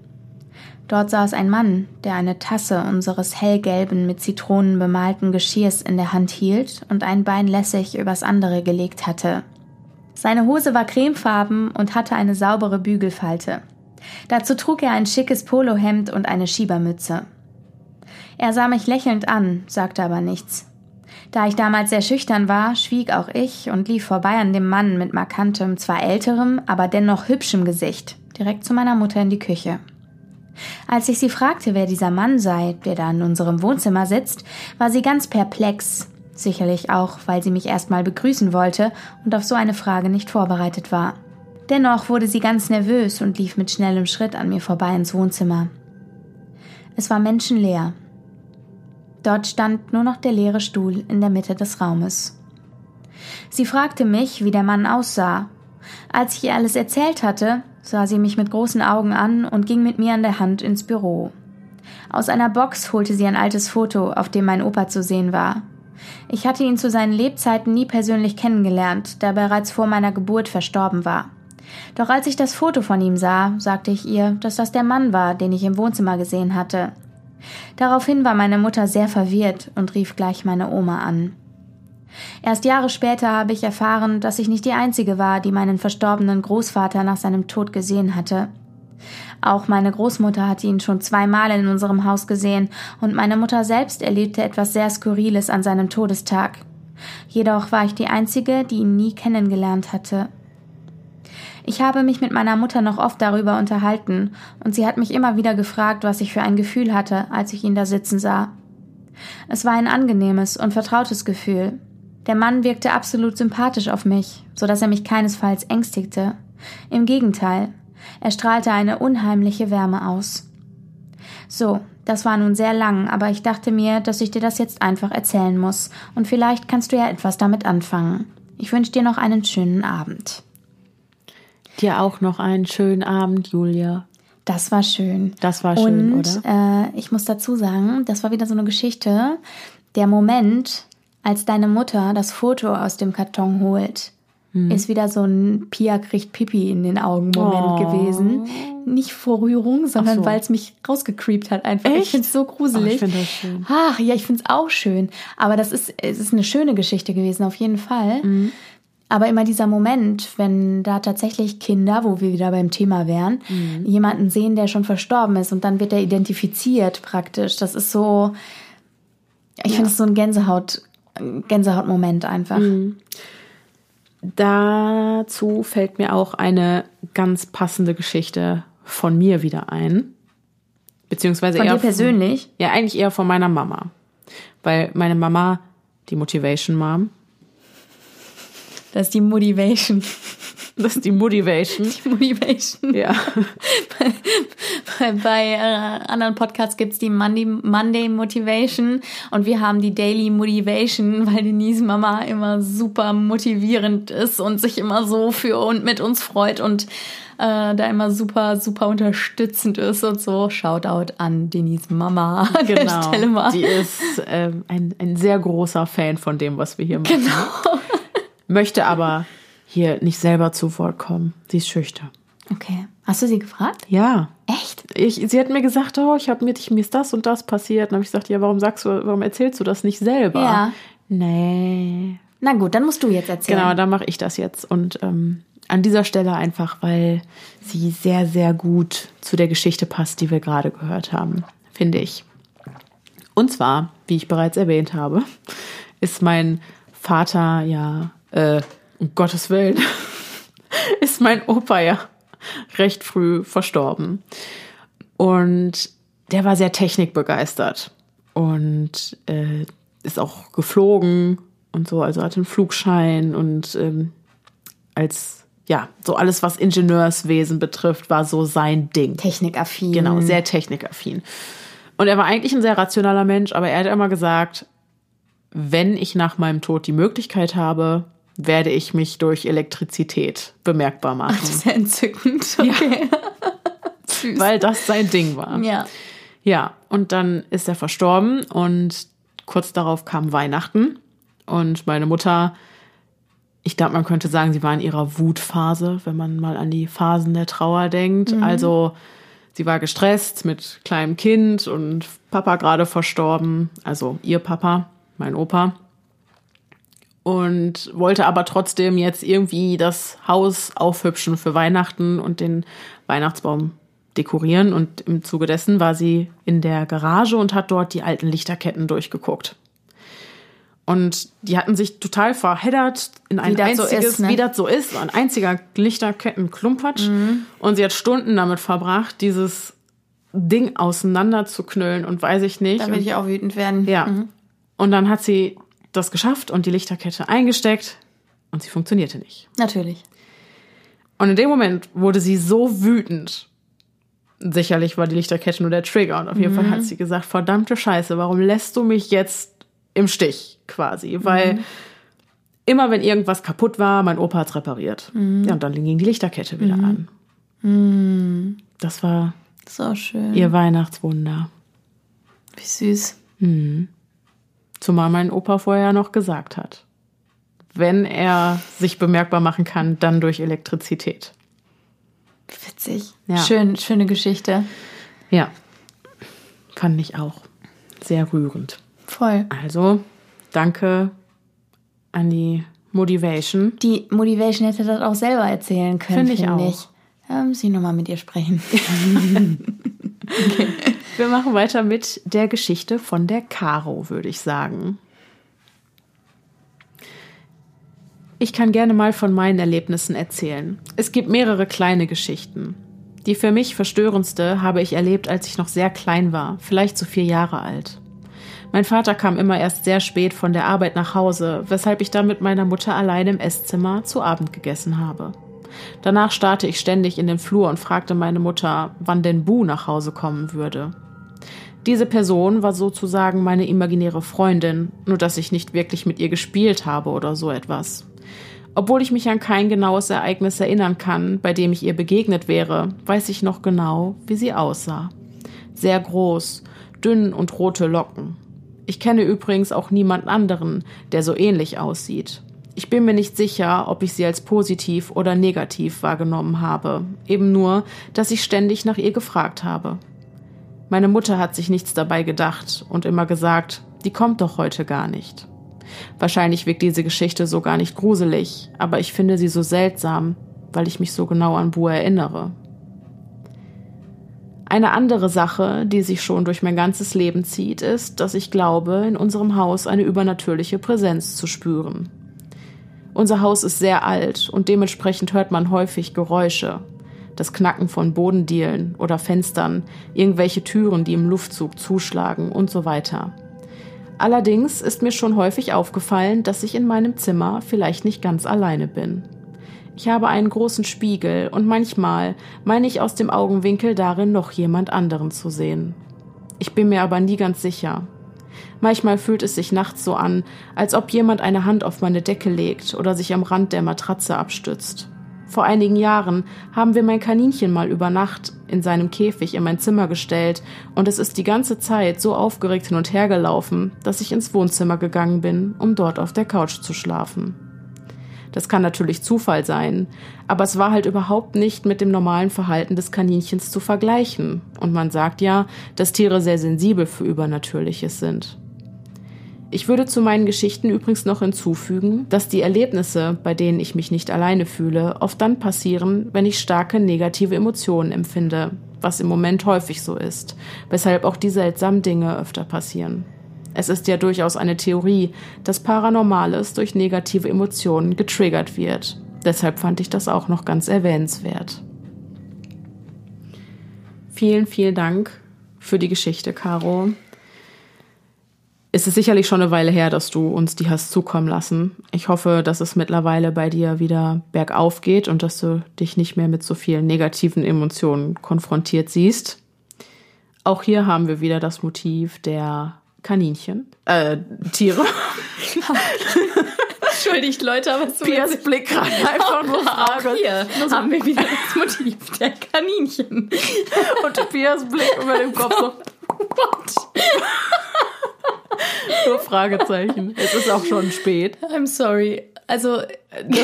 Dort saß ein Mann, der eine Tasse unseres hellgelben, mit Zitronen bemalten Geschirrs in der Hand hielt und ein Bein lässig übers andere gelegt hatte. Seine Hose war cremefarben und hatte eine saubere Bügelfalte. Dazu trug er ein schickes Polohemd und eine Schiebermütze. Er sah mich lächelnd an, sagte aber nichts. Da ich damals sehr schüchtern war, schwieg auch ich und lief vorbei an dem Mann mit markantem, zwar älterem, aber dennoch hübschem Gesicht, direkt zu meiner Mutter in die Küche. Als ich sie fragte, wer dieser Mann sei, der da in unserem Wohnzimmer sitzt, war sie ganz perplex, sicherlich auch, weil sie mich erstmal begrüßen wollte und auf so eine Frage nicht vorbereitet war. Dennoch wurde sie ganz nervös und lief mit schnellem Schritt an mir vorbei ins Wohnzimmer. Es war menschenleer, Dort stand nur noch der leere Stuhl in der Mitte des Raumes. Sie fragte mich, wie der Mann aussah. Als ich ihr alles erzählt hatte, sah sie mich mit großen Augen an und ging mit mir an der Hand ins Büro. Aus einer Box holte sie ein altes Foto, auf dem mein Opa zu sehen war. Ich hatte ihn zu seinen Lebzeiten nie persönlich kennengelernt, da er bereits vor meiner Geburt verstorben war. Doch als ich das Foto von ihm sah, sagte ich ihr, dass das der Mann war, den ich im Wohnzimmer gesehen hatte. Daraufhin war meine Mutter sehr verwirrt und rief gleich meine Oma an. Erst Jahre später habe ich erfahren, dass ich nicht die Einzige war, die meinen verstorbenen Großvater nach seinem Tod gesehen hatte. Auch meine Großmutter hatte ihn schon zweimal in unserem Haus gesehen und meine Mutter selbst erlebte etwas sehr Skurriles an seinem Todestag. Jedoch war ich die Einzige, die ihn nie kennengelernt hatte. Ich habe mich mit meiner Mutter noch oft darüber unterhalten, und sie hat mich immer wieder gefragt, was ich für ein Gefühl hatte, als ich ihn da sitzen sah. Es war ein angenehmes und vertrautes Gefühl. Der Mann wirkte absolut sympathisch auf mich, so dass er mich keinesfalls ängstigte. Im Gegenteil, er strahlte eine unheimliche Wärme aus. So, das war nun sehr lang, aber ich dachte mir, dass ich dir das jetzt einfach erzählen muss, und vielleicht kannst du ja etwas damit anfangen. Ich wünsche dir noch einen schönen Abend. Dir auch noch einen schönen Abend, Julia. Das war schön. Das war schön, Und oder? äh, ich muss dazu sagen, das war wieder so eine Geschichte. Der Moment, als deine Mutter das Foto aus dem Karton holt, Hm. ist wieder so ein Pia kriegt Pipi in den Augen Moment Oh. gewesen. Nicht vor Rührung, sondern so. weil es mich rausgecreept hat einfach. Ich Echt? finde es so gruselig. Oh, ich find das schön. Ach, ja, ich finde es auch schön. Aber das ist, es ist eine schöne Geschichte gewesen, auf jeden Fall. Mhm. Aber immer dieser Moment, wenn da tatsächlich Kinder, wo wir wieder beim Thema wären, Mhm. jemanden sehen, der schon verstorben ist und dann wird er identifiziert praktisch. Das ist so, ich finde es so ein Gänsehaut, Gänsehautmoment einfach. Mhm. Dazu fällt mir auch eine ganz passende Geschichte von mir wieder ein. Beziehungsweise Von eher dir persönlich? ja, eigentlich eher von meiner Mama. Weil meine Mama, die Motivation Mom, Das ist die Motivation. Das ist die Motivation. Die Motivation. ja. Bei, bei äh, anderen Podcasts gibt's die Monday, Monday Motivation und wir haben die Daily Motivation, weil Denise Mama immer super motivierend ist und sich immer so für und mit uns freut und äh, da immer super, super unterstützend ist und so. Shoutout an Denise Mama an Genau. Die ist ähm, ein, ein sehr großer Fan von dem, was wir hier machen. Genau. Möchte aber hier nicht selber zu Wort kommen. Sie ist schüchtern. Okay. Hast du sie gefragt? Ja. Echt? Ich, sie hat mir gesagt, oh, ich habe mir, mir ist das und das passiert. Und habe ich gesagt, ja, warum sagst du, warum erzählst du das nicht selber? Ja. Nee. Na gut, dann musst du jetzt erzählen. Genau, dann mache ich das jetzt. Und ähm, an dieser Stelle einfach, weil sie sehr, sehr gut zu der Geschichte passt, die wir gerade gehört haben, finde ich. Und zwar, wie ich bereits erwähnt habe, ist mein Vater ja, äh, um Gottes Willen, ist mein Opa ja recht früh verstorben. Und der war sehr technikbegeistert und äh, ist auch geflogen und so, also hatte einen Flugschein und ähm, als ja, so alles, was Ingenieurswesen betrifft, war so sein Ding. Technikaffin. Genau, sehr technikaffin. Und er war eigentlich ein sehr rationaler Mensch, aber er hat immer gesagt, wenn ich nach meinem Tod die Möglichkeit habe, werde ich mich durch Elektrizität bemerkbar machen, Das ist ja entzückend. Okay. Süß. weil das sein Ding war. ja. Ja, und dann ist er verstorben und kurz darauf kam Weihnachten und meine Mutter, ich glaube, man könnte sagen, sie war in ihrer Wutphase, wenn man mal an die Phasen der Trauer denkt. Also sie war gestresst mit kleinem Kind und Papa gerade verstorben, also ihr Papa, mein Opa. Und wollte aber trotzdem jetzt irgendwie das Haus aufhübschen für Weihnachten und den Weihnachtsbaum dekorieren. Und im Zuge dessen war sie in der Garage und hat dort die alten Lichterketten durchgeguckt. Und die hatten sich total verheddert in ein Wie das so einziges, ist, ne? wie das so ist, ein einziger Lichterkettenklumpatsch. Und sie hat Stunden damit verbracht, dieses Ding auseinander zu knüllen und weiß ich nicht. Da würde ich auch wütend werden. ja. Und dann hat sie das geschafft und die Lichterkette eingesteckt und sie funktionierte nicht. Natürlich. Und in dem Moment wurde sie so wütend. Sicherlich war die Lichterkette nur der Trigger und auf jeden Fall hat sie gesagt, verdammte Scheiße, warum lässt du mich jetzt im Stich quasi? Weil immer wenn irgendwas kaputt war, mein Opa hat's repariert. Ja, und dann ging die Lichterkette wieder an. Das war So schön. ihr Weihnachtswunder. Wie süß. Zumal mein Opa vorher noch gesagt hat, wenn er sich bemerkbar machen kann, dann durch Elektrizität. Witzig. Ja. Schön, schöne Geschichte. Ja, fand ich auch sehr rührend. Voll. Also, danke an die Motivation. Die Motivation hätte das auch selber erzählen können, Finde ich finde auch. ich. Muss ich nochmal mit ihr sprechen. okay. Wir machen weiter mit der Geschichte von der Caro, würde ich sagen. Ich kann gerne mal von meinen Erlebnissen erzählen. Es gibt mehrere kleine Geschichten. Die für mich verstörendste habe ich erlebt, als ich noch sehr klein war, vielleicht so vier Jahre alt. Mein Vater kam immer erst sehr spät von der Arbeit nach Hause, weshalb ich dann mit meiner Mutter allein im Esszimmer zu Abend gegessen habe. Danach starrte ich ständig in den Flur und fragte meine Mutter, wann denn Bu nach Hause kommen würde. Diese Person war sozusagen meine imaginäre Freundin, nur dass ich nicht wirklich mit ihr gespielt habe oder so etwas. Obwohl ich mich an kein genaues Ereignis erinnern kann, bei dem ich ihr begegnet wäre, weiß ich noch genau, wie sie aussah. Sehr groß, dünn und rote Locken. Ich kenne übrigens auch niemand anderen, der so ähnlich aussieht. Ich bin mir nicht sicher, ob ich sie als positiv oder negativ wahrgenommen habe, eben nur, dass ich ständig nach ihr gefragt habe. Meine Mutter hat sich nichts dabei gedacht und immer gesagt, die kommt doch heute gar nicht. Wahrscheinlich wirkt diese Geschichte so gar nicht gruselig, aber ich finde sie so seltsam, weil ich mich so genau an Bu erinnere. Eine andere Sache, die sich schon durch mein ganzes Leben zieht, ist, dass ich glaube, in unserem Haus eine übernatürliche Präsenz zu spüren. Unser Haus ist sehr alt und dementsprechend hört man häufig Geräusche. Das Knacken von Bodendielen oder Fenstern, irgendwelche Türen, die im Luftzug zuschlagen und so weiter. Allerdings ist mir schon häufig aufgefallen, dass ich in meinem Zimmer vielleicht nicht ganz alleine bin. Ich habe einen großen Spiegel und manchmal meine ich aus dem Augenwinkel darin noch jemand anderen zu sehen. Ich bin mir aber nie ganz sicher. Manchmal fühlt es sich nachts so an, als ob jemand eine Hand auf meine Decke legt oder sich am Rand der Matratze abstützt. Vor einigen Jahren haben wir mein Kaninchen mal über Nacht in seinem Käfig in mein Zimmer gestellt und es ist die ganze Zeit so aufgeregt hin und her gelaufen, dass ich ins Wohnzimmer gegangen bin, um dort auf der Couch zu schlafen. Das kann natürlich Zufall sein, aber es war halt überhaupt nicht mit dem normalen Verhalten des Kaninchens zu vergleichen. Und man sagt ja, dass Tiere sehr sensibel für Übernatürliches sind. Ich würde zu meinen Geschichten übrigens noch hinzufügen, dass die Erlebnisse, bei denen ich mich nicht alleine fühle, oft dann passieren, wenn ich starke negative Emotionen empfinde, was im Moment häufig so ist, weshalb auch die seltsamen Dinge öfter passieren. Es ist ja durchaus eine Theorie, dass Paranormales durch negative Emotionen getriggert wird. Deshalb fand ich das auch noch ganz erwähnenswert. Vielen, vielen Dank für die Geschichte, Caro. Es ist sicherlich schon eine Weile her, dass du uns die hast zukommen lassen. Ich hoffe, dass es mittlerweile bei dir wieder bergauf geht und dass du dich nicht mehr mit so vielen negativen Emotionen konfrontiert siehst. Auch hier haben wir wieder das Motiv der Kaninchen, äh, Tiere. Entschuldigt, Leute, aber so Piers Blick gerade einfach nur Frage. Hier so haben wir wieder das Motiv der Kaninchen. Und Piers Blick über dem Kopf so, what? nur Fragezeichen. Es ist auch schon spät. I'm sorry. Also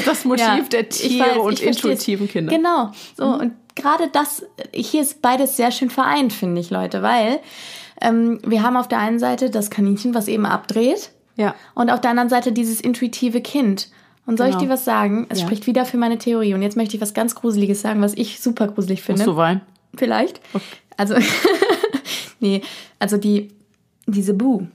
das Motiv ja, der Tiere weiß, und intuitiven Kinder. Genau. So mhm. und gerade das hier ist beides sehr schön vereint, finde ich, Leute, weil ähm, wir haben auf der einen Seite das Kaninchen, was eben abdreht. Ja. Und auf der anderen Seite dieses intuitive Kind. Und soll genau. ich dir was sagen? Es ja. spricht wieder für meine Theorie. Und jetzt möchte ich was ganz Gruseliges sagen, was ich super gruselig finde. Musst du weinen? Vielleicht. Okay. Also, nee, also die, diese Bu,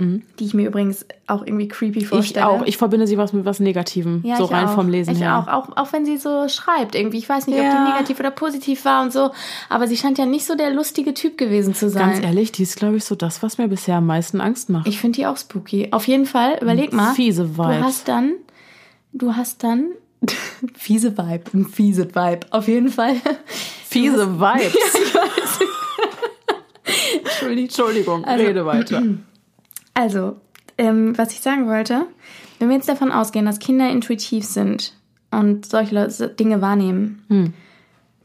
Mhm. Die ich mir übrigens auch irgendwie creepy vorstelle. Ich auch. Ich verbinde sie was mit was Negativem. Ja, so rein auch. vom Lesen ich her. Auch. auch. Auch wenn sie so schreibt irgendwie. Ich weiß nicht, ja. ob die negativ oder positiv war und so. Aber sie scheint ja nicht so der lustige Typ gewesen zu sein. Ganz ehrlich, die ist, glaube ich, so das, was mir bisher am meisten Angst macht. Ich finde die auch spooky. Auf jeden Fall, überleg mal. Fiese Vibe. Du hast dann, du hast dann fiese Vibe, ein fiese Vibe. Auf jeden Fall. Fiese Vibes. Entschuldigung, Entschuldigung also, rede weiter. Also, ähm, was ich sagen wollte, wenn wir jetzt davon ausgehen, dass Kinder intuitiv sind und solche Dinge wahrnehmen, hm.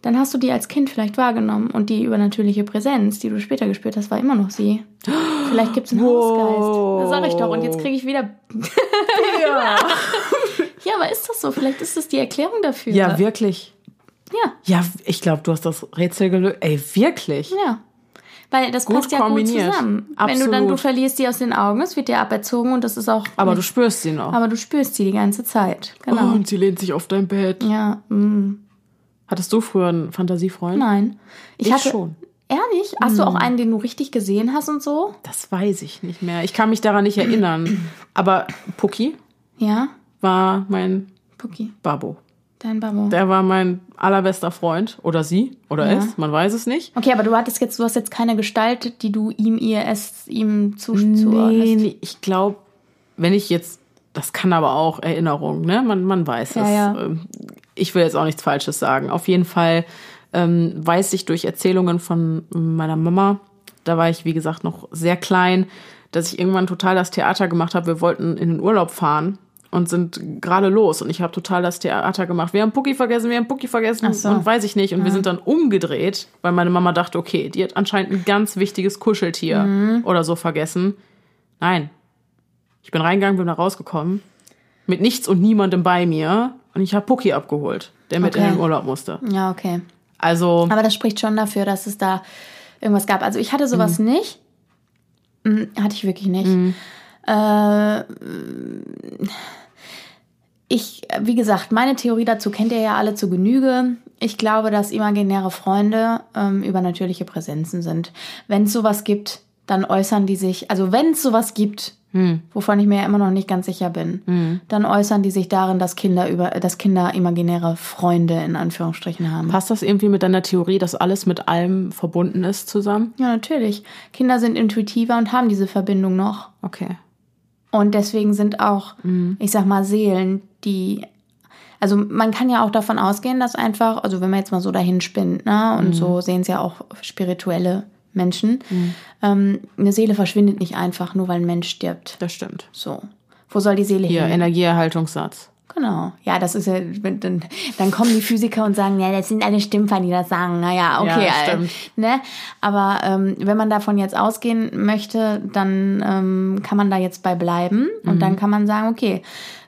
dann hast du die als Kind vielleicht wahrgenommen und die übernatürliche Präsenz, die du später gespürt hast, war immer noch sie. Vielleicht gibt es einen wow. Hausgeist. Das sag ich doch. Und jetzt kriege ich wieder. ja. ja, aber ist das so? Vielleicht ist das die Erklärung dafür. Ja, wirklich. Ja. Ja, ich glaube, du hast das Rätsel gelöst. Ey, wirklich? Ja. Weil das gut passt ja gut zusammen. Absolut. Wenn du dann, du verlierst die aus den Augen, es wird dir aberzogen und das ist auch. Aber nicht, du spürst sie noch. Aber du spürst sie die ganze Zeit. Genau. Oh, und sie lehnt sich auf dein Bett. Ja. Mm. Hattest du früher einen Fantasiefreund? Nein. Ich, hatte, schon. Ehrlich? Hast du auch einen, den du richtig gesehen hast und so? Das weiß ich nicht mehr. Ich kann mich daran nicht erinnern. Aber Pucki Ja? war mein Pucki. Babo. Dein Babo. Der war mein allerbester Freund. Oder sie. Oder Ja. es. Man weiß es nicht. Okay, aber du hattest jetzt, du hast jetzt keine Gestalt, die du ihm, ihr, es, ihm zu, Nee, zuordnest. nee, ich glaube, wenn ich jetzt, das kann aber auch Erinnerung, ne? Man, man weiß Ja, es. ja. Ähm, Ich will jetzt auch nichts Falsches sagen. Auf jeden Fall ähm, weiß ich durch Erzählungen von meiner Mama, da war ich, wie gesagt, noch sehr klein, dass ich irgendwann total das Theater gemacht habe. Wir wollten in den Urlaub fahren und sind gerade los und ich habe total das Theater gemacht. Wir haben Pucki vergessen, wir haben Pucki vergessen so. und weiß ich nicht. Und wir sind dann umgedreht, weil meine Mama dachte, okay, die hat anscheinend ein ganz wichtiges Kuscheltier Mhm. oder so vergessen. Nein. Ich bin reingegangen, bin da rausgekommen. Mit nichts und niemandem bei mir. Und ich habe Pucki abgeholt, der mit Okay. in den Urlaub musste. Ja, okay. Also, Aber das spricht schon dafür, dass es da irgendwas gab. Also ich hatte sowas nicht. Hm, Hatte ich wirklich nicht. Äh, ich, wie gesagt, meine Theorie dazu kennt ihr ja alle zu Genüge. Ich glaube, dass imaginäre Freunde ähm, übernatürliche Präsenzen sind. Wenn es sowas gibt, dann äußern die sich, also wenn es sowas gibt, wovon ich mir ja immer noch nicht ganz sicher bin, dann äußern die sich darin, dass Kinder über, dass Kinder imaginäre Freunde in Anführungsstrichen haben. passt das irgendwie mit deiner Theorie, dass alles mit allem verbunden ist zusammen? Ja, natürlich. Kinder sind intuitiver und haben diese Verbindung noch. Okay. Und deswegen sind auch, ich sag mal, Seelen, die. Also man kann ja auch davon ausgehen, dass einfach, also wenn man jetzt mal so dahin spinnt, ne, und so sehen es ja auch spirituelle Menschen, ähm, eine Seele verschwindet nicht einfach, nur weil ein Mensch stirbt. Das stimmt. So. Wo soll die Seele Hier, hin? Energieerhaltungssatz. Genau. Ja, das ist ja, dann, dann kommen die Physiker und sagen, ja, das sind alle Stimmfer, die das sagen. Naja, okay. Ja, äh, stimmt. ne? Aber ähm, wenn man davon jetzt ausgehen möchte, dann ähm, kann man da jetzt bei bleiben. Und Mhm. dann kann man sagen, okay,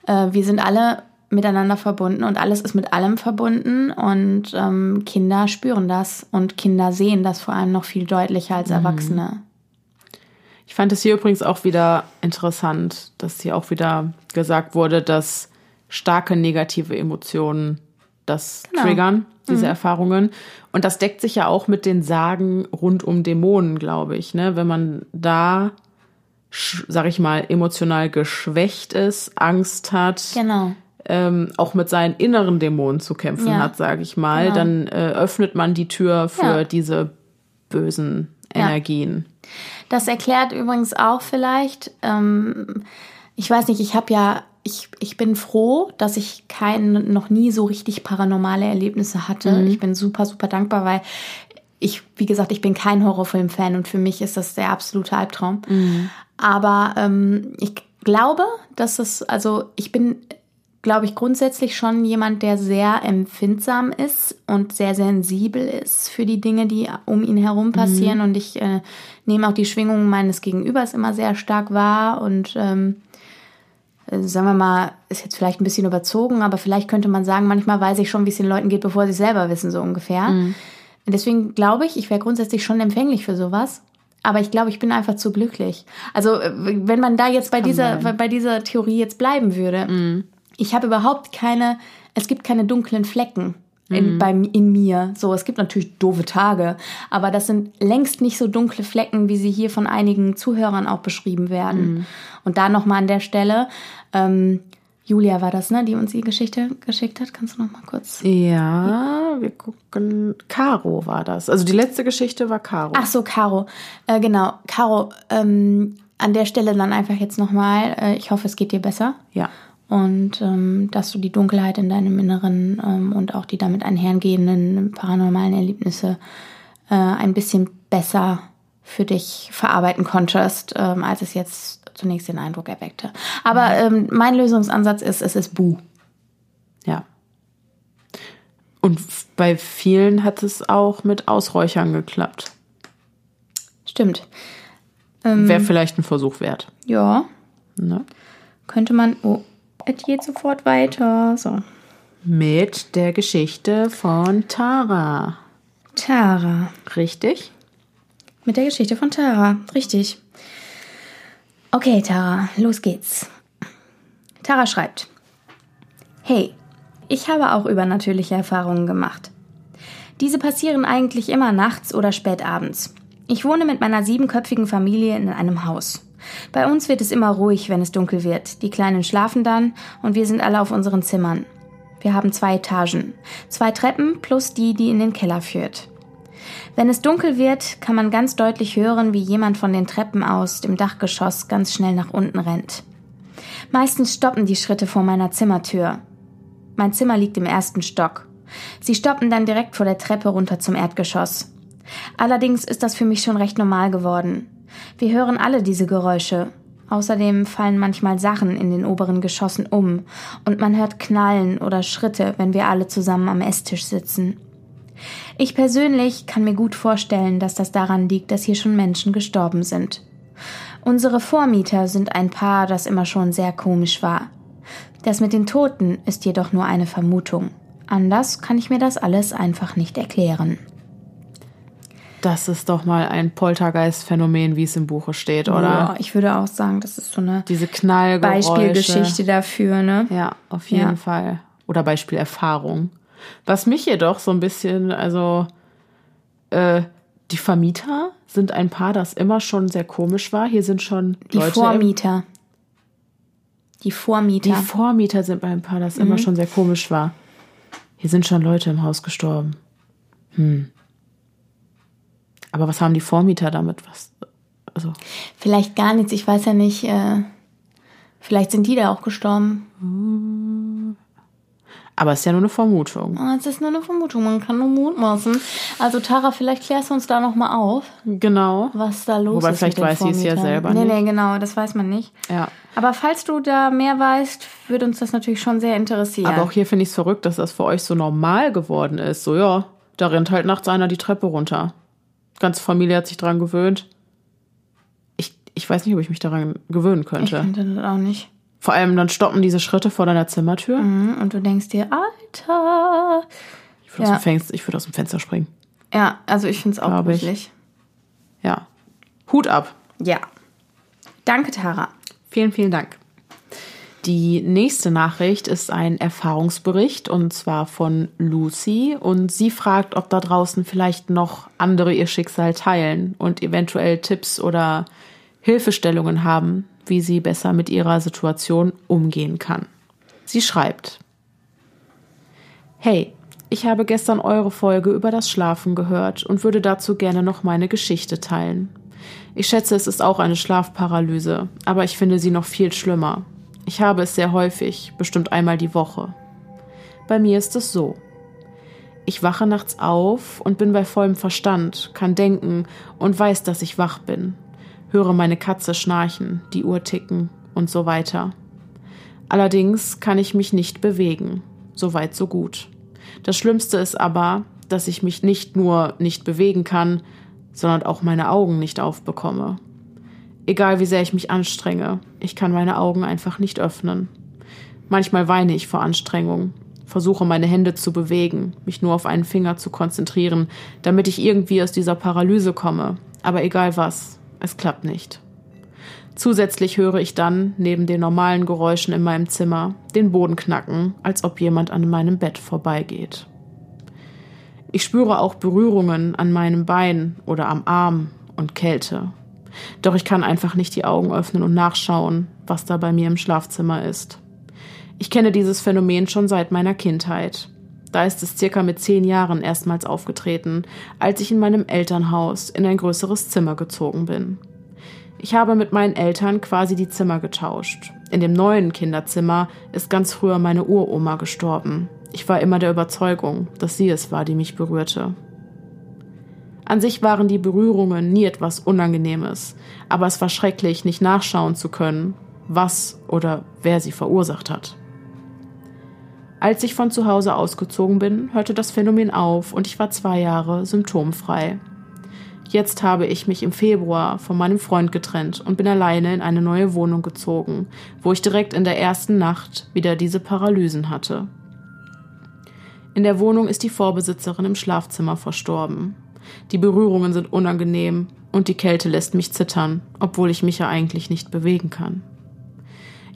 äh, wir sind alle miteinander verbunden und alles ist mit allem verbunden und ähm, Kinder spüren das und Kinder sehen das vor allem noch viel deutlicher Mhm. als Erwachsene. Ich fand es hier übrigens auch wieder interessant, dass hier auch wieder gesagt wurde, dass starke negative Emotionen das Genau. triggern, diese Erfahrungen. Und das deckt sich ja auch mit den Sagen rund um Dämonen, glaube ich. Ne? Wenn man da, sag ich mal, emotional geschwächt ist, Angst hat, Genau. ähm, auch mit seinen inneren Dämonen zu kämpfen Ja. hat, sage ich mal, Genau. dann äh, öffnet man die Tür für Ja. diese bösen Ja. Energien. Das erklärt übrigens auch vielleicht, ähm, ich weiß nicht, ich habe ja, ich, ich bin froh, dass ich kein, noch nie so richtig paranormale Erlebnisse hatte. Ich bin super, super dankbar, weil ich, wie gesagt, ich bin kein Horrorfilm-Fan und für mich ist das der absolute Albtraum. Aber ähm, ich glaube, dass es, also ich bin, glaube ich, grundsätzlich schon jemand, der sehr empfindsam ist und sehr sensibel ist für die Dinge, die um ihn herum passieren. Und ich äh, nehme auch die Schwingungen meines Gegenübers immer sehr stark wahr und ähm, äh, sagen wir mal, ist jetzt vielleicht ein bisschen überzogen, aber vielleicht könnte man sagen, manchmal weiß ich schon, wie es den Leuten geht, bevor sie es selber wissen, so ungefähr. Deswegen glaube ich, ich wäre grundsätzlich schon empfänglich für sowas. Aber ich glaube, ich bin einfach zu glücklich. Also, äh, wenn man da jetzt bei dieser, sein. bei dieser Theorie jetzt bleiben würde, ich habe überhaupt keine, es gibt keine dunklen Flecken. In, bei, in mir. So, es gibt natürlich doofe Tage, aber das sind längst nicht so dunkle Flecken, wie sie hier von einigen Zuhörern auch beschrieben werden. Und da nochmal an der Stelle, ähm, Julia war das, ne, die uns die Geschichte geschickt hat. Kannst du noch mal kurz? Ja, wir gucken. Caro war das. Also die letzte Geschichte war Caro. Ach so, Caro. Äh, genau, Caro. Ähm, an der Stelle dann einfach jetzt nochmal. Äh, ich hoffe, es geht dir besser. Ja. Und ähm, dass du die Dunkelheit in deinem Inneren ähm, und auch die damit einhergehenden paranormalen Erlebnisse äh, ein bisschen besser für dich verarbeiten konntest, ähm, als es jetzt zunächst den Eindruck erweckte. Aber ähm, mein Lösungsansatz ist, es ist Bu. Ja. Und bei vielen hat es auch mit Ausräuchern geklappt. Stimmt. Wäre vielleicht ein Versuch wert. Ja, Ne? könnte man. Oh, es geht sofort weiter. So. Mit der Geschichte von Tara. Tara. Richtig? Mit der Geschichte von Tara. Richtig. Okay, Tara, los geht's. Tara schreibt. Hey, ich habe auch übernatürliche Erfahrungen gemacht. Diese passieren eigentlich immer nachts oder spätabends. Ich wohne mit meiner siebenköpfigen Familie in einem Haus. Bei uns wird es immer ruhig, wenn es dunkel wird. Die Kleinen schlafen dann und wir sind alle auf unseren Zimmern. Wir haben zwei Etagen, zwei Treppen plus die, die in den Keller führt. Wenn es dunkel wird, kann man ganz deutlich hören, wie jemand von den Treppen aus dem Dachgeschoss ganz schnell nach unten rennt. Meistens stoppen die Schritte vor meiner Zimmertür. Mein Zimmer liegt im ersten Stock. Sie stoppen dann direkt vor der Treppe runter zum Erdgeschoss. Allerdings ist das für mich schon recht normal geworden. Wir hören alle diese Geräusche. Außerdem fallen manchmal Sachen in den oberen Geschossen um und man hört Knallen oder Schritte, wenn wir alle zusammen am Esstisch sitzen. Ich persönlich kann mir gut vorstellen, dass das daran liegt, dass hier schon Menschen gestorben sind. Unsere Vormieter sind ein Paar, das immer schon sehr komisch war. Das mit den Toten ist jedoch nur eine Vermutung. Anders kann ich mir das alles einfach nicht erklären. Das ist doch mal ein Poltergeist-Phänomen, wie es im Buche steht, oder? Ja, ich würde auch sagen, das ist so eine Diese Knallgeräusche. Beispielgeschichte dafür, ne? Ja, auf jeden Ja. Fall. Oder Beispielerfahrung. Was mich jedoch so ein bisschen, also äh, die Vermieter sind ein Paar, das immer schon sehr komisch war. Hier sind schon Die Leute. Vormieter. Die Die Vormieter. Vormieter sind bei ein Paar, das Mhm. immer schon sehr komisch war. Hier sind schon Leute im Haus gestorben. Hm. Aber was haben die Vormieter damit? Was? Also, Vielleicht gar nichts, ich weiß ja nicht. Äh, vielleicht sind die da auch gestorben. Aber es ist ja nur eine Vermutung. Ah, Es ist nur eine Vermutung, man kann nur mutmaßen. Also Tara, vielleicht klärst du uns da nochmal auf, Genau. was da los Wobei ist. vielleicht mit den weiß sie es ja selber nee, nicht. Nee, genau, das weiß man nicht. Ja. Aber falls du da mehr weißt, würde uns das natürlich schon sehr interessieren. Aber auch hier finde ich es verrückt, dass das für euch so normal geworden ist. So, ja, da rennt halt nachts einer die Treppe runter. Die ganze Familie hat sich dran gewöhnt. Ich, ich weiß nicht, ob ich mich daran gewöhnen ich könnte. könnte das auch nicht. Vor allem dann stoppen diese Schritte vor deiner Zimmertür. Mhm, Und du denkst dir, Alter. Ich würde aus, Ja. dem Fenster- ich würd aus dem Fenster springen. Ja, also ich finde es auch Glaub ich. gruselig. Ja. Hut ab. Ja. Danke, Tara. Vielen, vielen Dank. Die nächste Nachricht ist ein Erfahrungsbericht und zwar von Lucy und sie fragt, ob da draußen vielleicht noch andere ihr Schicksal teilen und eventuell Tipps oder Hilfestellungen haben, wie sie besser mit ihrer Situation umgehen kann. Sie schreibt: Hey, ich habe gestern eure Folge über das Schlafen gehört und würde dazu gerne noch meine Geschichte teilen. Ich schätze, es ist auch eine Schlafparalyse, aber ich finde sie noch viel schlimmer. Ich habe es sehr häufig, bestimmt einmal die Woche. Bei mir ist es so. Ich wache nachts auf und bin bei vollem Verstand, kann denken und weiß, dass ich wach bin. Höre meine Katze schnarchen, die Uhr ticken und so weiter. Allerdings kann ich mich nicht bewegen. So weit, so gut. Das Schlimmste ist aber, dass ich mich nicht nur nicht bewegen kann, sondern auch meine Augen nicht aufbekomme. Egal wie sehr ich mich anstrenge, ich kann meine Augen einfach nicht öffnen. Manchmal weine ich vor Anstrengung, versuche meine Hände zu bewegen, mich nur auf einen Finger zu konzentrieren, damit ich irgendwie aus dieser Paralyse komme. Aber egal was, es klappt nicht. Zusätzlich höre ich dann, neben den normalen Geräuschen in meinem Zimmer, den Boden knacken, als ob jemand an meinem Bett vorbeigeht. Ich spüre auch Berührungen an meinem Bein oder am Arm und Kälte. Doch ich kann einfach nicht die Augen öffnen und nachschauen, was da bei mir im Schlafzimmer ist. Ich kenne dieses Phänomen schon seit meiner Kindheit. Da ist es circa mit zehn Jahren erstmals aufgetreten, als ich in meinem Elternhaus in ein größeres Zimmer gezogen bin. Ich habe mit meinen Eltern quasi die Zimmer getauscht. In dem neuen Kinderzimmer ist ganz früher meine Uroma gestorben. Ich war immer der Überzeugung, dass sie es war, die mich berührte. An sich waren die Berührungen nie etwas Unangenehmes, aber es war schrecklich, nicht nachschauen zu können, was oder wer sie verursacht hat. Als ich von zu Hause ausgezogen bin, hörte das Phänomen auf und ich war zwei Jahre symptomfrei. Jetzt habe ich mich im Februar von meinem Freund getrennt und bin alleine in eine neue Wohnung gezogen, wo ich direkt in der ersten Nacht wieder diese Paralysen hatte. In der Wohnung ist die Vorbesitzerin im Schlafzimmer verstorben. Die Berührungen sind unangenehm und die Kälte lässt mich zittern, obwohl ich mich ja eigentlich nicht bewegen kann.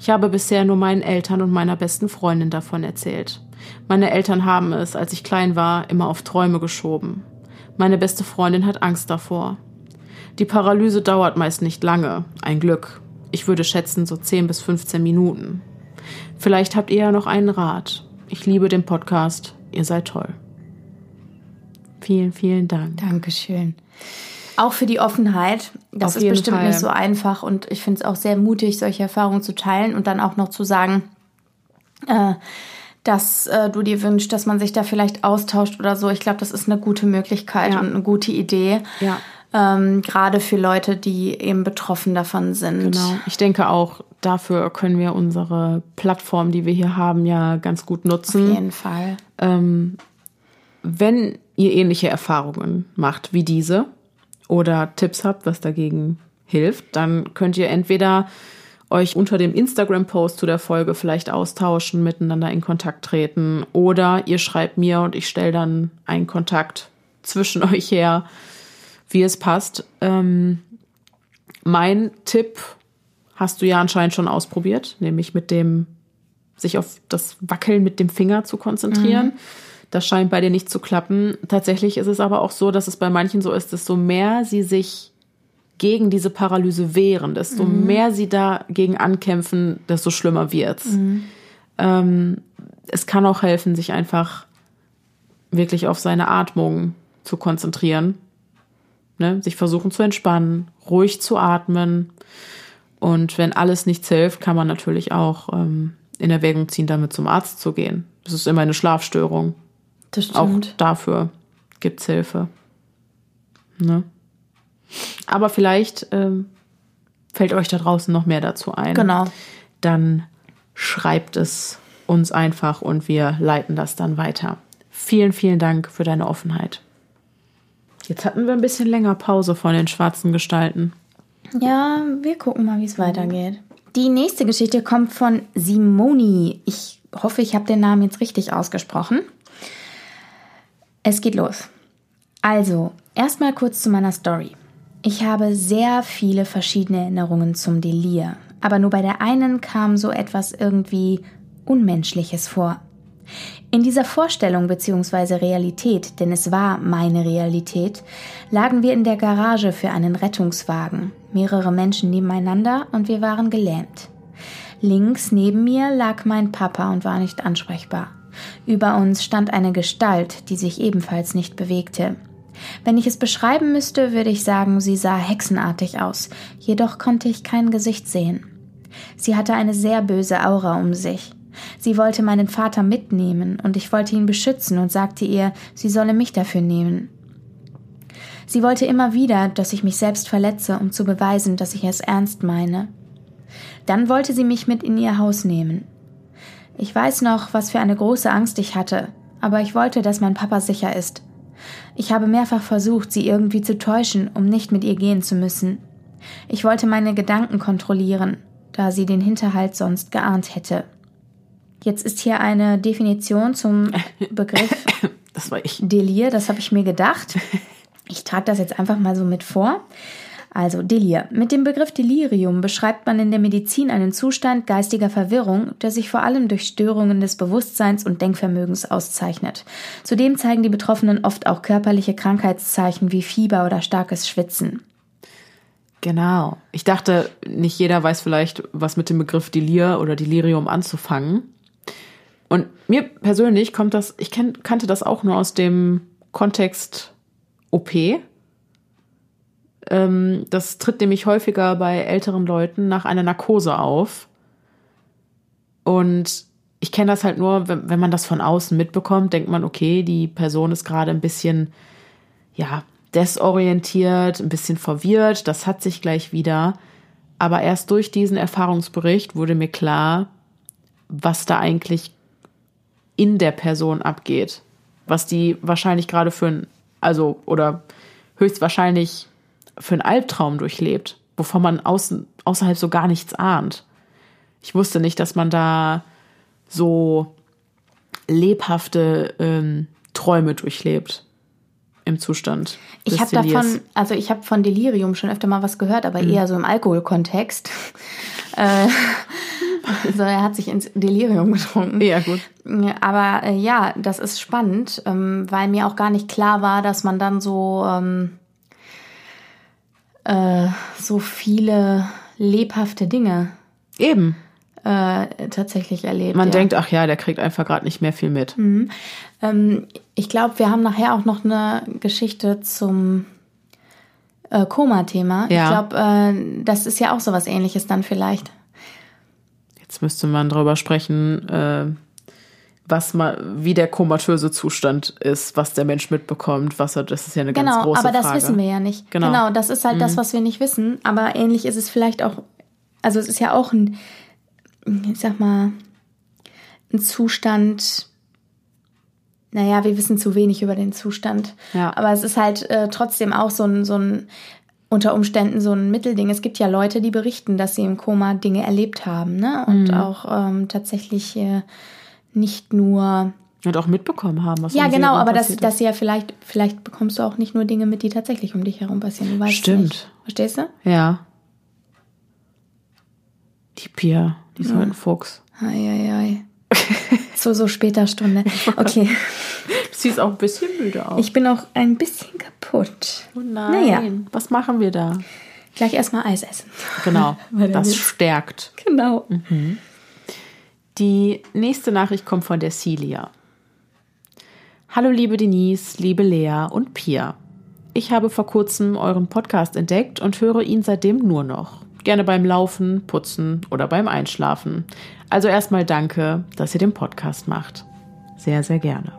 Ich habe bisher nur meinen Eltern und meiner besten Freundin davon erzählt. Meine Eltern haben es, als ich klein war, immer auf Träume geschoben. Meine beste Freundin hat Angst davor. Die Paralyse dauert meist nicht lange, ein Glück. Ich würde schätzen so 10 bis 15 Minuten. Vielleicht habt ihr ja noch einen Rat. Ich liebe den Podcast. Ihr seid toll. Vielen, vielen Dank. Dankeschön. Auch für die Offenheit. Das Auf ist bestimmt Fall. nicht so einfach und ich finde es auch sehr mutig, solche Erfahrungen zu teilen und dann auch noch zu sagen, äh, dass äh, du dir wünschst, dass man sich da vielleicht austauscht oder so. Ich glaube, das ist eine gute Möglichkeit Ja. und eine gute Idee. Ja. Ähm, gerade für Leute, die eben betroffen davon sind. Genau. Ich denke auch, dafür können wir unsere Plattform, die wir hier haben, ja ganz gut Auf nutzen. jeden Fall. Wenn ihr ähnliche Erfahrungen macht wie diese oder Tipps habt, was dagegen hilft, dann könnt ihr entweder euch unter dem Instagram-Post zu der Folge vielleicht austauschen, miteinander in Kontakt treten oder ihr schreibt mir und ich stelle dann einen Kontakt zwischen euch her, wie es passt. Ähm, mein Tipp hast du ja anscheinend schon ausprobiert, nämlich mit dem sich auf das Wackeln mit dem Finger zu konzentrieren. Das scheint bei dir nicht zu klappen. Tatsächlich ist es aber auch so, dass es bei manchen so ist, desto mehr sie sich gegen diese Paralyse wehren, desto mehr sie dagegen ankämpfen, desto schlimmer wird's. Ähm, es kann auch helfen, sich einfach wirklich auf seine Atmung zu konzentrieren, ne? sich versuchen zu entspannen, ruhig zu atmen. Und wenn alles nichts hilft, kann man natürlich auch ähm, in Erwägung ziehen, damit zum Arzt zu gehen. Das ist immer eine Schlafstörung. Das Auch stimmt. dafür gibt's Hilfe. Ne? Aber vielleicht ähm, fällt euch da draußen noch mehr dazu ein. Genau. Dann schreibt es uns einfach und wir leiten das dann weiter. Vielen, vielen Dank für deine Offenheit. Jetzt hatten wir ein bisschen länger Pause von den schwarzen Gestalten. Ja, wir gucken mal, wie es weitergeht. Die nächste Geschichte kommt von Simoni. Ich hoffe, ich habe den Namen jetzt richtig ausgesprochen. Es geht los. Also, erstmal kurz zu meiner Story. Ich habe sehr viele verschiedene Erinnerungen zum Delir, aber nur bei der einen kam so etwas irgendwie Unmenschliches vor. In dieser Vorstellung bzw. Realität, denn es war meine Realität, lagen wir in der Garage für einen Rettungswagen, mehrere Menschen nebeneinander und wir waren gelähmt. Links neben mir lag mein Papa und war nicht ansprechbar. Über uns stand eine Gestalt, die sich ebenfalls nicht bewegte. Wenn ich es beschreiben müsste, würde ich sagen, sie sah hexenartig aus, jedoch konnte ich kein Gesicht sehen. Sie hatte eine sehr böse Aura um sich. Sie wollte meinen Vater mitnehmen und ich wollte ihn beschützen und sagte ihr, sie solle mich dafür nehmen. Sie wollte immer wieder, dass ich mich selbst verletze, um zu beweisen, dass ich es ernst meine. Dann wollte sie mich mit in ihr Haus nehmen. Ich weiß noch, was für eine große Angst ich hatte, aber ich wollte, dass mein Papa sicher ist. Ich habe mehrfach versucht, sie irgendwie zu täuschen, um nicht mit ihr gehen zu müssen. Ich wollte meine Gedanken kontrollieren, da sie den Hinterhalt sonst geahnt hätte. Jetzt ist hier eine Definition zum Begriff Das war ich. Delir, das habe ich mir gedacht. Ich trage das jetzt einfach mal so mit vor. Also Delir. Mit dem Begriff Delirium beschreibt man in der Medizin einen Zustand geistiger Verwirrung, der sich vor allem durch Störungen des Bewusstseins und Denkvermögens auszeichnet. Zudem zeigen die Betroffenen oft auch körperliche Krankheitszeichen wie Fieber oder starkes Schwitzen. Genau. Ich dachte, nicht jeder weiß vielleicht, was mit dem Begriff Delir oder Delirium anzufangen. Und mir persönlich kommt das, ich kannte das auch nur aus dem Kontext OP. Ähm, das tritt nämlich häufiger bei älteren Leuten nach einer Narkose auf. Und ich kenne das halt nur, wenn, wenn man das von außen mitbekommt, denkt man, okay, die Person ist gerade ein bisschen, ja, desorientiert, ein bisschen verwirrt, das hat sich gleich wieder. Aber erst durch diesen Erfahrungsbericht wurde mir klar, was da eigentlich in der Person abgeht. Was die wahrscheinlich gerade für ein, also, oder höchstwahrscheinlich für einen Albtraum durchlebt, wovon man außen, außerhalb so gar nichts ahnt. Ich wusste nicht, dass man da so lebhafte ähm, Träume durchlebt im Zustand. Ich habe davon, also ich habe von Delirium schon öfter mal was gehört, aber eher so im Alkoholkontext. Also er hat sich ins Delirium getrunken. Ja, gut. Aber äh, ja, das ist spannend, ähm, weil mir auch gar nicht klar war, dass man dann so, ähm, äh, so viele lebhafte Dinge Eben. äh, tatsächlich erlebt. Man ja. denkt, ach ja, der kriegt einfach gerade nicht mehr viel mit. Ähm, ich glaube, wir haben nachher auch noch eine Geschichte zum äh, Koma-Thema. Ja. Ich glaube, äh, das ist ja auch sowas ähnliches dann vielleicht. Jetzt müsste man darüber sprechen, äh, was mal, wie der komatöse Zustand ist, was der Mensch mitbekommt, was er, das ist ja eine ganz Genau, große aber das Frage. wissen wir ja nicht. Genau. Genau, das ist halt das, was wir nicht wissen. Aber ähnlich ist es vielleicht auch, also es ist ja auch ein, ich sag mal, ein Zustand. Naja, wir wissen zu wenig über den Zustand. Ja. Aber es ist halt äh, trotzdem auch so ein, so ein, unter Umständen so ein Mittelding. Es gibt ja Leute, die berichten, dass sie im Koma Dinge erlebt haben, ne? Und Mhm. auch ähm, tatsächlich äh, nicht nur Und auch mitbekommen haben, was ja, genau, aber dass sie ja vielleicht, vielleicht bekommst du auch nicht nur Dinge mit, die tatsächlich um dich herum passieren. Du weißt Stimmt. nicht. Verstehst du? Ja. Die Pia, die ist halt ein Fuchs. Eieiei. Zu so später Stunde. Okay. Sie ist auch ein bisschen müde aus. Ich bin auch ein bisschen kaputt. oh nein. Naja. Was machen wir da? Gleich erstmal Eis essen. Genau. Das stärkt. Genau. Die nächste Nachricht kommt von der Celia. Hallo liebe Denise, liebe Lea und Pia. Ich habe vor kurzem euren Podcast entdeckt und höre ihn seitdem nur noch. Gerne beim Laufen, Putzen oder beim Einschlafen. Also erstmal danke, dass ihr den Podcast macht. Sehr, sehr gerne.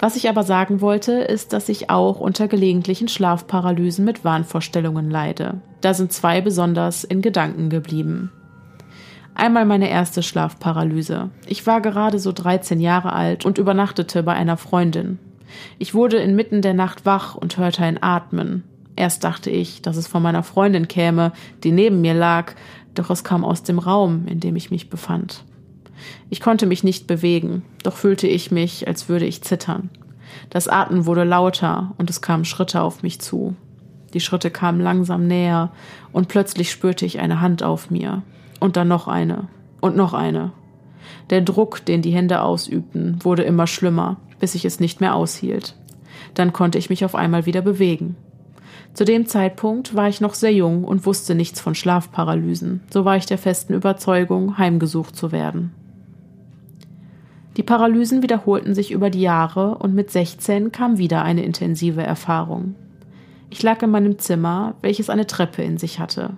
Was ich aber sagen wollte, ist, dass ich auch unter gelegentlichen Schlafparalysen mit Wahnvorstellungen leide. Da sind zwei besonders in Gedanken geblieben. Einmal meine erste Schlafparalyse. Ich war gerade so 13 Jahre alt und übernachtete bei einer Freundin. Ich wurde inmitten der Nacht wach und hörte ein Atmen. Erst dachte ich, dass es von meiner Freundin käme, die neben mir lag, doch es kam aus dem Raum, in dem ich mich befand. Ich konnte mich nicht bewegen, doch fühlte ich mich, als würde ich zittern. Das Atmen wurde lauter und es kamen Schritte auf mich zu. Die Schritte kamen langsam näher und plötzlich spürte ich eine Hand auf mir. Und dann noch eine. Und noch eine. Der Druck, den die Hände ausübten, wurde immer schlimmer, bis ich es nicht mehr aushielt. Dann konnte ich mich auf einmal wieder bewegen. Zu dem Zeitpunkt war ich noch sehr jung und wusste nichts von Schlafparalysen. So war ich der festen Überzeugung, heimgesucht zu werden. Die Paralysen wiederholten sich über die Jahre und mit 16 kam wieder eine intensive Erfahrung. Ich lag in meinem Zimmer, welches eine Treppe in sich hatte.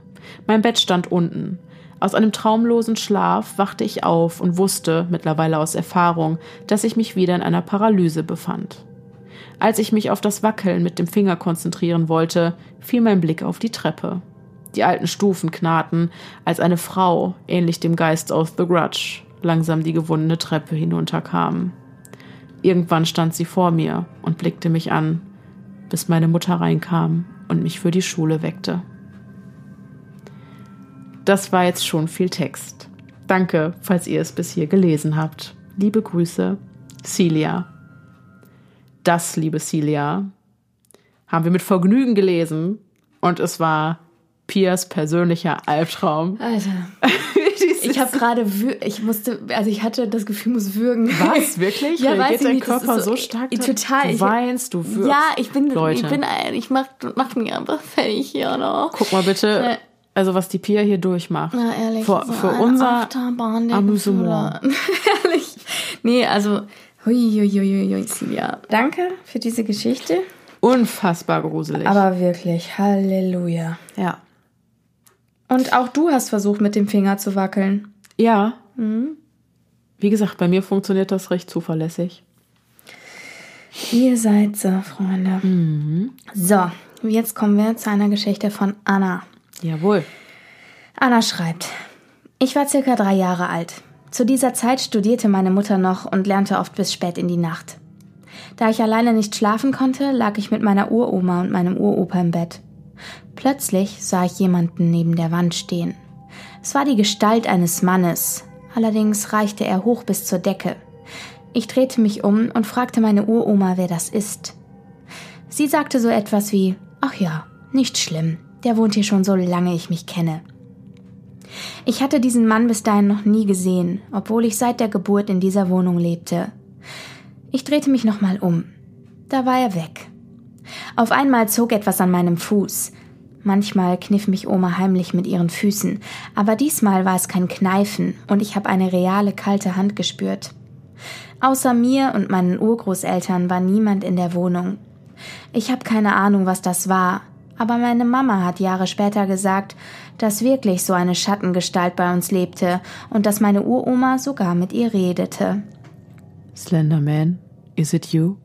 Mein Bett stand unten. Aus einem traumlosen Schlaf wachte ich auf und wusste, mittlerweile aus Erfahrung, dass ich mich wieder in einer Paralyse befand. Als ich mich auf das Wackeln mit dem Finger konzentrieren wollte, fiel mein Blick auf die Treppe. Die alten Stufen knarrten, als eine Frau, ähnlich dem Geist aus The Grudge, langsam die gewundene Treppe hinunterkam. Irgendwann stand sie vor mir und blickte mich an, bis meine Mutter reinkam und mich für die Schule weckte. Das war jetzt schon viel Text. Danke, falls ihr es bis hier gelesen habt. Liebe Grüße, Celia. Das, liebe Celia, haben wir mit Vergnügen gelesen und es war Piers persönlicher Albtraum. Alter. Ich habe gerade, ich musste, also ich hatte das Gefühl, muss würgen. Was? Wirklich? Ja, weiß ich dein nicht, Körper so, so- stark? Ich- total. Du Ich- weinst, du wirkst. Ja, ich bin, Leute. ich bin, ein- ich mach, mach mich einfach fertig hier, oder? Guck mal bitte, Ja. Also was die Pia hier durchmacht. Na, ehrlich. Für, so für eine unser Achterbahn der Amüsement. Ehrlich. Nee, also, huiuiuiui, Silvia. Danke für diese Geschichte. Unfassbar gruselig. Aber wirklich, Halleluja. ja. Und auch du hast versucht, mit dem Finger zu wackeln. Ja. Mhm. Wie gesagt, bei mir funktioniert das recht zuverlässig. Ihr seid so, Freunde. So, jetzt kommen wir zu einer Geschichte von Anna. Jawohl. Anna schreibt, ich war circa drei Jahre alt. Zu dieser Zeit studierte meine Mutter noch und lernte oft bis spät in die Nacht. Da ich alleine nicht schlafen konnte, lag ich mit meiner Uroma und meinem Uropa im Bett. Plötzlich sah ich jemanden neben der Wand stehen. Es war die Gestalt eines Mannes, allerdings reichte er hoch bis zur Decke. Ich drehte mich um und fragte meine Uroma, wer das ist. Sie sagte so etwas wie, ach ja, nicht schlimm, der wohnt hier schon so lange ich mich kenne. Ich hatte diesen Mann bis dahin noch nie gesehen, obwohl ich seit der Geburt in dieser Wohnung lebte. Ich drehte mich nochmal um. Da war er weg. Auf einmal zog etwas an meinem Fuß. Manchmal kniff mich Oma heimlich mit ihren Füßen, aber diesmal war es kein Kneifen und ich habe eine reale kalte Hand gespürt. Außer mir und meinen Urgroßeltern war niemand in der Wohnung. Ich habe keine Ahnung, was das war, aber meine Mama hat Jahre später gesagt, dass wirklich so eine Schattengestalt bei uns lebte und dass meine Uroma sogar mit ihr redete. Slenderman, is it you?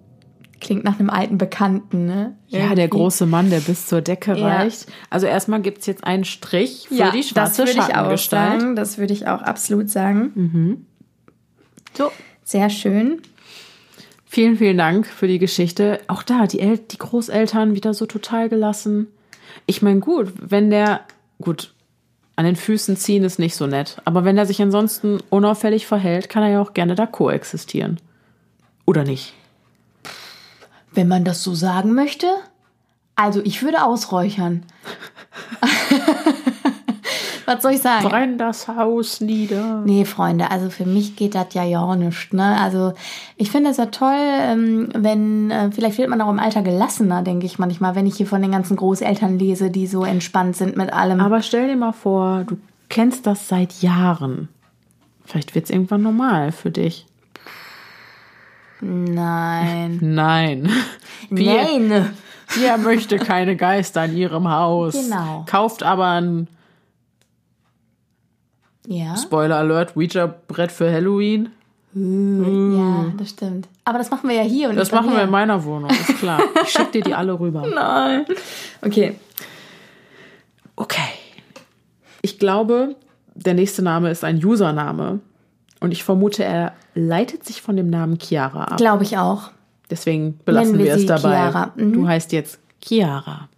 Klingt nach einem alten Bekannten, ne? Ja, der große Mann, der bis zur Decke ja. reicht. Also erstmal gibt es jetzt einen Strich für ja, die schwarze das würde ich auch sagen. Das würde ich auch absolut sagen. Mhm. So. Sehr schön. Vielen, vielen Dank für die Geschichte. Auch da, die, El die Großeltern wieder so total gelassen. Ich meine, gut, wenn der, gut, an den Füßen ziehen ist nicht so nett, aber wenn er sich ansonsten unauffällig verhält, kann er ja auch gerne da koexistieren. Oder nicht? Wenn man das so sagen möchte. Also ich würde ausräuchern. Was soll ich sagen? Brenn das Haus nieder. Nee, Freunde, also für mich geht das ja ja nicht. Ne? Also ich finde es ja toll, ähm, wenn, äh, vielleicht wird man auch im Alter gelassener, denke ich manchmal, wenn ich hier von den ganzen Großeltern lese, die so entspannt sind mit allem. Aber stell dir mal vor, du kennst das seit Jahren. Vielleicht wird es irgendwann normal für dich. Nein. Nein. Nein. Pia möchte keine Geister in ihrem Haus. Genau. Kauft aber ein ja. Spoiler Alert, Ouija-Brett für Halloween. Uh, Ja, das stimmt. Aber das machen wir ja hier. Und das machen wir in meiner Wohnung, ist klar. Ich schicke dir die alle rüber. Nein. Okay. Okay. Ich glaube, der nächste Name ist ein Username. Und ich vermute, er leitet sich von dem Namen Chiara ab. Glaube ich auch. Deswegen belassen wir, wir es dabei. Chiara. Mhm. Du heißt jetzt Chiara.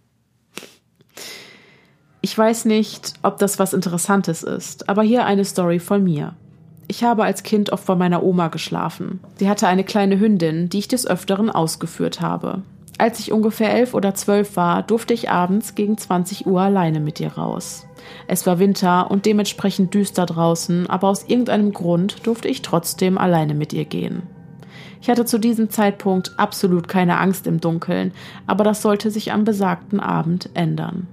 Ich weiß nicht, ob das was Interessantes ist, aber hier eine Story von mir. Ich habe als Kind oft bei meiner Oma geschlafen. Sie hatte eine kleine Hündin, die ich des Öfteren ausgeführt habe. Als ich ungefähr elf oder zwölf war, durfte ich abends gegen 20 Uhr alleine mit ihr raus. Es war Winter und dementsprechend düster draußen, aber aus irgendeinem Grund durfte ich trotzdem alleine mit ihr gehen. Ich hatte zu diesem Zeitpunkt absolut keine Angst im Dunkeln, aber das sollte sich am besagten Abend ändern.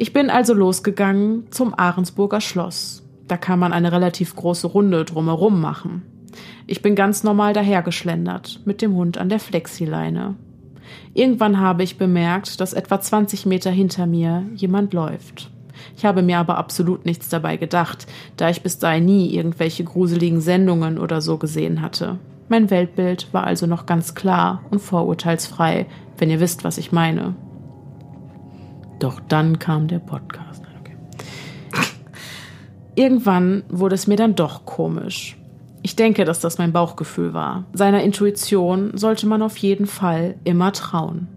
Ich bin also losgegangen zum Ahrensburger Schloss. Da kann man eine relativ große Runde drumherum machen. Ich bin ganz normal dahergeschlendert, mit dem Hund an der Flexileine. Irgendwann habe ich bemerkt, dass etwa 20 Meter hinter mir jemand läuft. Ich habe mir aber absolut nichts dabei gedacht, da ich bis dahin nie irgendwelche gruseligen Sendungen oder so gesehen hatte. Mein Weltbild war also noch ganz klar und vorurteilsfrei, wenn ihr wisst, was ich meine. Doch dann kam der Podcast. Okay. Irgendwann wurde es mir dann doch komisch. Ich denke, dass das mein Bauchgefühl war. Seiner Intuition sollte man auf jeden Fall immer trauen.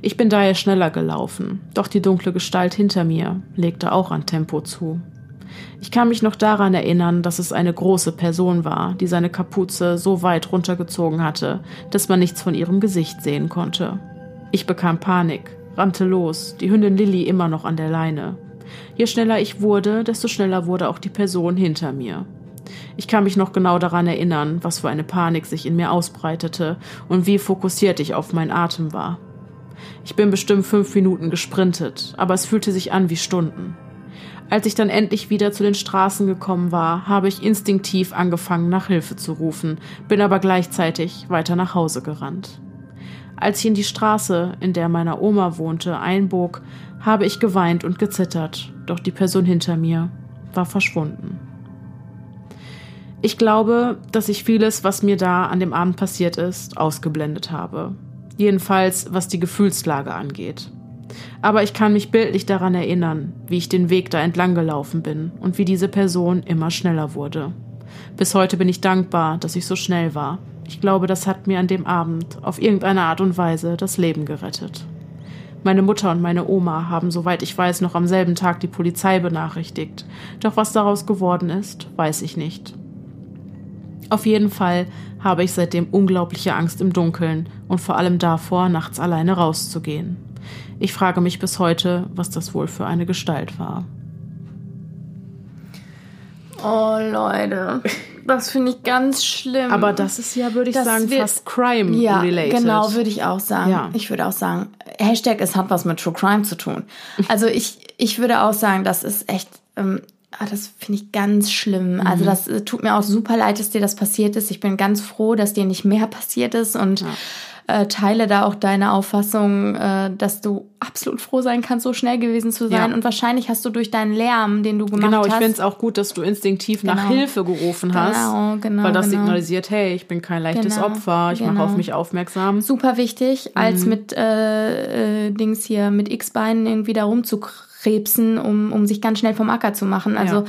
Ich bin daher schneller gelaufen, doch die dunkle Gestalt hinter mir legte auch an Tempo zu. Ich kann mich noch daran erinnern, dass es eine große Person war, die seine Kapuze so weit runtergezogen hatte, dass man nichts von ihrem Gesicht sehen konnte. Ich bekam Panik rannte los, die Hündin Lilly immer noch an der Leine. Je schneller ich wurde, desto schneller wurde auch die Person hinter mir. Ich kann mich noch genau daran erinnern, was für eine Panik sich in mir ausbreitete und wie fokussiert ich auf meinen Atem war. Ich bin bestimmt fünf Minuten gesprintet, aber es fühlte sich an wie Stunden. Als ich dann endlich wieder zu den Straßen gekommen war, habe ich instinktiv angefangen, nach Hilfe zu rufen, bin aber gleichzeitig weiter nach Hause gerannt. Als ich in die Straße, in der meine Oma wohnte, einbog, habe ich geweint und gezittert, doch die Person hinter mir war verschwunden. Ich glaube, dass ich vieles, was mir da an dem Abend passiert ist, ausgeblendet habe. Jedenfalls, was die Gefühlslage angeht. Aber ich kann mich bildlich daran erinnern, wie ich den Weg da entlang gelaufen bin und wie diese Person immer schneller wurde. Bis heute bin ich dankbar, dass ich so schnell war. Ich glaube, das hat mir an dem Abend auf irgendeine Art und Weise das Leben gerettet. Meine Mutter und meine Oma haben, soweit ich weiß, noch am selben Tag die Polizei benachrichtigt. Doch was daraus geworden ist, weiß ich nicht. Auf jeden Fall habe ich seitdem unglaubliche Angst im Dunkeln und vor allem davor, nachts alleine rauszugehen. Ich frage mich bis heute, was das wohl für eine Gestalt war. Oh, Leute. Das finde ich ganz schlimm. Aber das ist ja, würde ich Das sagen, wird- fast crime ja, genau, würde ich auch sagen. Ja. Ich würde auch sagen, Hashtag, es hat was mit True Crime zu tun. Also ich, ich würde auch sagen, das ist echt, ähm, ah, das finde ich ganz schlimm. Mhm. Also das äh, tut mir auch super leid, dass dir das passiert ist. Ich bin ganz froh, dass dir nicht mehr passiert ist und äh, teile da auch deine Auffassung, äh, dass du absolut froh sein kannst, so schnell gewesen zu sein. Ja. Und wahrscheinlich hast du durch deinen Lärm, den du gemacht Genau, ich hast, finde es auch gut, dass du instinktiv nach Genau. Hilfe gerufen hast. Genau, genau, Weil das genau. signalisiert, hey, ich bin kein leichtes Genau, Opfer, ich mache genau. auf mich aufmerksam. super wichtig, als mit äh, äh, Dings hier mit X-Beinen irgendwie da rumzukrebsen, um, um sich ganz schnell vom Acker zu machen. Also Ja.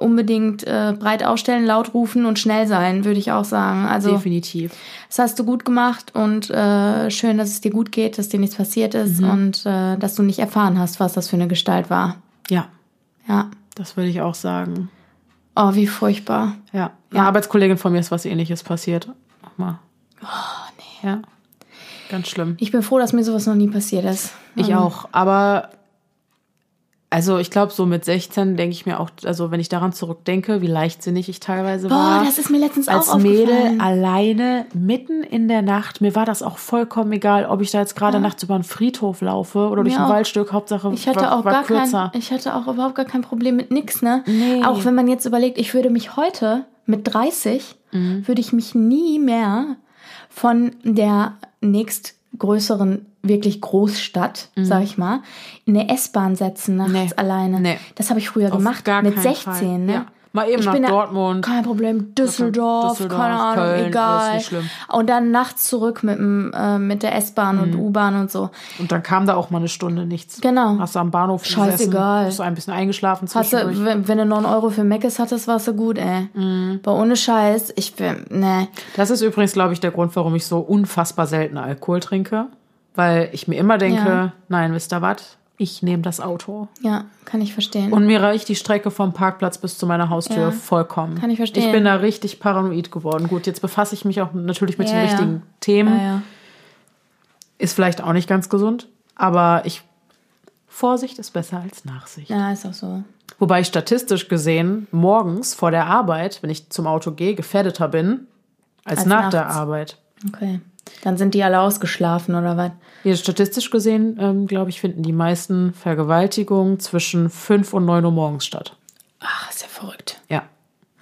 Unbedingt äh, breit aufstellen, laut rufen und schnell sein, würde ich auch sagen. Also Definitiv. das hast du gut gemacht und äh, schön, dass es dir gut geht, dass dir nichts passiert ist Mhm. und äh, dass du nicht erfahren hast, was das für eine Gestalt war. Ja, Ja. das würde ich auch sagen. Oh, wie furchtbar. Ja. Eine Arbeitskollegin von mir ist was ähnliches passiert. Nochmal. Oh, nee. Ja. Ganz schlimm. Ich bin froh, dass mir sowas noch nie passiert ist. Ich auch. Aber also ich glaube, so mit 16 denke ich mir auch, also wenn ich daran zurückdenke, wie leichtsinnig ich teilweise Boah, war. das ist mir letztens als auch Mädel aufgefallen. alleine mitten in der Nacht. Mir war das auch vollkommen egal, ob ich da jetzt gerade nachts über einen Friedhof laufe oder durch Mir ein auch. Waldstück. Hauptsache Ich hatte war, auch war gar kürzer. kein, ich hatte auch überhaupt gar kein Problem mit nix, ne? Nee. Auch wenn man jetzt überlegt, ich würde mich heute mit 30 Mhm. würde ich mich nie mehr von der nächstgrößeren wirklich Großstadt, sag ich mal, in eine S-Bahn setzen nachts Mhm. Nee. alleine. Nee. Das habe ich früher Auf gemacht gar mit keinen 16, Fall. ne? Ja. Mal eben Ich nach bin da- Dortmund. Kein Problem. Düsseldorf, Düsseldorf, keine Ahnung, Köln, egal. Und dann nachts zurück mit, dem, äh, mit der S-Bahn Mhm. und U-Bahn und so. Und dann kam da auch mal eine Stunde nichts. Genau. Hast du am Bahnhof Scheißegal. gesessen, bist du ein bisschen eingeschlafen Hast du, wenn, wenn du 9 Euro für Meckes hattest, warst du gut, ey. Mhm. Aber ohne Scheiß, ich bin, ne. Das ist übrigens, glaube ich, der Grund, warum ich so unfassbar selten Alkohol trinke. Weil ich mir immer denke, Ja. nein, wisst ihr was? Ich nehme das Auto. Ja, kann ich verstehen. Und mir reicht die Strecke vom Parkplatz bis zu meiner Haustür Ja. vollkommen. Kann ich verstehen. Ich bin da richtig paranoid geworden. Gut, jetzt befasse ich mich auch natürlich mit Ja, den richtigen Themen. Ist vielleicht auch nicht ganz gesund, aber ich Vorsicht ist besser als Nachsicht. ja, ist auch so. Wobei ich statistisch gesehen morgens vor der Arbeit, wenn ich zum Auto gehe, gefährdeter bin als, Als nach der nachts. Arbeit. Okay. Dann sind die alle ausgeschlafen, oder was? Ja, statistisch gesehen, ähm, glaube ich, finden die meisten Vergewaltigungen zwischen 5 und 9 Uhr morgens statt. Ach, ist ja verrückt. Ja.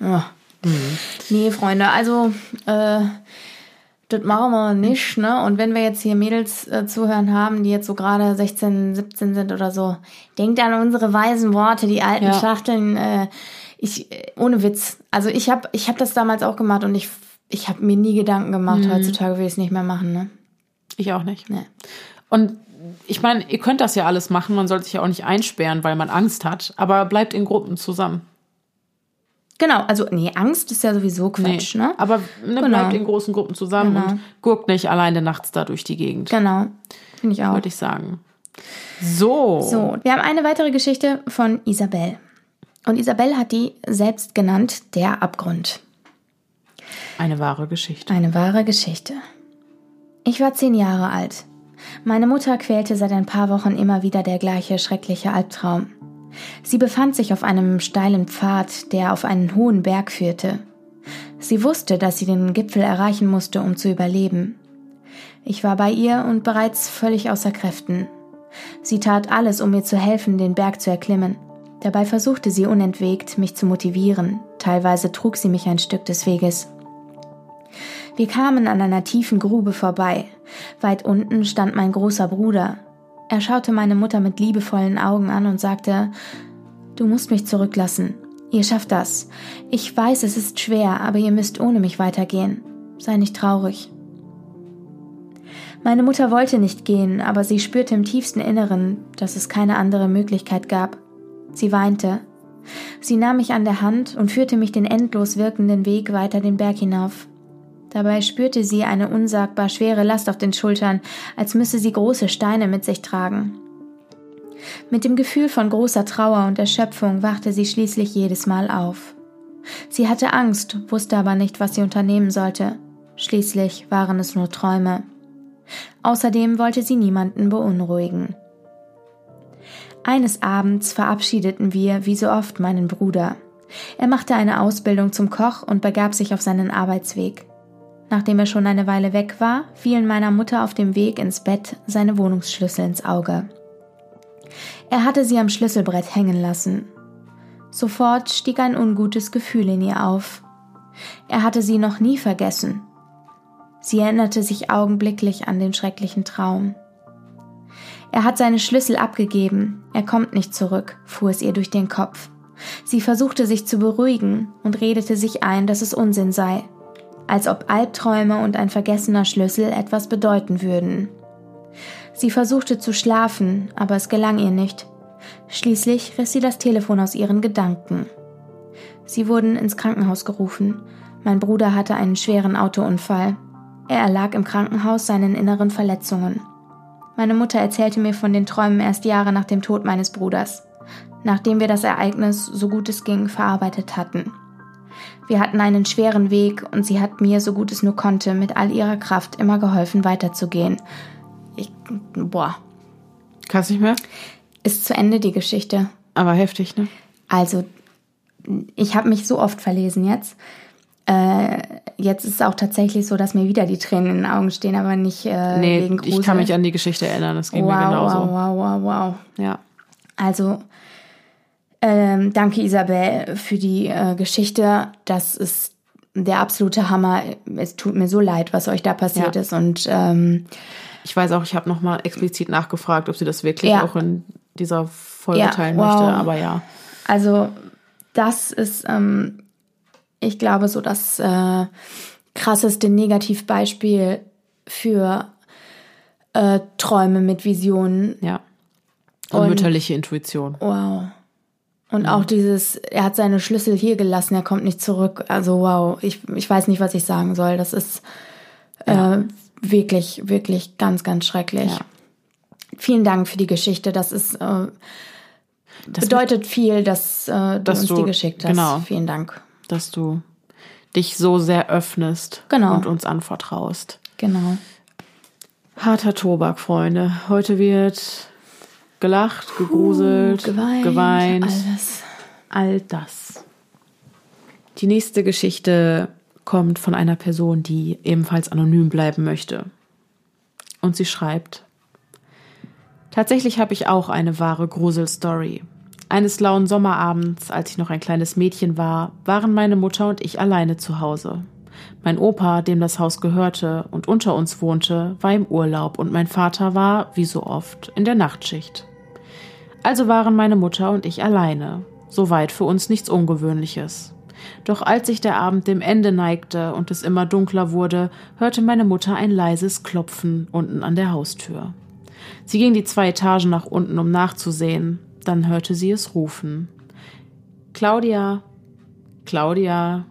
Ja. Nee, Freunde, also, äh, das machen wir nicht, ne? Und wenn wir jetzt hier Mädels äh, zuhören haben, die jetzt so gerade 16, 17 sind oder so, denkt an unsere weisen Worte, die alten Ja. Schachteln. Äh, ich, äh, ohne Witz. Also ich habe ich hab das damals auch gemacht und ich, ich habe mir nie Gedanken gemacht. Heutzutage will ich es nicht mehr machen, ne? Ich auch nicht. Nee. Und ich meine, ihr könnt das ja alles machen, man sollte sich ja auch nicht einsperren, weil man Angst hat, aber bleibt in Gruppen zusammen. Genau, also, nee, Angst ist ja sowieso Quatsch, ne? Aber ne, Genau. bleibt in großen Gruppen zusammen Genau. und guckt nicht alleine nachts da durch die Gegend, Genau, finde ich auch. würde ich sagen. So. So, wir haben eine weitere Geschichte von Isabel. Und Isabel hat die selbst genannt Der Abgrund. Eine wahre Geschichte. Eine wahre Geschichte. Ich war zehn Jahre alt. Meine Mutter quälte seit ein paar Wochen immer wieder der gleiche schreckliche Albtraum. Sie befand sich auf einem steilen Pfad, der auf einen hohen Berg führte. Sie wusste, dass sie den Gipfel erreichen musste, um zu überleben. Ich war bei ihr und bereits völlig außer Kräften. Sie tat alles, um mir zu helfen, den Berg zu erklimmen. Dabei versuchte sie unentwegt, mich zu motivieren. Teilweise trug sie mich ein Stück des Weges. Wir kamen an einer tiefen Grube vorbei. Weit unten stand mein großer Bruder. Er schaute meine Mutter mit liebevollen Augen an und sagte, Du musst mich zurücklassen. Ihr schafft das. Ich weiß, es ist schwer, aber ihr müsst ohne mich weitergehen. Sei nicht traurig. Meine Mutter wollte nicht gehen, aber sie spürte im tiefsten Inneren, dass es keine andere Möglichkeit gab. Sie weinte. Sie nahm mich an der Hand und führte mich den endlos wirkenden Weg weiter den Berg hinauf. Dabei spürte sie eine unsagbar schwere Last auf den Schultern, als müsse sie große Steine mit sich tragen. Mit dem Gefühl von großer Trauer und Erschöpfung wachte sie schließlich jedes Mal auf. Sie hatte Angst, wusste aber nicht, was sie unternehmen sollte. Schließlich waren es nur Träume. Außerdem wollte sie niemanden beunruhigen. Eines Abends verabschiedeten wir, wie so oft, meinen Bruder. Er machte eine Ausbildung zum Koch und begab sich auf seinen Arbeitsweg. Nachdem er schon eine Weile weg war, fielen meiner Mutter auf dem Weg ins Bett seine Wohnungsschlüssel ins Auge. Er hatte sie am Schlüsselbrett hängen lassen. Sofort stieg ein ungutes Gefühl in ihr auf. Er hatte sie noch nie vergessen. Sie erinnerte sich augenblicklich an den schrecklichen Traum. Er hat seine Schlüssel abgegeben, er kommt nicht zurück, fuhr es ihr durch den Kopf. Sie versuchte sich zu beruhigen und redete sich ein, dass es Unsinn sei, als ob Albträume und ein vergessener Schlüssel etwas bedeuten würden. Sie versuchte zu schlafen, aber es gelang ihr nicht. Schließlich riss sie das Telefon aus ihren Gedanken. Sie wurden ins Krankenhaus gerufen. Mein Bruder hatte einen schweren Autounfall. Er erlag im Krankenhaus seinen inneren Verletzungen. Meine Mutter erzählte mir von den Träumen erst Jahre nach dem Tod meines Bruders, nachdem wir das Ereignis, so gut es ging, verarbeitet hatten. Wir hatten einen schweren Weg und sie hat mir, so gut es nur konnte, mit all ihrer Kraft immer geholfen, weiterzugehen. Ich, boah. Kannst nicht mehr? Ist zu Ende die Geschichte. Aber heftig, ne? Also, ich habe mich so oft verlesen jetzt. Äh, jetzt ist es auch tatsächlich so, dass mir wieder die Tränen in den Augen stehen, aber nicht äh, nee, wegen Grusel. ich kann mich an die Geschichte erinnern, das ging wow, mir genauso. Wow, wow, wow, wow. Ja. Also, ähm, danke Isabel für die äh, Geschichte. Das ist der absolute Hammer. Es tut mir so leid, was euch da passiert Ja. ist. Und ähm, Ich weiß auch, ich habe nochmal explizit nachgefragt, ob sie das wirklich Ja. auch in dieser Folge Ja, teilen wow. möchte, aber ja. Also das ist, ähm, ich glaube, so das äh, krasseste Negativbeispiel für äh, Träume mit Visionen. Ja. Und, Und- mütterliche Intuition. Wow. Und auch dieses, er hat seine Schlüssel hier gelassen, er kommt nicht zurück. Also wow, ich, ich weiß nicht, was ich sagen soll. Das ist äh, wirklich, wirklich ganz, ganz schrecklich. Ja. Vielen Dank für die Geschichte. Das ist äh, Das bedeutet viel, dass, äh, du Dass uns du- die geschickt hast. genau. Vielen Dank. dass du dich so sehr öffnest Genau. und uns anvertraust. Genau. Harter Tobak, Freunde. Heute wird gelacht, gegruselt, geweint, geweint alles. all das. Die nächste Geschichte kommt von einer Person, die ebenfalls anonym bleiben möchte. Und sie schreibt: Tatsächlich habe ich auch eine wahre Gruselstory. Eines lauen Sommerabends, als ich noch ein kleines Mädchen war, waren meine Mutter und ich alleine zu Hause. Mein Opa, dem das Haus gehörte und unter uns wohnte, war im Urlaub und mein Vater war, wie so oft, in der Nachtschicht. Also waren meine Mutter und ich alleine. Soweit für uns nichts Ungewöhnliches. Doch als sich der Abend dem Ende neigte und es immer dunkler wurde, hörte meine Mutter ein leises Klopfen unten an der Haustür. Sie ging die zwei Etagen nach unten, um nachzusehen. Dann hörte sie es rufen. Claudia, Claudia,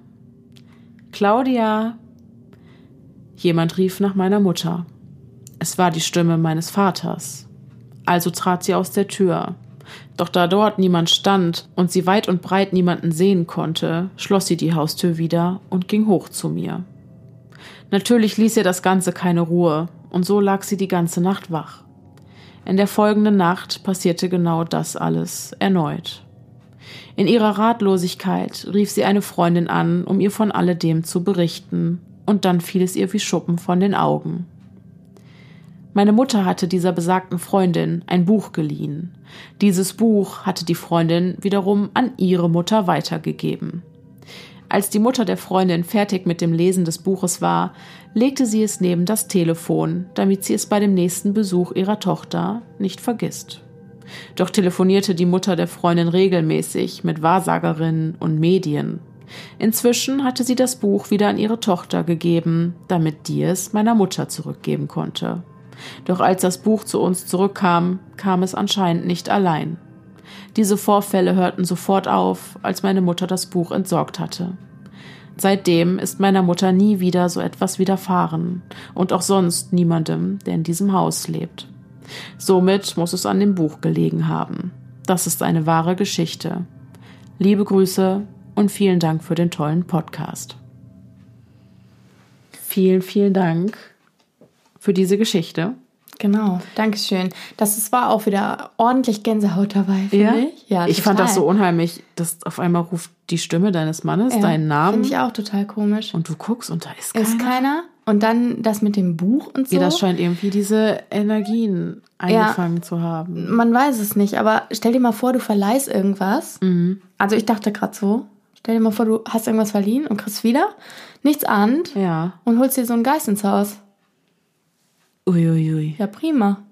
Claudia. Jemand rief nach meiner Mutter. Es war die Stimme meines Vaters. Also trat sie aus der Tür. Doch da dort niemand stand und sie weit und breit niemanden sehen konnte, schloss sie die Haustür wieder und ging hoch zu mir. Natürlich ließ ihr das Ganze keine Ruhe, und so lag sie die ganze Nacht wach. In der folgenden Nacht passierte genau das alles erneut. In ihrer Ratlosigkeit rief sie eine Freundin an, um ihr von alledem zu berichten, und dann fiel es ihr wie Schuppen von den Augen. Meine Mutter hatte dieser besagten Freundin ein Buch geliehen. Dieses Buch hatte die Freundin wiederum an ihre Mutter weitergegeben. Als die Mutter der Freundin fertig mit dem Lesen des Buches war, legte sie es neben das Telefon, damit sie es bei dem nächsten Besuch ihrer Tochter nicht vergisst. Doch telefonierte die Mutter der Freundin regelmäßig mit Wahrsagerinnen und Medien. Inzwischen hatte sie das Buch wieder an ihre Tochter gegeben, damit die es meiner Mutter zurückgeben konnte. Doch als das Buch zu uns zurückkam, kam es anscheinend nicht allein. Diese Vorfälle hörten sofort auf, als meine Mutter das Buch entsorgt hatte. Seitdem ist meiner Mutter nie wieder so etwas widerfahren und auch sonst niemandem, der in diesem Haus lebt. Somit muss es an dem Buch gelegen haben. Das ist eine wahre Geschichte. Liebe Grüße und vielen Dank für den tollen Podcast. Vielen, vielen Dank für diese Geschichte. Genau, Dankeschön. Das war auch wieder ordentlich Gänsehaut dabei, finde ich. Ja, ich fand das so unheimlich, dass auf einmal ruft die Stimme deines Mannes Ja, deinen Namen Finde ich auch total komisch. und du guckst und da ist keiner. Ist keiner. Und dann das mit dem Buch und so. Ja, das scheint irgendwie diese Energien eingefangen zu haben. Man weiß es nicht, aber stell dir mal vor, du verleihst irgendwas. Mhm. Also ich dachte gerade so, stell dir mal vor, du hast irgendwas verliehen und kriegst wieder nichts ahnt Ja. und holst dir so einen Geist ins Haus. Uiuiui. Ja, prima.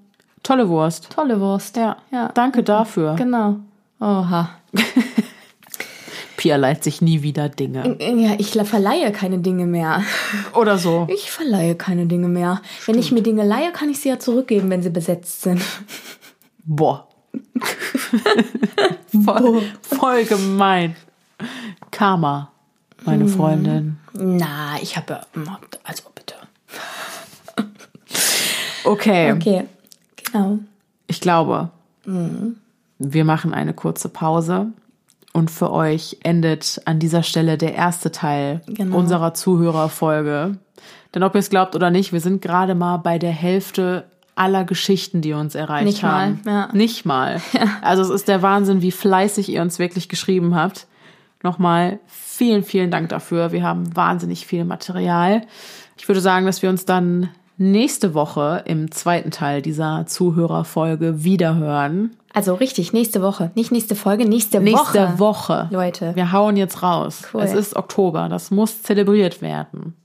Tolle Wurst. Tolle Wurst. Ja. Ja. Danke dafür. Genau. Oha. Pia leiht sich nie wieder Dinge. Ja, ich verleihe keine Dinge mehr. Oder so. Ich verleihe keine Dinge mehr. Wenn ich mir Dinge leihe, kann ich sie ja zurückgeben, wenn sie besetzt sind. Boah. voll, voll gemein. Karma, meine Freundin. Na, ich habe. Also bitte. Okay. Okay. Genau. Ich glaube, wir machen eine kurze Pause. Und für euch endet an dieser Stelle der erste Teil Genau. unserer Zuhörerfolge. Denn ob ihr es glaubt oder nicht, wir sind gerade mal bei der Hälfte aller Geschichten, die uns erreicht Nicht mal, haben. ja. Nicht mal. Also es ist der Wahnsinn, wie fleißig ihr uns wirklich geschrieben habt. Nochmal vielen, vielen Dank dafür. Wir haben wahnsinnig viel Material. Ich würde sagen, dass wir uns dann nächste Woche im zweiten Teil dieser Zuhörerfolge wiederhören. Also richtig, nächste Woche. Nicht nächste Folge, nächste, Nächste Woche. Woche. Leute. Wir hauen jetzt raus. Cool. Es ist Oktober. Das muss zelebriert werden.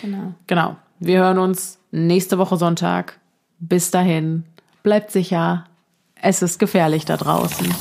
Genau. Genau. Wir hören uns nächste Woche Sonntag. Bis dahin. Bleibt sicher. Es ist gefährlich da draußen.